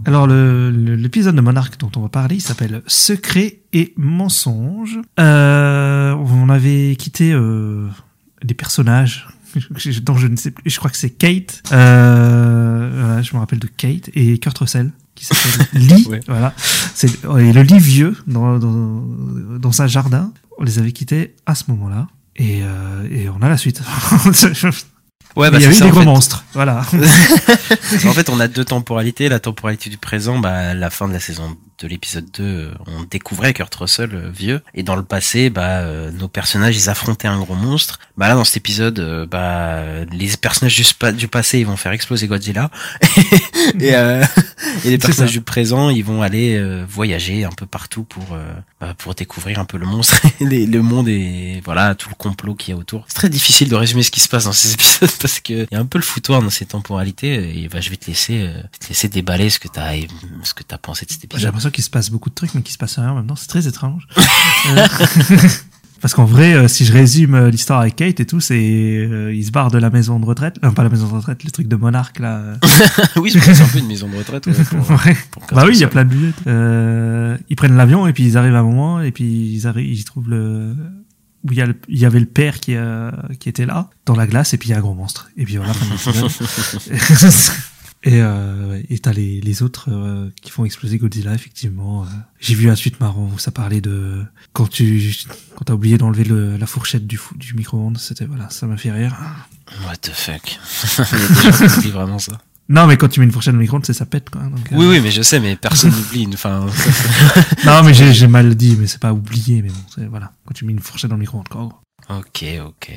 Alors, le- le- l'épisode de Monarch dont on va parler, il s'appelle Secret et mensonge. Euh, on avait quitté euh, des personnages *laughs* dont je ne sais plus. Je crois que c'est Kate. Euh, voilà, je me rappelle de Kate et Kurt Russell qui s'appelle *laughs* Lee. Ouais. Voilà. C'est et le lit vieux dans, dans, dans un jardin. On les avait quittés à ce moment-là. Et, euh, et on a la suite. *laughs* Ouais, il y a eu ça, des en gros fait. monstres. Voilà. *laughs* *laughs* en fait, on a deux temporalités. La temporalité du présent, bah, la fin de la saison de l'épisode 2, euh, on découvrait Kurt Russell euh, vieux. Et dans le passé, bah, euh, nos personnages, ils affrontaient un gros monstre. Bah là, dans cet épisode, bah, les personnages du, spa- du passé, ils vont faire exploser Godzilla. *laughs* et, euh, *laughs* et les personnages du présent, ils vont aller euh, voyager un peu partout pour, euh, bah, pour découvrir un peu le monstre, *laughs* les- le monde et voilà, tout le complot qu'il y a autour. C'est très difficile de résumer ce qui se passe dans ces épisodes parce que il y a un peu le foutoir dans ces temporalités et bah, je vais te laisser, euh, te laisser déballer ce que t'as, ce que t'as pensé de cet épisode. L'impression qu'il se passe beaucoup de trucs, mais qu'il se passe rien en même temps. C'est très étrange. *laughs* Euh, Parce qu'en vrai, euh, si je résume euh, l'histoire avec Kate et tout, c'est euh, il se barre de la maison de retraite, euh, pas la maison de retraite, le truc de monarque là. *laughs* oui, c'est un peu une maison de retraite. ouais, pour- *laughs* Ouais. pour Kurt Bah oui, il y a plein de billets. Euh, ils prennent l'avion et puis ils arrivent à un moment et puis ils arrivent, ils trouvent le où il y, a le- il y avait le père qui, qui était là dans la glace et puis il y a un gros monstre et puis voilà. Et euh, et t'as les, les autres euh, qui font exploser Godzilla, effectivement. J'ai vu un suite marrant où ça parlait de quand tu quand t'as oublié d'enlever le- la fourchette du, du micro-ondes. C'était voilà, ça m'a fait rire. What the fuck? *laughs* il vraiment ça. Non, mais quand tu mets une fourchette dans le micro-ondes, c'est ça pète quoi. Donc, euh, Oui, oui, mais je sais, mais personne *laughs* n'oublie. Enfin, *laughs* Non, mais j'ai mal dit, mais c'est pas oublié, mais bon, c'est voilà. Quand tu mets une fourchette dans le micro-ondes, quoi. ok, ok.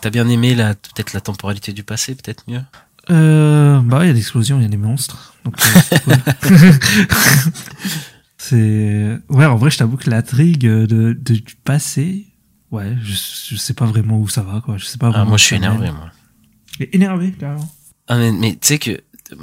T'as bien aimé la peut-être la temporalité du passé, peut-être mieux? Euh, bah, il y a des explosions, il y a des monstres. Donc, euh, *laughs* c'est ouais, en vrai, je t'avoue que l'intrigue de, de, du passé, ouais, je, je sais pas vraiment où ça va, quoi. Je sais pas Ah, moi, je suis énervé, moi. Énervé, carrément. Ah, mais, mais tu sais que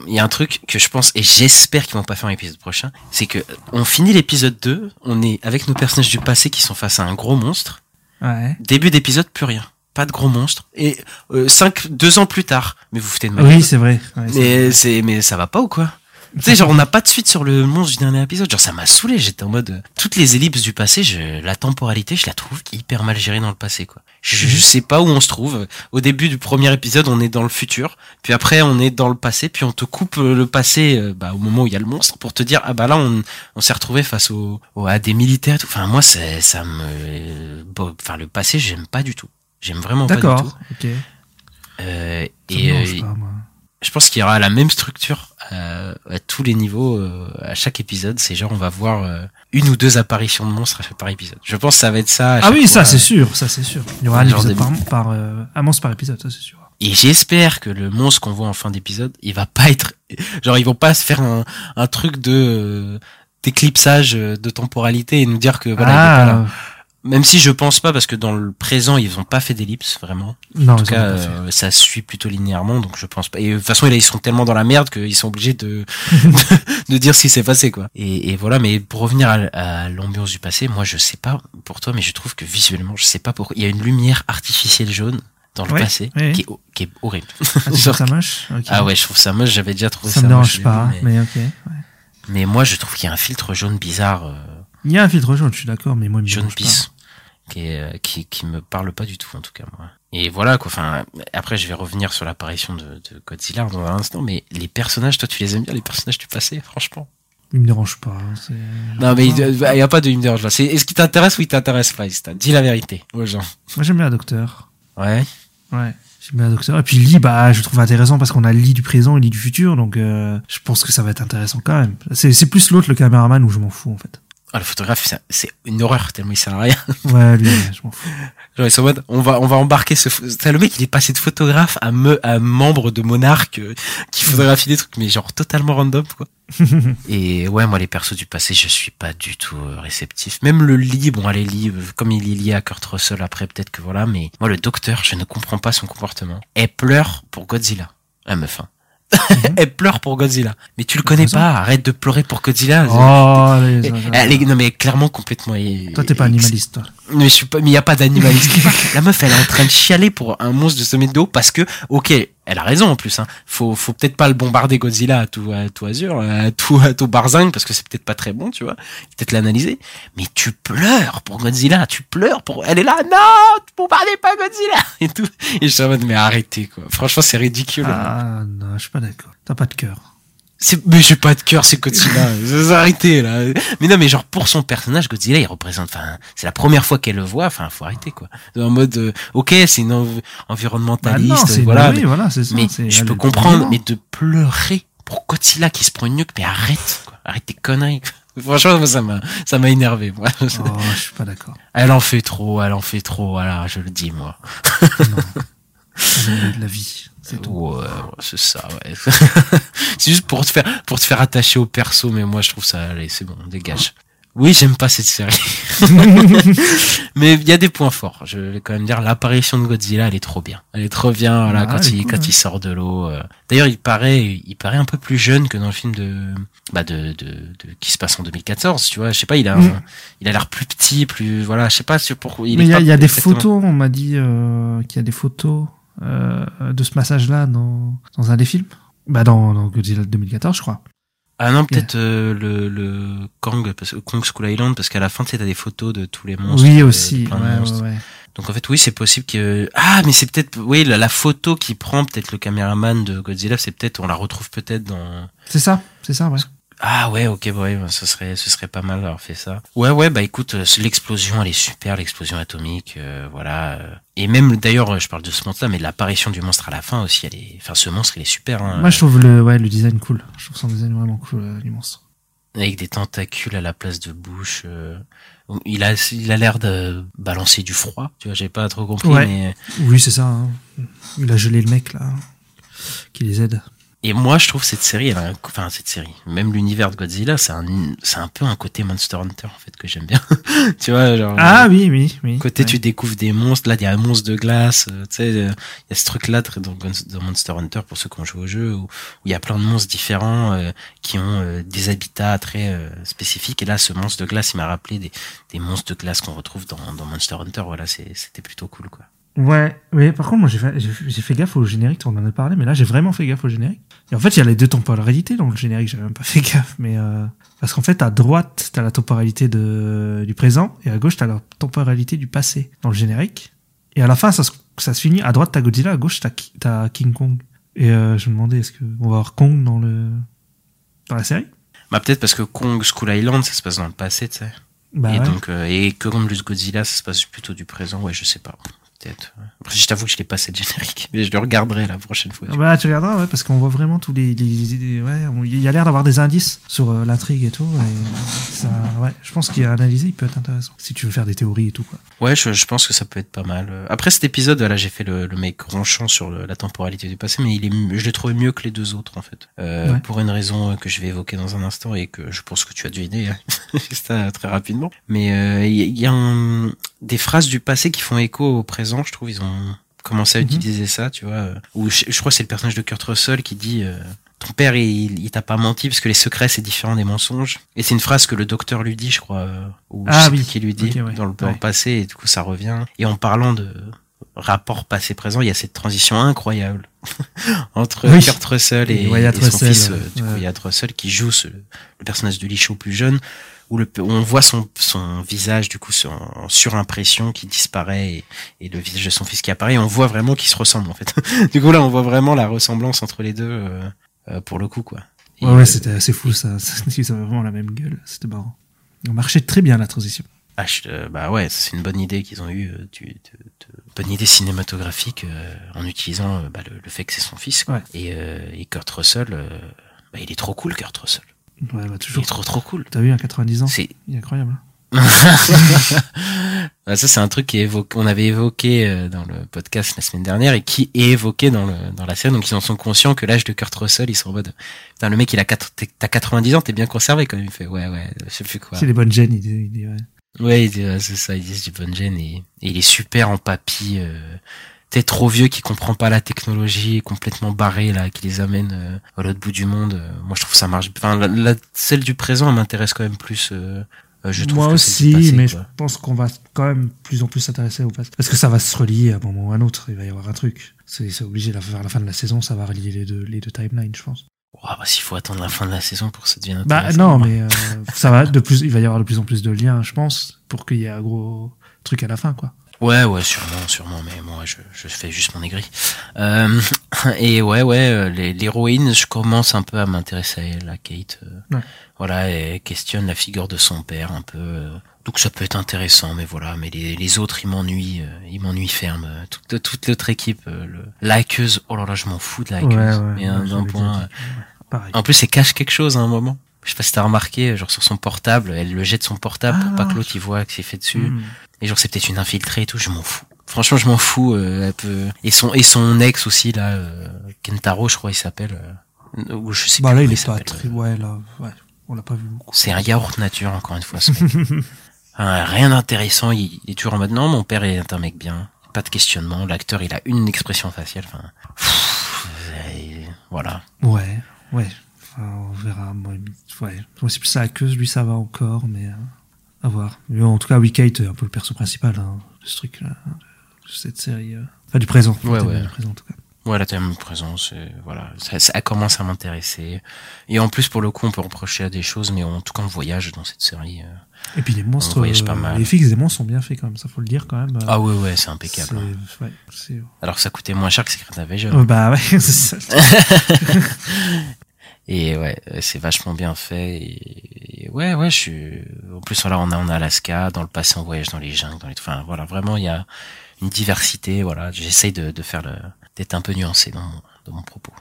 il y a un truc que je pense et j'espère qu'ils vont pas faire un épisode prochain, c'est que on finit l'épisode 2, on est avec nos personnages du passé qui sont face à un gros monstre. Ouais. Début d'épisode, plus rien. Pas de gros monstre. Et euh, cinq, deux ans plus tard, mais vous foutez de ma Oui, c'est vrai. Ouais. Mais c'est mais ça va pas ou quoi Tu sais genre on n'a pas de suite sur le monstre du dernier épisode. Genre ça m'a saoulé. J'étais en mode euh, toutes les ellipses du passé, je, la temporalité, je la trouve hyper mal gérée dans le passé quoi. Je, je sais pas où on se trouve. Au début du premier épisode, on est dans le futur, puis après on est dans le passé, puis on te coupe euh, le passé euh, bah, au moment où il y a le monstre pour te dire ah bah là on, on s'est retrouvé face au, au- à des militaires. tout. Enfin moi c'est ça me enfin le passé j'aime pas du tout. J'aime vraiment pas du tout. D'accord. Ok. Euh, et euh, pas, moi. je pense qu'il y aura la même structure euh, à tous les niveaux euh, à chaque épisode. C'est genre on va voir euh, une ou deux apparitions de monstres à chaque- par épisode. Je pense que ça va être ça. Ah oui, ça, c'est sûr, ça, c'est sûr. Il y aura un épisode par, par, un monstre par épisode, ça, c'est sûr. Et j'espère que le monstre qu'on voit en fin d'épisode, il va pas être genre ils vont pas se faire un, un truc de d'éclipsage de temporalité et nous dire que voilà il est pas là. Même si je pense pas parce que dans le présent ils ont pas fait d'ellipse vraiment. non, En tout cas, euh, ça suit plutôt linéairement, donc je pense pas. Et de toute façon, là, ils sont tellement dans la merde qu'ils sont obligés de, *laughs* de, de dire ce qui s'est passé, quoi. Et, et voilà, mais pour revenir à, à l'ambiance du passé, moi, je sais pas pour toi, mais je trouve que visuellement, je sais pas pourquoi. Il y a une lumière artificielle jaune dans le Ouais, passé ouais. qui, est, qui est horrible. Ah, tu *laughs* Genre- ça moche Ok. ah ouais, je trouve ça moche. J'avais déjà trouvé ça ça, me moche, dérange pas, mais, mais ok. ouais. mais moi, je trouve qu'il y a un filtre jaune bizarre, euh, Il y a un filtre jaune, je suis d'accord, mais moi, il me jaune pisse. Qui, est, euh, qui, qui me parle pas du tout, en tout cas, moi. Et voilà, quoi. Enfin, après, je vais revenir sur l'apparition de, de Godzilla dans un instant, mais les personnages, toi, tu les aimes bien, les personnages du passé, franchement? Il me dérange pas. c'est- Non, mais il n'y a pas de il me dérange pas. C'est, est-ce qui t'intéresse ou il t'intéresse pas, Dis la vérité aux gens. Moi, j'aime bien le docteur. Ouais. Ouais. J'aime bien Docteur. Et puis Lee, bah, je le trouve intéressant parce qu'on a Lee du présent et Lee du futur, donc euh, je pense que ça va être intéressant quand même. C'est c'est plus l'autre, le caméraman, où je m'en fous en fait. Ah, le photographe, c'est- une horreur tellement il sert à rien. Ouais, lui, je m'en fous. *laughs* Genre, ils sont en mode, on va, on va embarquer ce, le mec, il est passé de photographe à me, à membre de monarque, euh, qui photographie des trucs, mais genre totalement random, quoi. *laughs* Et ouais, moi, les persos du passé, je suis pas du tout euh, réceptif. Même le lit, bon, allez, lit, euh, comme il est lié à Kurt Russell après, peut-être que voilà, mais moi, le docteur, je ne comprends pas son comportement. Elle pleure pour Godzilla. La meuf, hein. Elle pleure pour Godzilla. Mais tu le connais pas, arrête de pleurer pour Godzilla. Oh, les- Elle- elle est- non mais clairement complètement. Toi, t'es pas animaliste, toi. Mais je suis pas, mais y a pas d'animaliste. *laughs* la meuf, elle est en train de chialer pour un monstre de sommet de dos parce que, ok, elle a raison en plus. Hein. Faut, faut peut-être pas le bombarder Godzilla à tout, à tout azur, à tout, à tout barzingue parce que c'est peut-être pas très bon, tu vois. Peut-être l'analyser. Mais tu pleures pour Godzilla, tu pleures pour. Elle est là, non, bombardez pas Godzilla et tout. Et je suis en mode, mais arrêtez quoi. Franchement, c'est ridicule. Ah, non, je suis pas d'accord. T'as pas de cœur. Mais j'ai pas de cœur, c'est Godzilla. *laughs* Vous arrêtez, là. Mais non, mais genre, pour son personnage, Godzilla, il représente, enfin, c'est la première fois qu'elle le voit, enfin, faut arrêter, quoi. En mode, euh, ok, c'est une env- environnementaliste, Bah non, une- voilà. oui, mais, voilà, c'est ça, mais je peux comprendre, mais de pleurer pour Godzilla qui se prend une nuque, mais arrête, quoi. Arrête tes conneries, quoi. *laughs* Franchement, moi, ça m'a, ça m'a énervé, moi. Oh, je suis pas d'accord. Elle en fait trop, elle en fait trop, voilà, je le dis, moi. C'est *laughs* de la vie. C'est tout. Ouais, c'est ça, ouais. *laughs* c'est juste pour te faire, pour te faire attacher au perso, mais moi je trouve ça, allez, c'est bon, dégage. Oui, j'aime pas cette série. *laughs* mais il y a des points forts. Je vais quand même dire, l'apparition de Godzilla, elle est trop bien. Elle est trop bien, voilà, Ah, quand il, cool, quand il sort de l'eau. euh. D'ailleurs, il paraît, il paraît un peu plus jeune que dans le film de, bah, de, de, de- qui se passe en 2014, tu vois. Je sais pas, il a, un- Mm. il a l'air plus petit, plus, voilà, je sais pas pourquoi. Mais il y a, est pas il y a des exactement- photos, on m'a dit euh, qu'il y a des photos euh, de ce massage-là dans, dans un des films? Bah, dans, dans Godzilla 2014, je crois. Ah non, peut-être euh, le, le Kong, parce, Kong School Island, parce qu'à la fin, tu sais, t'as des photos de tous les monstres. Oui, de- aussi. ouais, monstres. ouais, ouais. Donc en fait, oui, c'est possible que... Ah, mais c'est peut-être... Oui, la, la photo qui prend peut-être le caméraman de Godzilla, c'est peut-être... On la retrouve peut-être dans... C'est ça, c'est ça, ouais. Ah ouais, ok, ouais, bah, ce serait, ce serait pas mal d'avoir fait ça. Ouais, ouais, bah écoute, euh, l'explosion, elle est super, l'explosion atomique, euh, voilà. euh. Et même, d'ailleurs, euh, je parle de ce monstre-là, mais l'apparition du monstre à la fin aussi, elle est... Enfin, ce monstre, il est super. Hein, Moi, je trouve le, ouais, le design cool. Je trouve son design vraiment cool, euh, du monstre. avec des tentacules à la place de bouche. euh, il a, il a l'air de balancer du froid. Tu vois, j'ai pas trop compris, Ouais. mais Oui, c'est ça. hein. Il a gelé le mec, là, qui les aide. Et moi je trouve cette série, elle a un, enfin cette série, même l'univers de Godzilla, c'est un, c'est un peu un côté Monster Hunter en fait que j'aime bien. *laughs* tu vois, genre. Ah oui, oui, oui. Côté, ouais. tu découvres des monstres. Là, il y a un monstre de glace. euh, tu sais, euh, il y a ce truc-là dans, dans Monster Hunter pour ceux qui ont joué au jeu, où, il y a plein de monstres différents euh, qui ont euh, des habitats très euh, spécifiques. Et là, ce monstre de glace, il m'a rappelé des, des monstres de glace qu'on retrouve dans, dans Monster Hunter. Voilà, c'est- c'était plutôt cool, quoi. Ouais, oui, par contre, moi j'ai fait, j'ai fait gaffe au générique, on en a parlé, mais là j'ai vraiment fait gaffe au générique. Et en fait, il y a les deux temporalités dans le générique, j'avais même pas fait gaffe, mais euh, parce qu'en fait, à droite, t'as la temporalité de, du présent, et à gauche, t'as la temporalité du passé dans le générique. Et à la fin, ça se, ça se finit, à droite, t'as Godzilla, à gauche, t'as Ki- t'as King Kong. Et euh, je me demandais, est-ce que on va avoir Kong dans le dans la série? Bah, peut-être parce que Kong School Island, ça se passe dans le passé, tu sais. Bah et ouais. donc, euh, et comme le Godzilla, ça se passe plutôt du présent. Ouais, je sais pas. Peut-être. Après, je t'avoue que je l'ai passé le générique, mais je le regarderai la prochaine fois. Ah Bah, tu regarderas, ouais, parce qu'on voit vraiment tous les, les- les- ouais, on- il y a l'air d'avoir des indices sur euh, l'intrigue et tout, et ça, ouais, je pense qu'il a analysé, il peut être intéressant. Si tu veux faire des théories et tout, quoi. Ouais, je, je pense que ça peut être pas mal. Après cet épisode, là, j'ai fait le, le mec ronchant sur le- la temporalité du passé, mais il est, je l'ai trouvé mieux que les deux autres, en fait. Euh, Ouais. Pour une raison euh, que je vais évoquer dans un instant et que je pense que tu as deviné hein, *laughs* très rapidement. Mais euh, il y, il y a un- des phrases du passé qui font écho au présent, je trouve. Ils ont commencé à Mhm. utiliser ça, tu vois. euh, Ou je, je crois que c'est le personnage de Kurt Russell qui dit... euh, ton père, il, il t'a pas menti parce que les secrets c'est différent des mensonges. Et c'est une phrase que le docteur lui dit, je crois, euh, ou Ah oui. qui lui dit ouais. dans, le, dans le Ouais. passé, et du coup ça revient. Et en parlant de rapport passé-présent, il y a cette transition incroyable *laughs* entre Oui. Kurt Russell et, Et Wyatt et son Russell, fils, euh, du coup, Russell, qui joue ce- le personnage de Shaw plus jeune, où, le, où on voit son, son visage du coup sur- en surimpression qui disparaît et, et le visage de son fils qui apparaît. Et on voit vraiment qu'ils se ressemblent en fait. *laughs* du coup là, on voit vraiment la ressemblance entre les deux euh, euh, pour le coup quoi. Et, Ouais, ouais, c'était assez fou, ça. *laughs* Ils avaient vraiment la même gueule, c'était marrant. On marchait très bien, la transition. Ah, je- euh, bah ouais, c'est une bonne idée qu'ils ont eu, euh, du, de, de- bonne idée cinématographique euh, en utilisant euh, bah, le, le fait que c'est son fils. quoi. Ouais. Et, et Kurt Russell, bah, il est trop cool, Kurt Russell. Ouais, bah Il est toujours. trop trop cool. T'as vu, à 90 ans C'est Il est incroyable. hein. *laughs* Ah, ça, c'est un truc qui est évoqué, on avait évoqué euh, dans le podcast la semaine dernière et qui est évoqué dans, le, dans la série. Donc, ils en sont conscients que l'âge de Kurt Russell, ils sont en mode, putain, le mec, il a quatre- t'es- t'as 90 ans, t'es bien conservé quand même. Il fait, ouais, ouais, je sais plus quoi. C'est les bonnes gènes, il dit. il dit, ouais. Ouais, il dit, ouais, c'est ça, ils disent du bon gène et, et il est super en papy. Euh, T'es trop vieux qui comprend pas la technologie, complètement barré là, qui les amène euh, à l'autre bout du monde. Euh, moi, je trouve ça marche. Enfin, la, la- celle du présent elle m'intéresse quand même plus. euh, je trouve Moi que aussi, passé, mais je pense qu'on va quand même plus en plus s'intéresser au passé. Parce que ça va se relier à un moment ou à un autre. Il va y avoir un truc. C'est obligé, vers la fin de la saison, ça va relier les deux, les deux timelines, je pense. Oh, bah, s'il faut attendre la fin de la saison pour que ça devienne Bah non, mais euh, ça va de plus, il va y avoir de plus en plus de liens, je pense, pour qu'il y ait un gros truc à la fin, quoi. Ouais, ouais, sûrement, sûrement, mais moi, je, je fais juste mon aigri. Euh, *laughs* et ouais, ouais, euh, l'héroïne, je commence un peu à m'intéresser à elle, à Kate. euh, Ouais. Voilà, elle questionne la figure de son père un peu. euh, donc ça peut être intéressant, mais voilà, mais les, les autres, ils m'ennuient, ils m'ennuient ferme. Toute, toute l'autre équipe, le, la hackeuse, oh là là, je m'en fous de la hackeuse. Ouais, ouais, mais un, j'avais point. Pareil. En plus, elle cache quelque chose à un moment. Je sais pas si t'as remarqué, genre sur son portable, elle le jette son portable pour Ah. pas que l'autre y voit que c'est fait dessus. Hmm. Et genre c'est peut-être une infiltrée et tout, je m'en fous. Franchement, je m'en fous. euh, elle peut... Et son et son ex aussi là, euh, Kentaro, je crois il s'appelle. euh, Ou je sais Bah là, il est pas très, ouais, là, ouais, on l'a pas vu beaucoup. C'est un yaourt nature encore une fois. ce mec. Hein, *laughs* rien d'intéressant. Il, il est toujours en mode non, mon père est un mec bien. Pas de questionnement. L'acteur, il a une expression faciale. Enfin, voilà. Ouais, ouais. Enfin, on verra. Moi, ouais. Moi, c'est plus ça que lui, ça va encore, mais euh, à voir. Mais en tout cas, oui, Kate est un peu le perso principal hein, de ce truc-là, de cette série. euh. Enfin, du présent. Ouais, Du ouais. présent, en tout cas. Ouais, la thème présence, euh, voilà, ça, ça commence à m'intéresser. Et en plus, pour le coup, on peut reprocher à des choses, mais en tout cas, on voyage dans cette série. euh. Et puis les monstres, On pas euh, mal. les fixes des monstres sont bien faits quand même, ça faut le dire quand même. euh, Ah ouais, ouais, c'est impeccable. hein. ouais, Alors que ça coûtait moins cher que Secret Invasion. Euh, bah ouais, *laughs* c'est ça. *laughs* Et ouais, c'est vachement bien fait. Et, ouais, ouais, je suis. En plus, voilà, on a en Alaska, dans le passé, on voyage dans les jungles, dans les. Enfin, voilà, vraiment, il y a une diversité. Voilà, j'essaye de, de faire le, d'être un peu nuancé dans dans mon propos.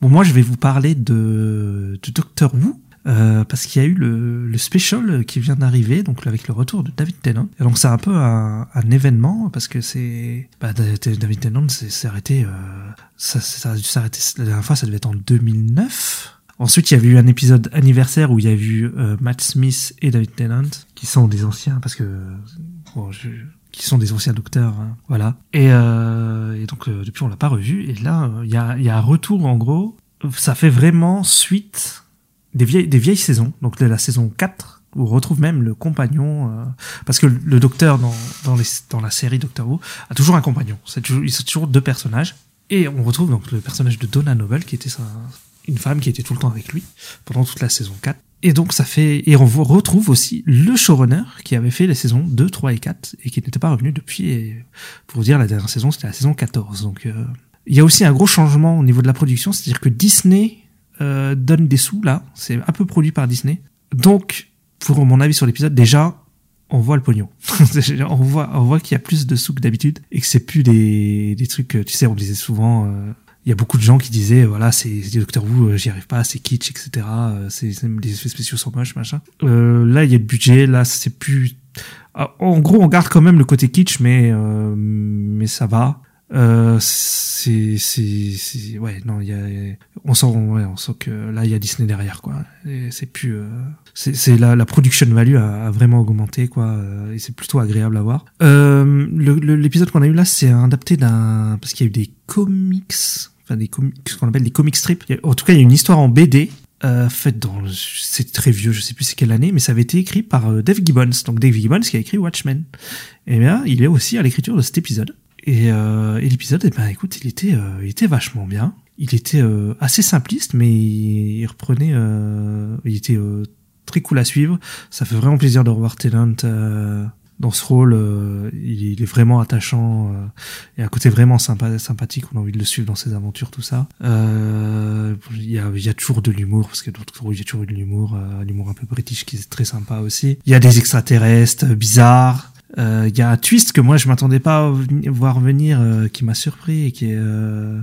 Bon, moi, je vais vous parler de, de Doctor Who. euh, parce qu'il y a eu le, le special qui vient d'arriver, donc avec le retour de David Tennant. Et donc c'est un peu un, un événement parce que c'est bah, David Tennant s'est arrêté, euh, ça, ça a dû s'arrêter la dernière fois, ça devait être en 2009. Ensuite, il y avait eu un épisode anniversaire où il y a eu euh, Matt Smith et David Tennant, qui sont des anciens, parce que bon, je, qui sont des anciens docteurs, hein, voilà. Et, euh, et donc euh, depuis on l'a pas revu. Et là, euh, il y, a, y a un retour en gros. Ça fait vraiment suite des vieilles, des vieilles saisons, donc de la saison 4 où on retrouve même le compagnon, euh, parce que le docteur dans, dans, les, dans la série Doctor Who a toujours un compagnon. C'est toujours, ils toujours deux personnages. Et on retrouve donc le personnage de Donna Noble, qui était sa, une femme qui était tout le temps avec lui pendant toute la saison 4. Et donc ça fait et on retrouve aussi le showrunner qui avait fait les saisons 2, 3 et 4 et qui n'était pas revenu depuis et pour vous dire la dernière saison c'était la saison 14. Donc euh, il y a aussi un gros changement au niveau de la production, c'est-à-dire que Disney euh, donne des sous là, c'est un peu produit par Disney. Donc pour mon avis sur l'épisode déjà on voit le pognon. *laughs* on voit on voit qu'il y a plus de sous que d'habitude et que c'est plus des des trucs euh, tu sais on disait souvent euh, il y a beaucoup de gens qui disaient voilà c'est Doctor Who euh, j'y arrive pas c'est kitsch etc euh, c'est c'est- les effets spéciaux sont moches machin. Euh, là il y a le budget là c'est plus Ah, en gros on garde quand même le côté kitsch mais euh, mais ça va euh, c'est c'est ouais non il y a on sent ouais, on sent que là il y a Disney derrière quoi. C'est plus euh, c'est la, la production value a, a vraiment augmenté quoi euh, et c'est plutôt agréable à voir. Euh, l'épisode qu'on a eu là c'est adapté d'un parce qu'il y a eu des comics enfin des comics ce qu'on appelle des comic strips. En tout cas il y a une histoire en BD euh, faite dans c'est très vieux je sais plus c'est quelle année mais ça avait été écrit par Dave Gibbons. Donc Dave Gibbons qui a écrit Watchmen. Et bien il est aussi à l'écriture de cet épisode et, euh, et l'épisode, eh ben, écoute, il était, euh, il était vachement bien. Il était euh, assez simpliste, mais il, il reprenait, euh, il était euh, très cool à suivre. Ça fait vraiment plaisir de revoir Tennant euh, dans ce rôle. il, il est vraiment attachant et à côté vraiment sympa, sympathique. On a envie de le suivre dans ses aventures, tout ça. Il y, a, y a toujours de l'humour parce que Who, il y a toujours de l'humour, l'humour un peu british qui est très sympa aussi. Il y a des extraterrestres bizarres. Euh, Il y a un twist que moi je m'attendais pas à voir venir, euh, qui m'a surpris et qui est euh,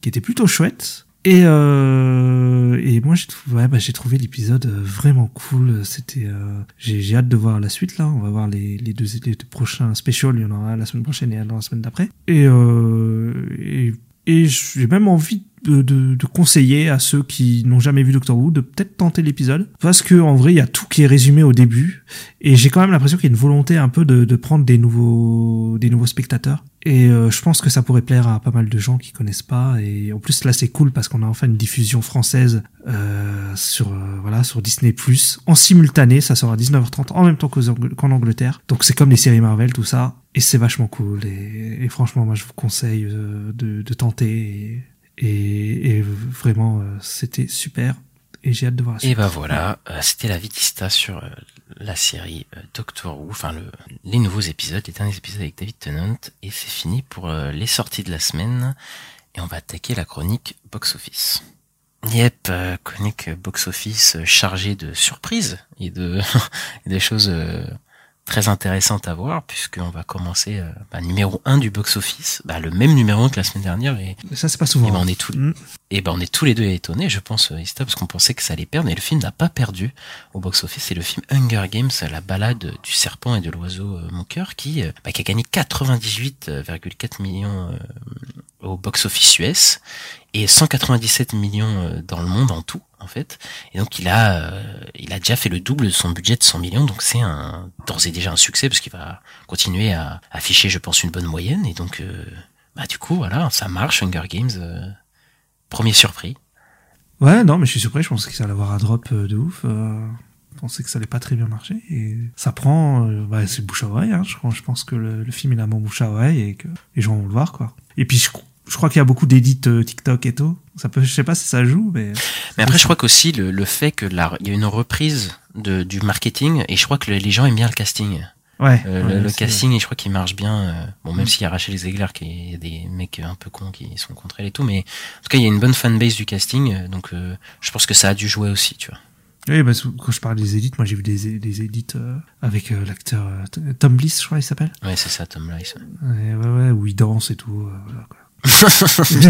qui était plutôt chouette. Et, euh, et moi j'ai trouvé, ouais, bah, trouvé l'épisode euh, vraiment cool. C'était, euh, j'ai, hâte de voir la suite là. On va voir les, les deux, les prochains specials. Il y en aura la semaine prochaine et la semaine d'après. Et, euh, et, et j'ai même envie de, de, conseiller à ceux qui n'ont jamais vu Doctor Who de peut-être tenter l'épisode. Parce que en vrai il y a tout qui est résumé au début. Et j'ai quand même l'impression qu'il y a une volonté un peu de, de prendre des nouveaux des nouveaux spectateurs. Et euh, je pense que ça pourrait plaire à pas mal de gens qui connaissent pas. Et en plus là c'est cool parce qu'on a enfin une diffusion française euh, sur euh, voilà sur Disney Plus en simultané. Ça sera à 19h30 en même temps qu'en Angleterre. Donc c'est comme les séries Marvel tout ça. Et c'est vachement cool. Et, et franchement moi je vous conseille euh, de, de tenter et, et vraiment euh, c'était super. Et j'ai hâte de voir la Et bah voilà, euh, c'était la Vitista sur euh, la série Doctor Who, enfin le, les nouveaux épisodes, les derniers épisodes avec David Tennant, et c'est fini pour les sorties de la semaine, et on va attaquer la chronique box-office. Yep, euh, chronique box-office euh, chargée de surprises et de *laughs* et des choses très intéressantes à voir, puisqu'on va commencer euh, bah, numéro 1 du box-office, bah, le même numéro 1 que la semaine dernière, et Mais ça c'est pas souvent et ben on est tous Mm. et ben on est tous les deux étonnés, je pense, Ista, parce qu'on pensait que ça allait perdre, mais le film n'a pas perdu au box-office. C'est le film Hunger Games, la balade du serpent et de l'oiseau euh, moqueur, qui, euh, bah, qui a gagné 98,4 millions euh, au box-office US et 197 millions euh, dans le monde en tout, en fait. Et donc il a, euh, il a déjà fait le double de son budget de 100 millions, donc c'est un d'ores et déjà un succès parce qu'il va continuer à afficher, je pense, une bonne moyenne. Et donc, euh, bah du coup, voilà, ça marche, Hunger Games. Premier surpris. Ouais, non, mais je suis surpris. Je pensais que ça allait avoir un drop de ouf. Je pensais que ça allait pas très bien marcher. Et ça prend, bah, c'est bouche à oreille. Hein. Je, pense que le, film il a mon bouche à oreille et que les gens vont le voir, quoi. Et puis je, je crois qu'il y a beaucoup d'édits euh, TikTok et tout. Ça peut, je sais pas si ça joue, mais. Mais après, je crois qu'aussi le, le fait que la, il y a une reprise de, du marketing et je crois que le- les gens aiment bien le casting. Ouais. Euh, ouais, le, casting, et je crois qu'il marche bien. euh, bon, même s'il y a Rachel Zegler, qui est des mecs un peu cons qui sont contre elle et tout, mais en tout cas, il y a une bonne fanbase du casting, donc euh, je pense que ça a dû jouer aussi, tu vois. Oui, bah, quand je parle des édits, moi j'ai vu des, des édits euh, avec euh, l'acteur euh, Tom Bliss, je crois il s'appelle. Ouais, c'est ça, Tom Lice. ouais. Ouais, ouais, où il danse et tout. voilà, quoi. *laughs*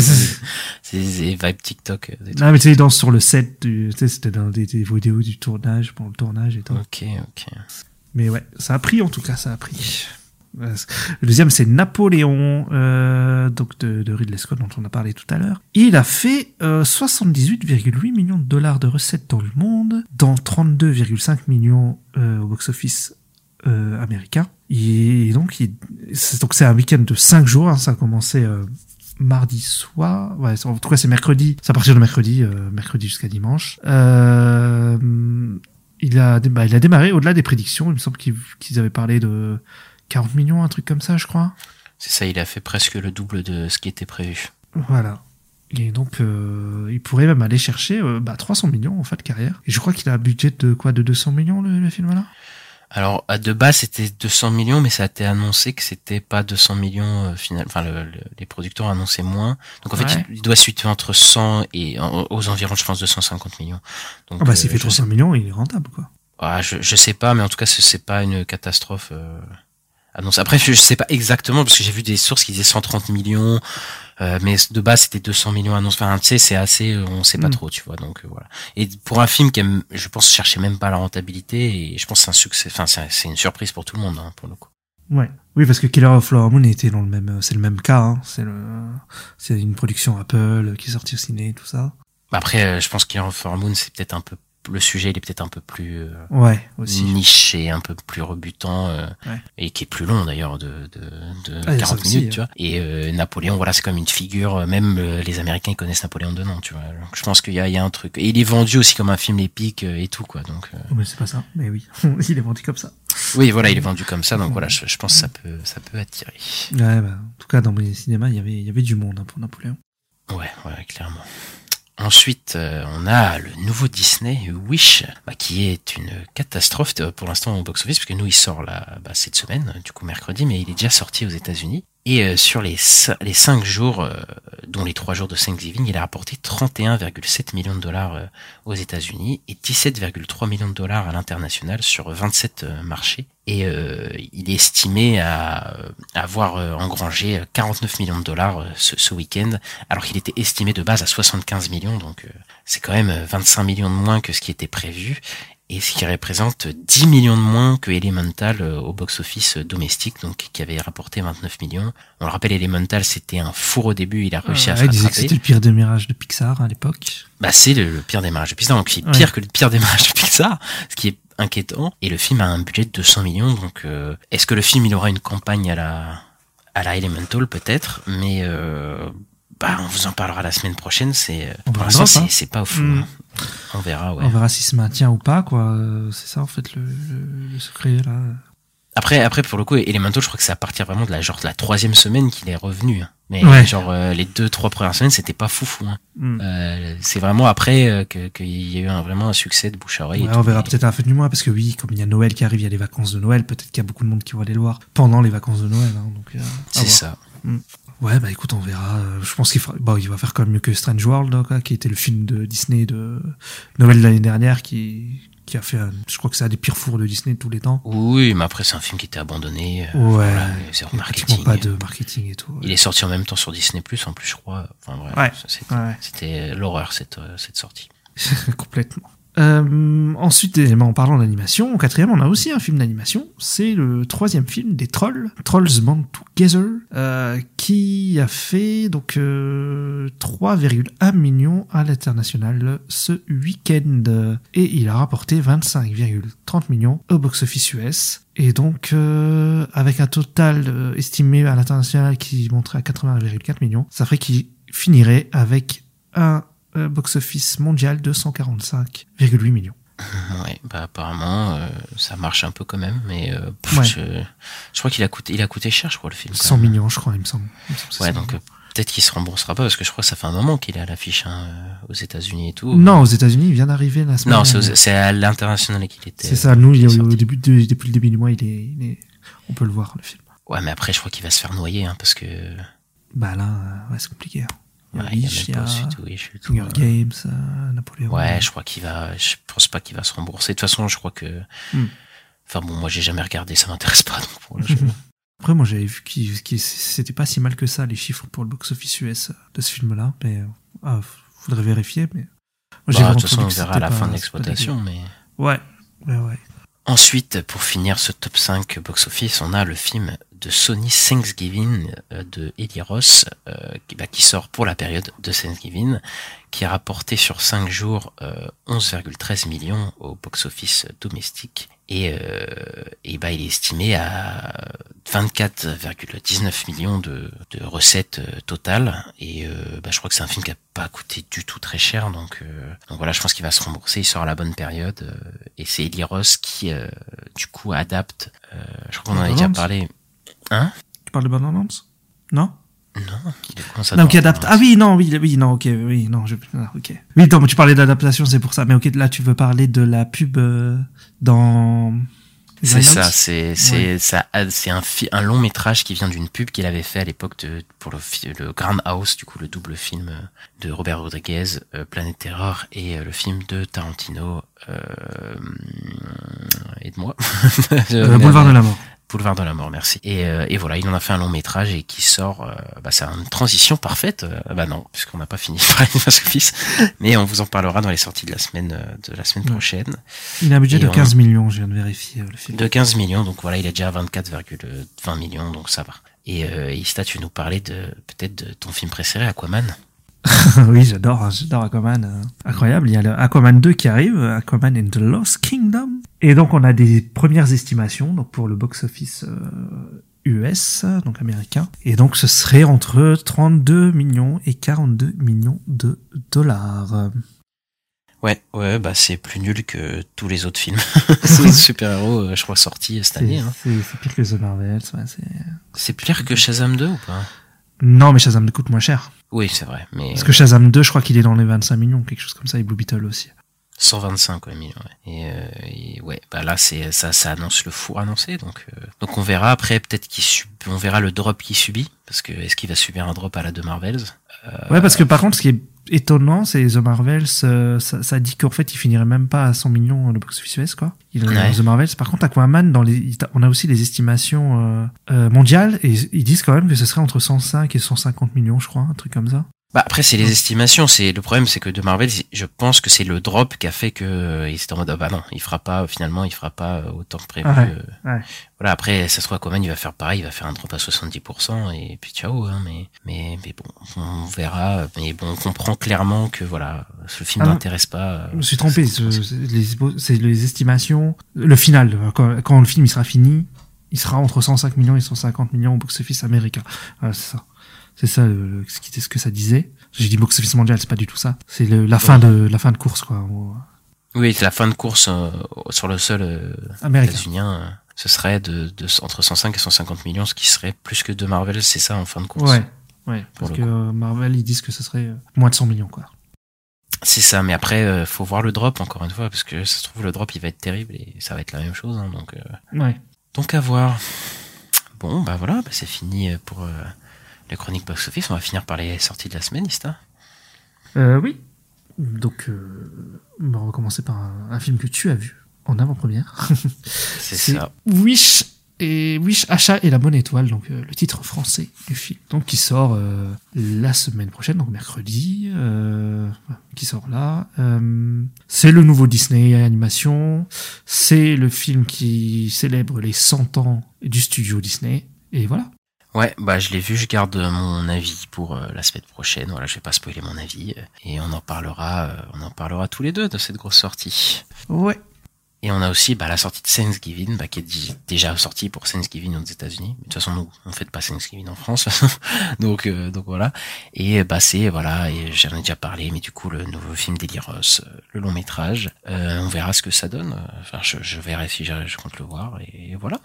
c'est des vibes TikTok. euh, des trucs. non, mais tu sais, sur le set. Du, tu sais, c'était dans des, des vidéos du tournage, pendant le tournage et tout. Ok, ok. Mais ouais, ça a pris en tout cas, ça a pris. Euh, Le deuxième, c'est Napoléon, euh, donc de, de Ridley Scott dont on a parlé tout à l'heure. Il a fait euh, 78,8 millions de dollars de recettes dans le monde, dans 32,5 millions euh, au box-office euh, américain. Et donc, il- c'est donc c'est un week-end de 5 jours. hein, ça a commencé euh, mardi soir. Ouais, en tout cas, c'est mercredi. C'est à partir de mercredi, euh, mercredi jusqu'à dimanche. Euh, il a, bah, il a démarré au-delà des prédictions. Il me semble qu'ils avaient parlé de 40 millions, un truc comme ça, je crois. C'est ça, il a fait presque le double de ce qui était prévu. Voilà. Et donc, euh, il pourrait même aller chercher bah, 300 millions en fin de carrière. Et je crois qu'il a un budget de quoi? De 200 millions, le, le film, là Alors, à de base, c'était 200 millions, mais ça a été annoncé que c'était pas 200 millions euh, final. Enfin, le- le- les producteurs annonçaient moins. Donc, en fait, il, il doit se situer entre 100 et en- aux environs, je pense, 250 millions. Donc, Ah bah, s'il euh, fait je 300 sais- millions, il est rentable, quoi. Ah, je, je sais pas, mais en tout cas, ce- c'est pas une catastrophe. Euh, annoncée. Après, je sais pas exactement parce que j'ai vu des sources qui disaient 130 millions, euh, mais de base c'était 200 millions annoncés. Enfin, tu sais, c'est assez, euh, on sait pas Mm. trop, tu vois. Donc euh, voilà. Et pour un film qui aime, je pense, cherchait même pas la rentabilité, et je pense que c'est un succès. Enfin, c'est une surprise pour tout le monde, hein, pour le coup. Ouais. Oui, parce que Killer of Flower Moon était dans le même, c'est le même cas. Hein. C'est le, c'est une production Apple qui est sortie au ciné, tout ça. Après, euh, je pense qu'il For Moon, c'est peut-être un peu le sujet, il est peut-être un peu plus euh, Ouais, aussi. niché, un peu plus rebutant, euh, Ouais. et qui est plus long d'ailleurs de, de, de Ah, il y a ça 40 aussi, minutes, tu vois. Et euh, Napoléon, voilà, c'est comme une figure. Même les Américains ils connaissent Napoléon de nom, tu vois. Donc, je pense qu'il y a, il y a un truc. Et il est vendu aussi comme un film épique et tout, quoi. Donc Oh, mais c'est pas ça. Mais oui, *laughs* il est vendu comme ça. oui, voilà, il est vendu comme ça. Donc voilà, je, je pense que ça peut, ça peut attirer. Ouais, bah, en tout cas, dans les cinémas, il y avait, il y avait du monde hein, pour Napoléon. Ouais, ouais, clairement. Ensuite, euh, on a le nouveau Disney Wish, bah, qui est une catastrophe euh, pour l'instant au box-office, puisque nous il sort là, bah, cette semaine, du coup mercredi, mais il est déjà sorti aux États-Unis. Et euh, sur les, les 5 jours, euh, dont les 3 jours de Thanksgiving, il a rapporté 31,7 millions de dollars euh, aux États-Unis et 17,3 millions de dollars à l'international sur 27 euh, marchés. Et euh, il est estimé à, avoir engrangé 49 millions de dollars ce, ce week-end, alors qu'il était estimé de base à 75 millions, donc c'est quand même 25 millions de moins que ce qui était prévu et ce qui représente 10 millions de moins que Elemental euh, au box-office domestique, donc qui avait rapporté 29 millions. On le rappelle, Elemental, c'était un four au début, il a réussi à Ouais, que rattraper. c'était le pire démarrage de Pixar à l'époque. Bah, c'est le, le pire démarrage de Pixar, donc c'est Ouais. pire que le pire démarrage de Pixar, ce qui est inquiétant. Et le film a un budget de 200 millions, donc euh, est-ce que le film il aura une campagne à la à la Elemental peut-être, mais euh, bah on vous en parlera la semaine prochaine. C'est On pour l'instant c'est pas au fond. On verra. Ouais. On verra si se maintient ou pas, quoi. Euh, C'est ça, en fait, le, le- le secret, là. Après, après pour le coup, Elemental, je crois que c'est à partir vraiment de la genre de la troisième semaine qu'il est revenu. hein. Mais Ouais. genre euh, les deux trois premières semaines, c'était pas foufou. Hein. Mm. Euh, c'est vraiment après euh, que qu'il y a eu un, vraiment un succès de bouche à oreille. tout. on verra peut-être à la fin du mois, parce que oui, comme il y a Noël qui arrive, il y a les vacances de Noël, peut-être qu'il y a beaucoup de monde qui va aller le voir pendant les vacances de Noël. hein, donc, C'est ça. Mm. Ouais, bah écoute, on verra. Je pense qu'il fera... bon, il va faire quand même mieux que Strange World, hein, quoi, qui était le film de Disney de Noël de l'année dernière, qui, qui a fait, un... je crois que c'est un des pires fours de Disney de tous les temps. Oui, mais après c'est un film qui était abandonné. euh, Ouais, voilà, c'est marketing. pas de marketing et tout. ouais. Il est sorti en même temps sur Disney Plus en plus, je crois. Enfin bref, Ouais, ouais. c'était l'horreur cette euh, cette sortie. *laughs* Complètement. Euh, ensuite, eh ben, en parlant d'animation, au quatrième, on a aussi un film d'animation. C'est le troisième film des Trolls, Trolls Band Together, euh, qui a fait donc euh, 3,1 millions à l'international ce week-end. Et il a rapporté 25,30 millions au box-office US. Et donc, euh, avec un total euh, estimé à l'international qui monterait à 80,4 millions, ça ferait qu'il finirait avec un euh, box-office mondial de 145,8 millions. *laughs* Ouais, bah apparemment euh, ça marche un peu quand même, mais euh, pff, Ouais. je, je crois qu'il a coûté, il a coûté cher, je crois le film. quand 100 même. millions, je crois, il me semble. Il me semble que c'est Ouais, 100 donc euh, peut-être qu'il se remboursera pas parce que je crois que ça fait un moment qu'il est à l'affiche hein, aux États-Unis et tout. Non, aux États-Unis, il vient d'arriver la semaine Non, c'est, à l'international qu'il était. C'est ça, nous, il au début de- depuis le début du mois, il est, il est- on peut le voir, le film. Ouais, mais après je crois qu'il va se faire noyer hein, parce que Bah là, ouais, c'est compliqué. hein. Il y a ouais, il y a il y pas a tout, Hunger euh. Games, euh, Napoléon. Ouais, je crois qu'il va. Je pense pas qu'il va se rembourser. De toute façon, je crois que. Hmm. Enfin bon, moi j'ai jamais regardé, ça m'intéresse pas. Donc pour le jeu. Après, moi, j'avais vu qu'il qu'il- c'était pas si mal que ça, les chiffres pour le box-office US de ce film-là. Mais, euh, ah, faudrait vérifier, mais. Moi, Bah, de toute façon, on que verra à la fin de l'exploitation, mais. Ouais, ouais, ouais. Ensuite, pour finir ce top 5 box-office, on a le film de Sony Thanksgiving euh, de Eli Ross, euh, qui, bah, qui sort pour la période de Thanksgiving, qui a rapporté sur 5 jours euh, 11,13 millions au box-office domestique. Et, euh, et bah, il est estimé à 24,19 millions de, de recettes euh, totales. Et euh, bah, je crois que c'est un film qui a pas coûté du tout très cher. Donc, euh, donc voilà, je pense qu'il va se rembourser. Il sort à la bonne période. et c'est Eli Ross qui, euh, du coup, adapte. euh, je crois qu'on en a déjà parlé. Hein? Tu parles de Borderlands Non? Non. Ça Non, qui adapte. Ah oui, non, oui, oui, non, ok, oui, non, je, ah, ok. Oui, non, mais tu parlais d'adaptation, c'est pour ça. Mais ok, là, tu veux parler de la pub euh, dans. C'est ça, c'est c'est Ouais. ça, c'est un un long métrage qui vient d'une pub qu'il avait fait à l'époque de pour le le Grand House, du coup le double film euh, de Robert Rodriguez, euh, Planète Terror et euh, le film de Tarantino. Euh, aide-moi. *laughs* Euh, Boulevard de la mort. Boulevard de la mort, merci. Et, euh, et voilà, il en a fait un long métrage et qui sort. euh, bah, c'est une transition parfaite. euh, bah non, puisqu'on n'a pas fini par les Office, mais on vous en parlera dans les sorties de la semaine euh, de la semaine prochaine. Il a un budget Et de on- 15 millions, je viens de vérifier le film. de 15 millions, donc voilà, il est déjà à 24,20 millions, donc ça va. Et euh, Ista, tu nous parlais de peut-être de ton film préféré, Aquaman. *laughs* oui, j'adore, hein, j'adore Aquaman. incroyable. Il y a le Aquaman 2 qui arrive, Aquaman and the Lost Kingdom. Et donc, on a des premières estimations donc pour le box-office euh, US, donc américain. Et donc, ce serait entre 32 millions et 42 millions de dollars. Ouais, ouais, bah c'est plus nul que tous les autres films *laughs* *laughs* super-héros, euh, je crois, sortis cette année. Hein. c'est- pire que The Marvels. ouais, c'est- C'est pire que Shazam 2 ou pas? Non, mais Shazam coûte moins cher. Oui, c'est vrai. Mais Parce que Shazam 2, je crois qu'il est dans les 25 millions, quelque chose comme ça, et Blue Beetle aussi. 125 ouais, millions. Ouais. Et, euh, et ouais, bah là c'est ça, ça annonce le four annoncé, donc euh, donc on verra après peut-être qu'il sub... on verra le drop qu'il subit parce que est-ce qu'il va subir un drop à la de Marvels? Euh... Ouais, parce que par contre, ce qui est étonnant, c'est The Marvels, euh, ça, ça, dit qu'en fait, il finirait même pas à 100 millions le box-office US, quoi. Il, Ouais. The Marvels. Par contre, Aquaman, dans les, on a aussi les estimations euh, mondiales et ils disent quand même que ce serait entre 105 et 150 millions, je crois, un truc comme ça. Bah après c'est les estimations, c'est le problème c'est que de Marvel, je pense que c'est le drop qui a fait que euh, il était en mode ah bah non, il fera pas finalement, il fera pas euh, autant que prévu. Ouais, euh. ouais. Voilà, après ça se trouve Aquaman, il va faire pareil, il va faire un drop à 70% et puis ciao hein, mais mais mais bon, on verra mais bon, on comprend clairement que voilà, ce film Ah n'intéresse pas. euh, Je me suis trompé, c'est les, estimations, le final, quand, quand le film il sera fini, il sera entre 105 millions et 150 millions au box-office américain. Voilà, c'est ça. C'est ça le, ce, que ça disait. J'ai dit box-office mondial, c'est pas du tout ça. C'est le- la fin de la fin de course quoi. Oui, c'est la fin de course euh, sur le sol euh, Américain. euh, ce serait de, de entre 105 et 150 millions, ce qui serait plus que de Marvel, c'est ça en fin de course. Ouais, ouais. Parce que Marvel ils disent que ce serait euh, moins de 100 millions quoi. C'est ça, mais après, faut voir le drop encore une fois, parce que ça se trouve le drop il va être terrible et ça va être la même chose, hein, donc Ouais. donc à voir. Bon, bah voilà, bah, c'est fini pour la chronique box office. On va finir par les sorties de la semaine, Ista. Euh, oui. Donc, euh, on va commencer par un, un film que tu as vu en avant-première. *laughs* C'est ça. Wish et Wish Achat et la bonne étoile, donc euh, le titre français du film, donc qui sort euh, la semaine prochaine, donc mercredi, euh, qui sort là. Euh, c'est le nouveau Disney animation. C'est le film qui célèbre les 100 ans du studio Disney. Et voilà. Ouais, bah je l'ai vu, je garde mon avis pour euh, la semaine prochaine. Voilà, je vais pas spoiler mon avis euh, et on en parlera, euh, on en parlera tous les deux de cette grosse sortie. Ouais. Et on a aussi bah, la sortie de Thanksgiving, bah, qui est déjà sortie pour Thanksgiving aux États-Unis. De toute façon, nous, on fait pas Thanksgiving en France, *laughs* donc euh, donc voilà. Et bah c'est voilà, et j'en ai déjà parlé, mais du coup le nouveau film d'Eliros, le long métrage, euh, on verra ce que ça donne. Enfin, je, je verrai si je compte le voir et voilà.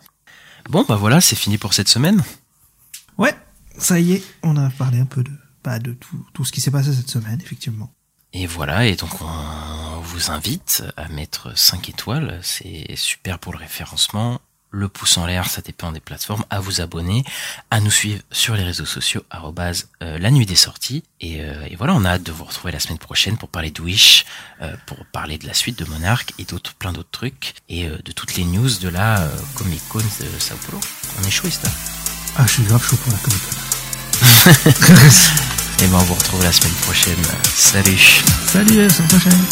Bon bah voilà, c'est fini pour cette semaine. Ouais, ça y est, on a parlé un peu de, bah, de tout, tout ce qui s'est passé cette semaine, effectivement. Et voilà, et donc on vous invite à mettre 5 étoiles, c'est super pour le référencement. Le pouce en l'air, ça dépend des plateformes, à vous abonner, à nous suivre sur les réseaux sociaux, arrobase, euh, la nuit des sorties. Et, euh, et voilà, on a hâte de vous retrouver la semaine prochaine pour parler de Wish, euh, pour parler de la suite de Monarch et d'autres, plein d'autres trucs, et de toutes les news de la Comic Con de Sao Paulo. On est chaud, ça. Ah, je suis grave chaud pour la Comic Con. *laughs* Et ben on vous retrouve la semaine prochaine. Salut Salut, à la semaine prochaine.